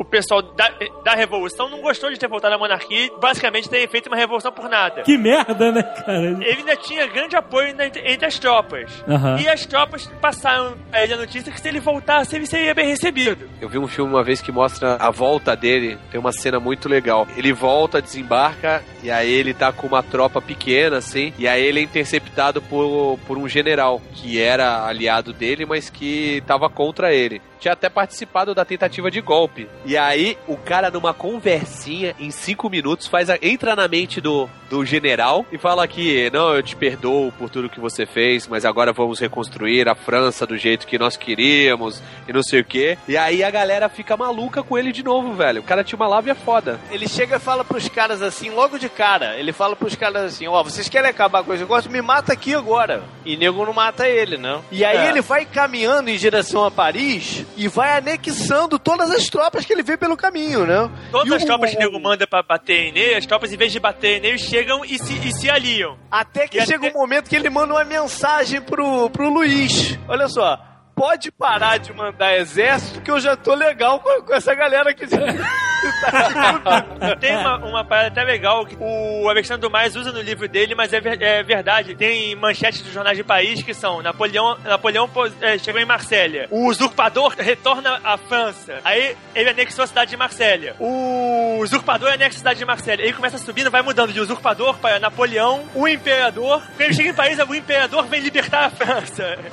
o pessoal da, da revolução não gostou de ter voltado à monarquia e basicamente ter feito uma revolução por nada. Que merda, né, cara? Ele ainda tinha grande apoio na- entre as tropas. Aham. E as tropas passaram a ele a notícia que se ele voltasse, ele seria bem recebido. Eu vi um filme uma vez que mostra a volta dele. Tem uma cena muito legal. Ele volta, desembarca, e aí ele tá com uma tropa pequena, assim. E aí ele é interceptado por, por um general, que era aliado dele, mas que tava contra ele. Tinha até participado da tentativa de golpe. E aí, o cara, numa conversinha, em cinco minutos, faz a- entra na mente do, do general e fala que, não, eu te perdoo por tudo que você fez, mas agora vamos reconstruir a França do jeito que nós queríamos e não sei o quê. E aí a galera fica maluca com ele de novo, velho. O cara tinha uma lábia foda. Ele chega e fala pros caras assim, logo de cara. Ele fala pros caras assim: Ó, vocês querem acabar com esse negócio? Me mata aqui agora. E nego não mata ele, não. E aí É. ele vai caminhando em direção a Paris e vai anexando todas as tropas que ele vê pelo caminho, né? Todas E as o- tropas que o nego manda pra bater nele, as tropas, em vez de bater nele, chegam e se, e se aliam. Até que E chega até- um momento que ele manda uma mensagem pro, pro Luiz. Olha só. Pode parar de mandar exército que eu já tô legal com, com essa galera que Tem uma, uma parada até legal que o Alexandre Dumas usa no livro dele, mas é, ver- é verdade. Tem manchetes dos jornais de país que são Napoleão, Napoleão é, chegou em Marsella. O usurpador retorna à França. Aí ele anexou a cidade de Marsella. O usurpador anexa a cidade de Marsella. Ele começa subindo, vai mudando de usurpador para Napoleão, o imperador. Quando ele chega em Paris, o imperador vem libertar a França.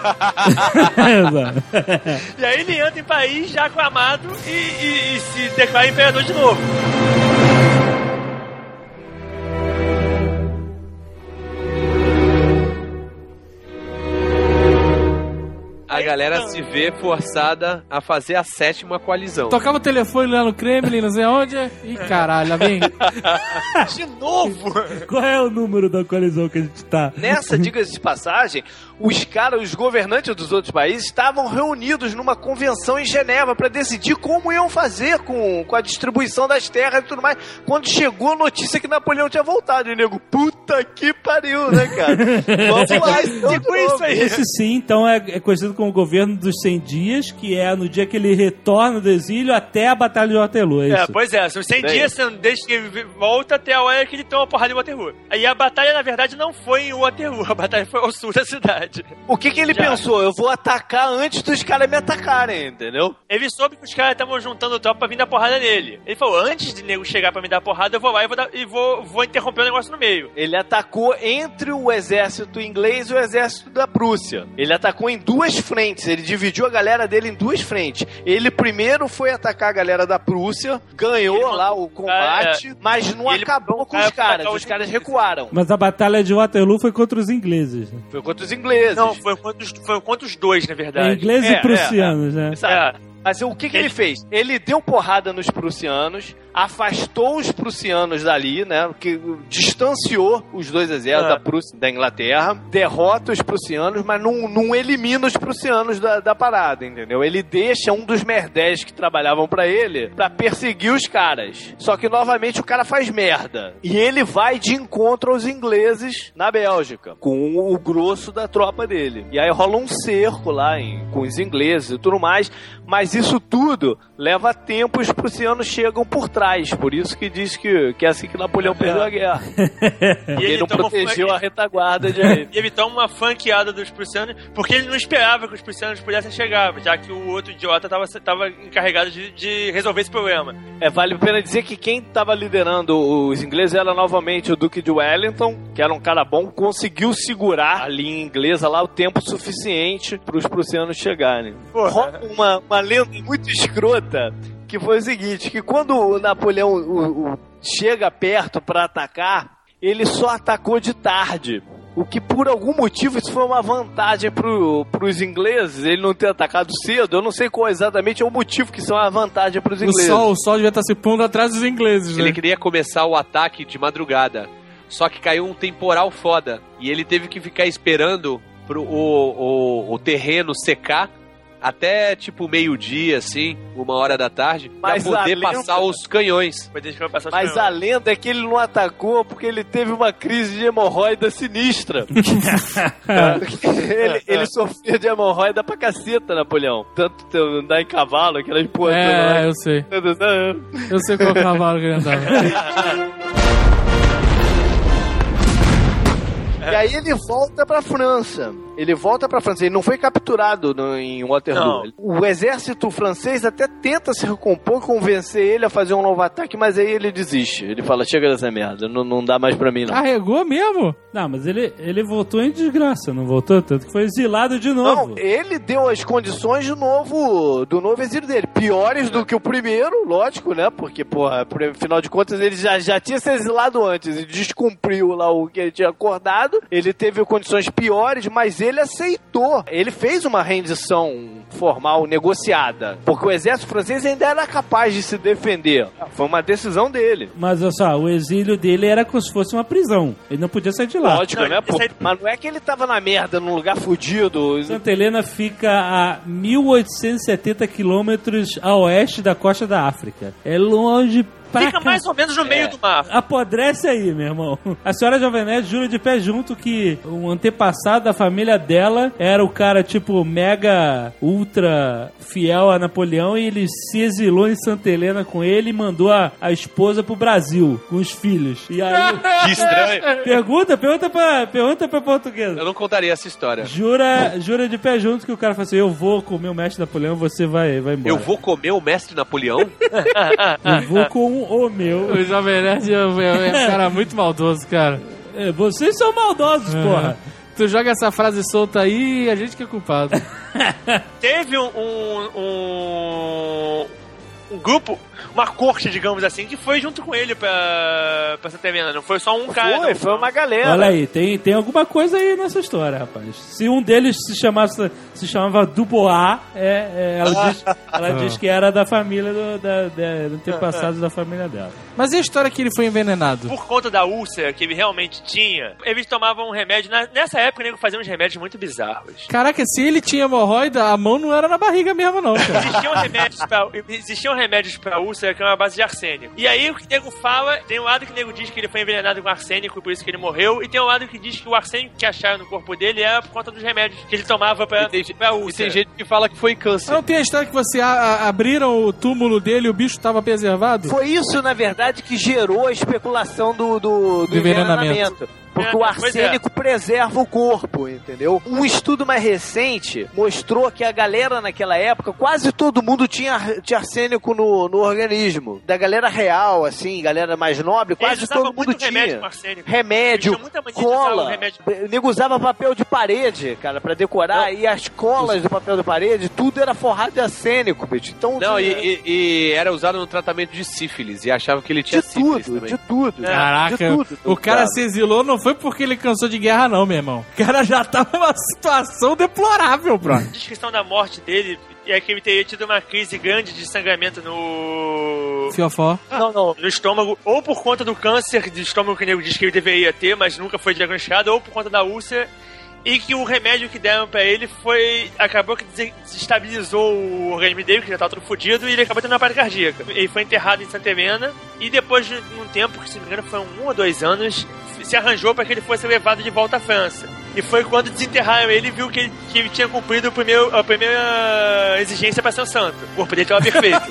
E aí ele entra em Paris já aclamado e, e- e se declara imperador de novo. A galera se vê forçada a fazer a sétima coalizão. Tocava o telefone lá no Kremlin, não sei aonde. Ih, caralho, lá vem. De novo! Qual é o número da coalizão que a gente tá? Nessa, diga-se de passagem, os caras, os governantes dos outros países estavam reunidos numa convenção em Geneva para decidir como iam fazer com, com a distribuição das terras e tudo mais. Quando chegou a notícia que Napoleão tinha voltado, e o nego, puta que pariu, né, cara? Vamos lá, então, de Tipo isso aí. Esse sim, então, é, é conhecido como o governo dos 100 dias, que é no dia que ele retorna do exílio até a Batalha de Waterloo. É É, pois é, são 100 Bem. dias desde que ele volta até a hora que ele toma uma porrada em Waterloo. Aí a batalha, na verdade, não foi em Waterloo, a batalha foi ao sul da cidade. O que que ele Já. pensou? Eu vou atacar antes dos caras me atacarem, entendeu? Ele soube que os caras estavam juntando tropa pra vir dar porrada nele. Ele falou, antes de nego chegar pra me dar porrada, eu vou lá e vou, dar- e vou, vou interromper o negócio no meio. Ele atacou entre o exército inglês e o exército da Prússia. Ele atacou em duas frentes. Ele dividiu a galera dele em duas frentes. Ele primeiro foi atacar a galera da Prússia, ganhou Ele lá o combate, mas não E ele acabou com o os caras. Os os caras recuaram. Mas a Batalha de Waterloo foi contra os ingleses. né? Foi contra os ingleses. Não, foi contra os, foi contra os dois, na verdade. É, ingleses É, e prussianos, né? Exato. Mas o que, que ele fez? Ele deu porrada nos prussianos, afastou os prussianos dali, né? Que distanciou os dois exércitos Ah. da Prússia e da Inglaterra, derrota os prussianos, mas não, não elimina os prussianos da, da parada, entendeu? Ele deixa um dos merdés que trabalhavam pra ele pra perseguir os caras. Só que novamente o cara faz merda. E ele vai de encontro aos ingleses na Bélgica, com o grosso da tropa dele. E aí rola um cerco lá em- com os ingleses e tudo mais, mas isso tudo leva tempo e os prussianos chegam por trás. Por isso que diz que, que é assim que Napoleão perdeu a guerra. E ele não toma- protegeu a retaguarda de E ele toma uma franqueada dos prussianos, porque ele não esperava que os prussianos pudessem chegar, já que o outro idiota estava encarregado de, de resolver esse problema. É, vale a pena dizer que quem estava liderando os ingleses era novamente o Duque de Wellington, que era um cara bom, conseguiu segurar a linha inglesa lá o tempo suficiente para os prussianos chegarem. Rola uma, uma lenda muito escrota que foi o seguinte, que quando o Napoleão o- o- chega perto para atacar, ele só atacou de tarde. O que por algum motivo isso foi uma vantagem para os ingleses, ele não ter atacado cedo. Eu não sei qual exatamente é o motivo que isso é uma vantagem para os O ingleses. sol, o sol devia estar se pondo atrás dos ingleses, né? Ele queria começar o ataque de madrugada. Só que caiu um temporal foda. E ele teve que ficar esperando pro, o, o, o terreno secar até tipo meio-dia, assim, uma hora da tarde, Mas pra poder a lenda- passar os canhões. Mas a lenda é que ele não atacou porque ele teve uma crise de hemorroida sinistra. ele, ele sofria de hemorroida pra caceta, Napoleão. Tanto andar em cavalo, aquelas porra. toda. É, eu sei. Eu sei qual cavalo que ele andava. E aí ele volta pra França. Ele volta pra França. Ele não foi capturado no- em Waterloo. O exército francês até tenta se recompor, convencer ele a fazer um novo ataque, mas aí ele desiste. Ele fala: chega dessa merda, não, não dá mais pra mim, não. Carregou mesmo? Não, mas ele, ele voltou em desgraça, não voltou? Tanto que foi exilado de novo. Não, ele deu as condições do novo, do novo exílio dele. Piores do que o primeiro, lógico, né? Porque, porra, por- afinal de contas, ele já, já tinha se exilado antes e descumpriu lá o que ele tinha acordado. Ele teve condições piores, mas ele aceitou. Ele fez uma rendição formal negociada. Porque o exército francês ainda era capaz de se defender. Foi uma decisão dele. Mas olha só, o exílio dele era como se fosse uma prisão. Ele não podia sair de lá. Lógico, né? Pô, mas não é que ele tava na merda, num lugar fudido. Santa Helena fica a 1870 quilômetros a oeste da costa da África. É longe pra Fica ca- mais ou menos no meio do mar. Apodrece aí, meu irmão. A senhora Jovenete jura de pé junto que um antepassado da família dela era o cara, tipo, mega, ultra fiel a Napoleão e ele se exilou em Santa Helena com ele e mandou a, a esposa pro Brasil com os filhos. E aí... Que estranho. Pergunta, pergunta pra, pergunta pra portuguesa. Eu não contaria essa história. Jura, jura de pé junto que o cara fala assim: Eu vou comer o mestre Napoleão, você vai, vai embora. Eu vou comer o mestre Napoleão? Eu vou com o meu. O Jovem Nerd é um é um cara muito maldoso, cara. É, vocês são maldosos, porra. Tu joga essa frase solta aí e a gente que é culpado. Teve um, um, um, um grupo, uma corte, digamos assim, que foi junto com ele pra, pra Santa Helena. Não foi só um cara. Foi, não. foi uma galera. Olha aí, tem, tem alguma coisa aí nessa história, rapaz. Se um deles se chamasse, se chamava Dubois, é, é, ela, diz, ela diz que era da família do, da, da, do antepassados da família dela. Mas e a história que ele foi envenenado? Por conta da úlcera que ele realmente tinha, eles tomavam um remédio. na- nessa época, o nego fazia uns remédios muito bizarros. Caraca, se ele tinha hemorroida, a mão não era na barriga mesmo, não, cara. Existiam remédios pra, existiam remédios pra úlcera que eram a base de arsênico. E aí o que o nego fala, tem um lado que o nego diz que ele foi envenenado com arsênico e por isso que ele morreu, e tem um lado que diz que o arsênico que acharam no corpo dele era por conta dos remédios que ele tomava pra, pra úlcera. E tem gente que fala que foi câncer. Não tem a história que você a- a- abriram o túmulo dele e o bicho tava preservado? Foi isso, na verdade, que gerou a especulação do, do, do Do envenenamento. envenenamento. Porque É, o pois é. arsênico preserva o corpo, entendeu? Um estudo mais recente mostrou que a galera naquela época, quase todo mundo tinha, tinha arsênico no, no organismo. Da galera real, assim, galera mais nobre, quase todo mundo muito tinha. remédio. Remédio, de cola. remédio. O nego usava papel de parede, cara, pra decorar. E as colas do papel de parede, tudo era forrado de arsênico, bicho. Então, Não, de, e, e- e era usado no tratamento de sífilis. E achavam que ele tinha de sífilis tudo, também. de tudo. Caraca, de tudo. o cara se exilou não foi porque ele cansou de guerra, não, meu irmão. O cara já tava numa situação deplorável, bro. A descrição da morte dele é que ele teria tido uma crise grande de sangramento no. Fiofó. Não, não. No estômago, ou por conta do câncer de estômago que o nego diz que ele deveria ter, mas nunca foi diagnosticado, ou por conta da úlcera. E que o remédio que deram pra ele foi. acabou que des- desestabilizou o organismo dele, que já tava todo fodido, e ele acabou tendo uma parada cardíaca. Ele foi enterrado em Santa Helena, e depois de um tempo, que se não me engano foi um ou dois anos, se arranjou para que ele fosse levado de volta à França. E foi quando desenterraram ele viu que ele, que ele tinha cumprido o primeiro, a primeira exigência para ser um santo. O corpo dele estava perfeito.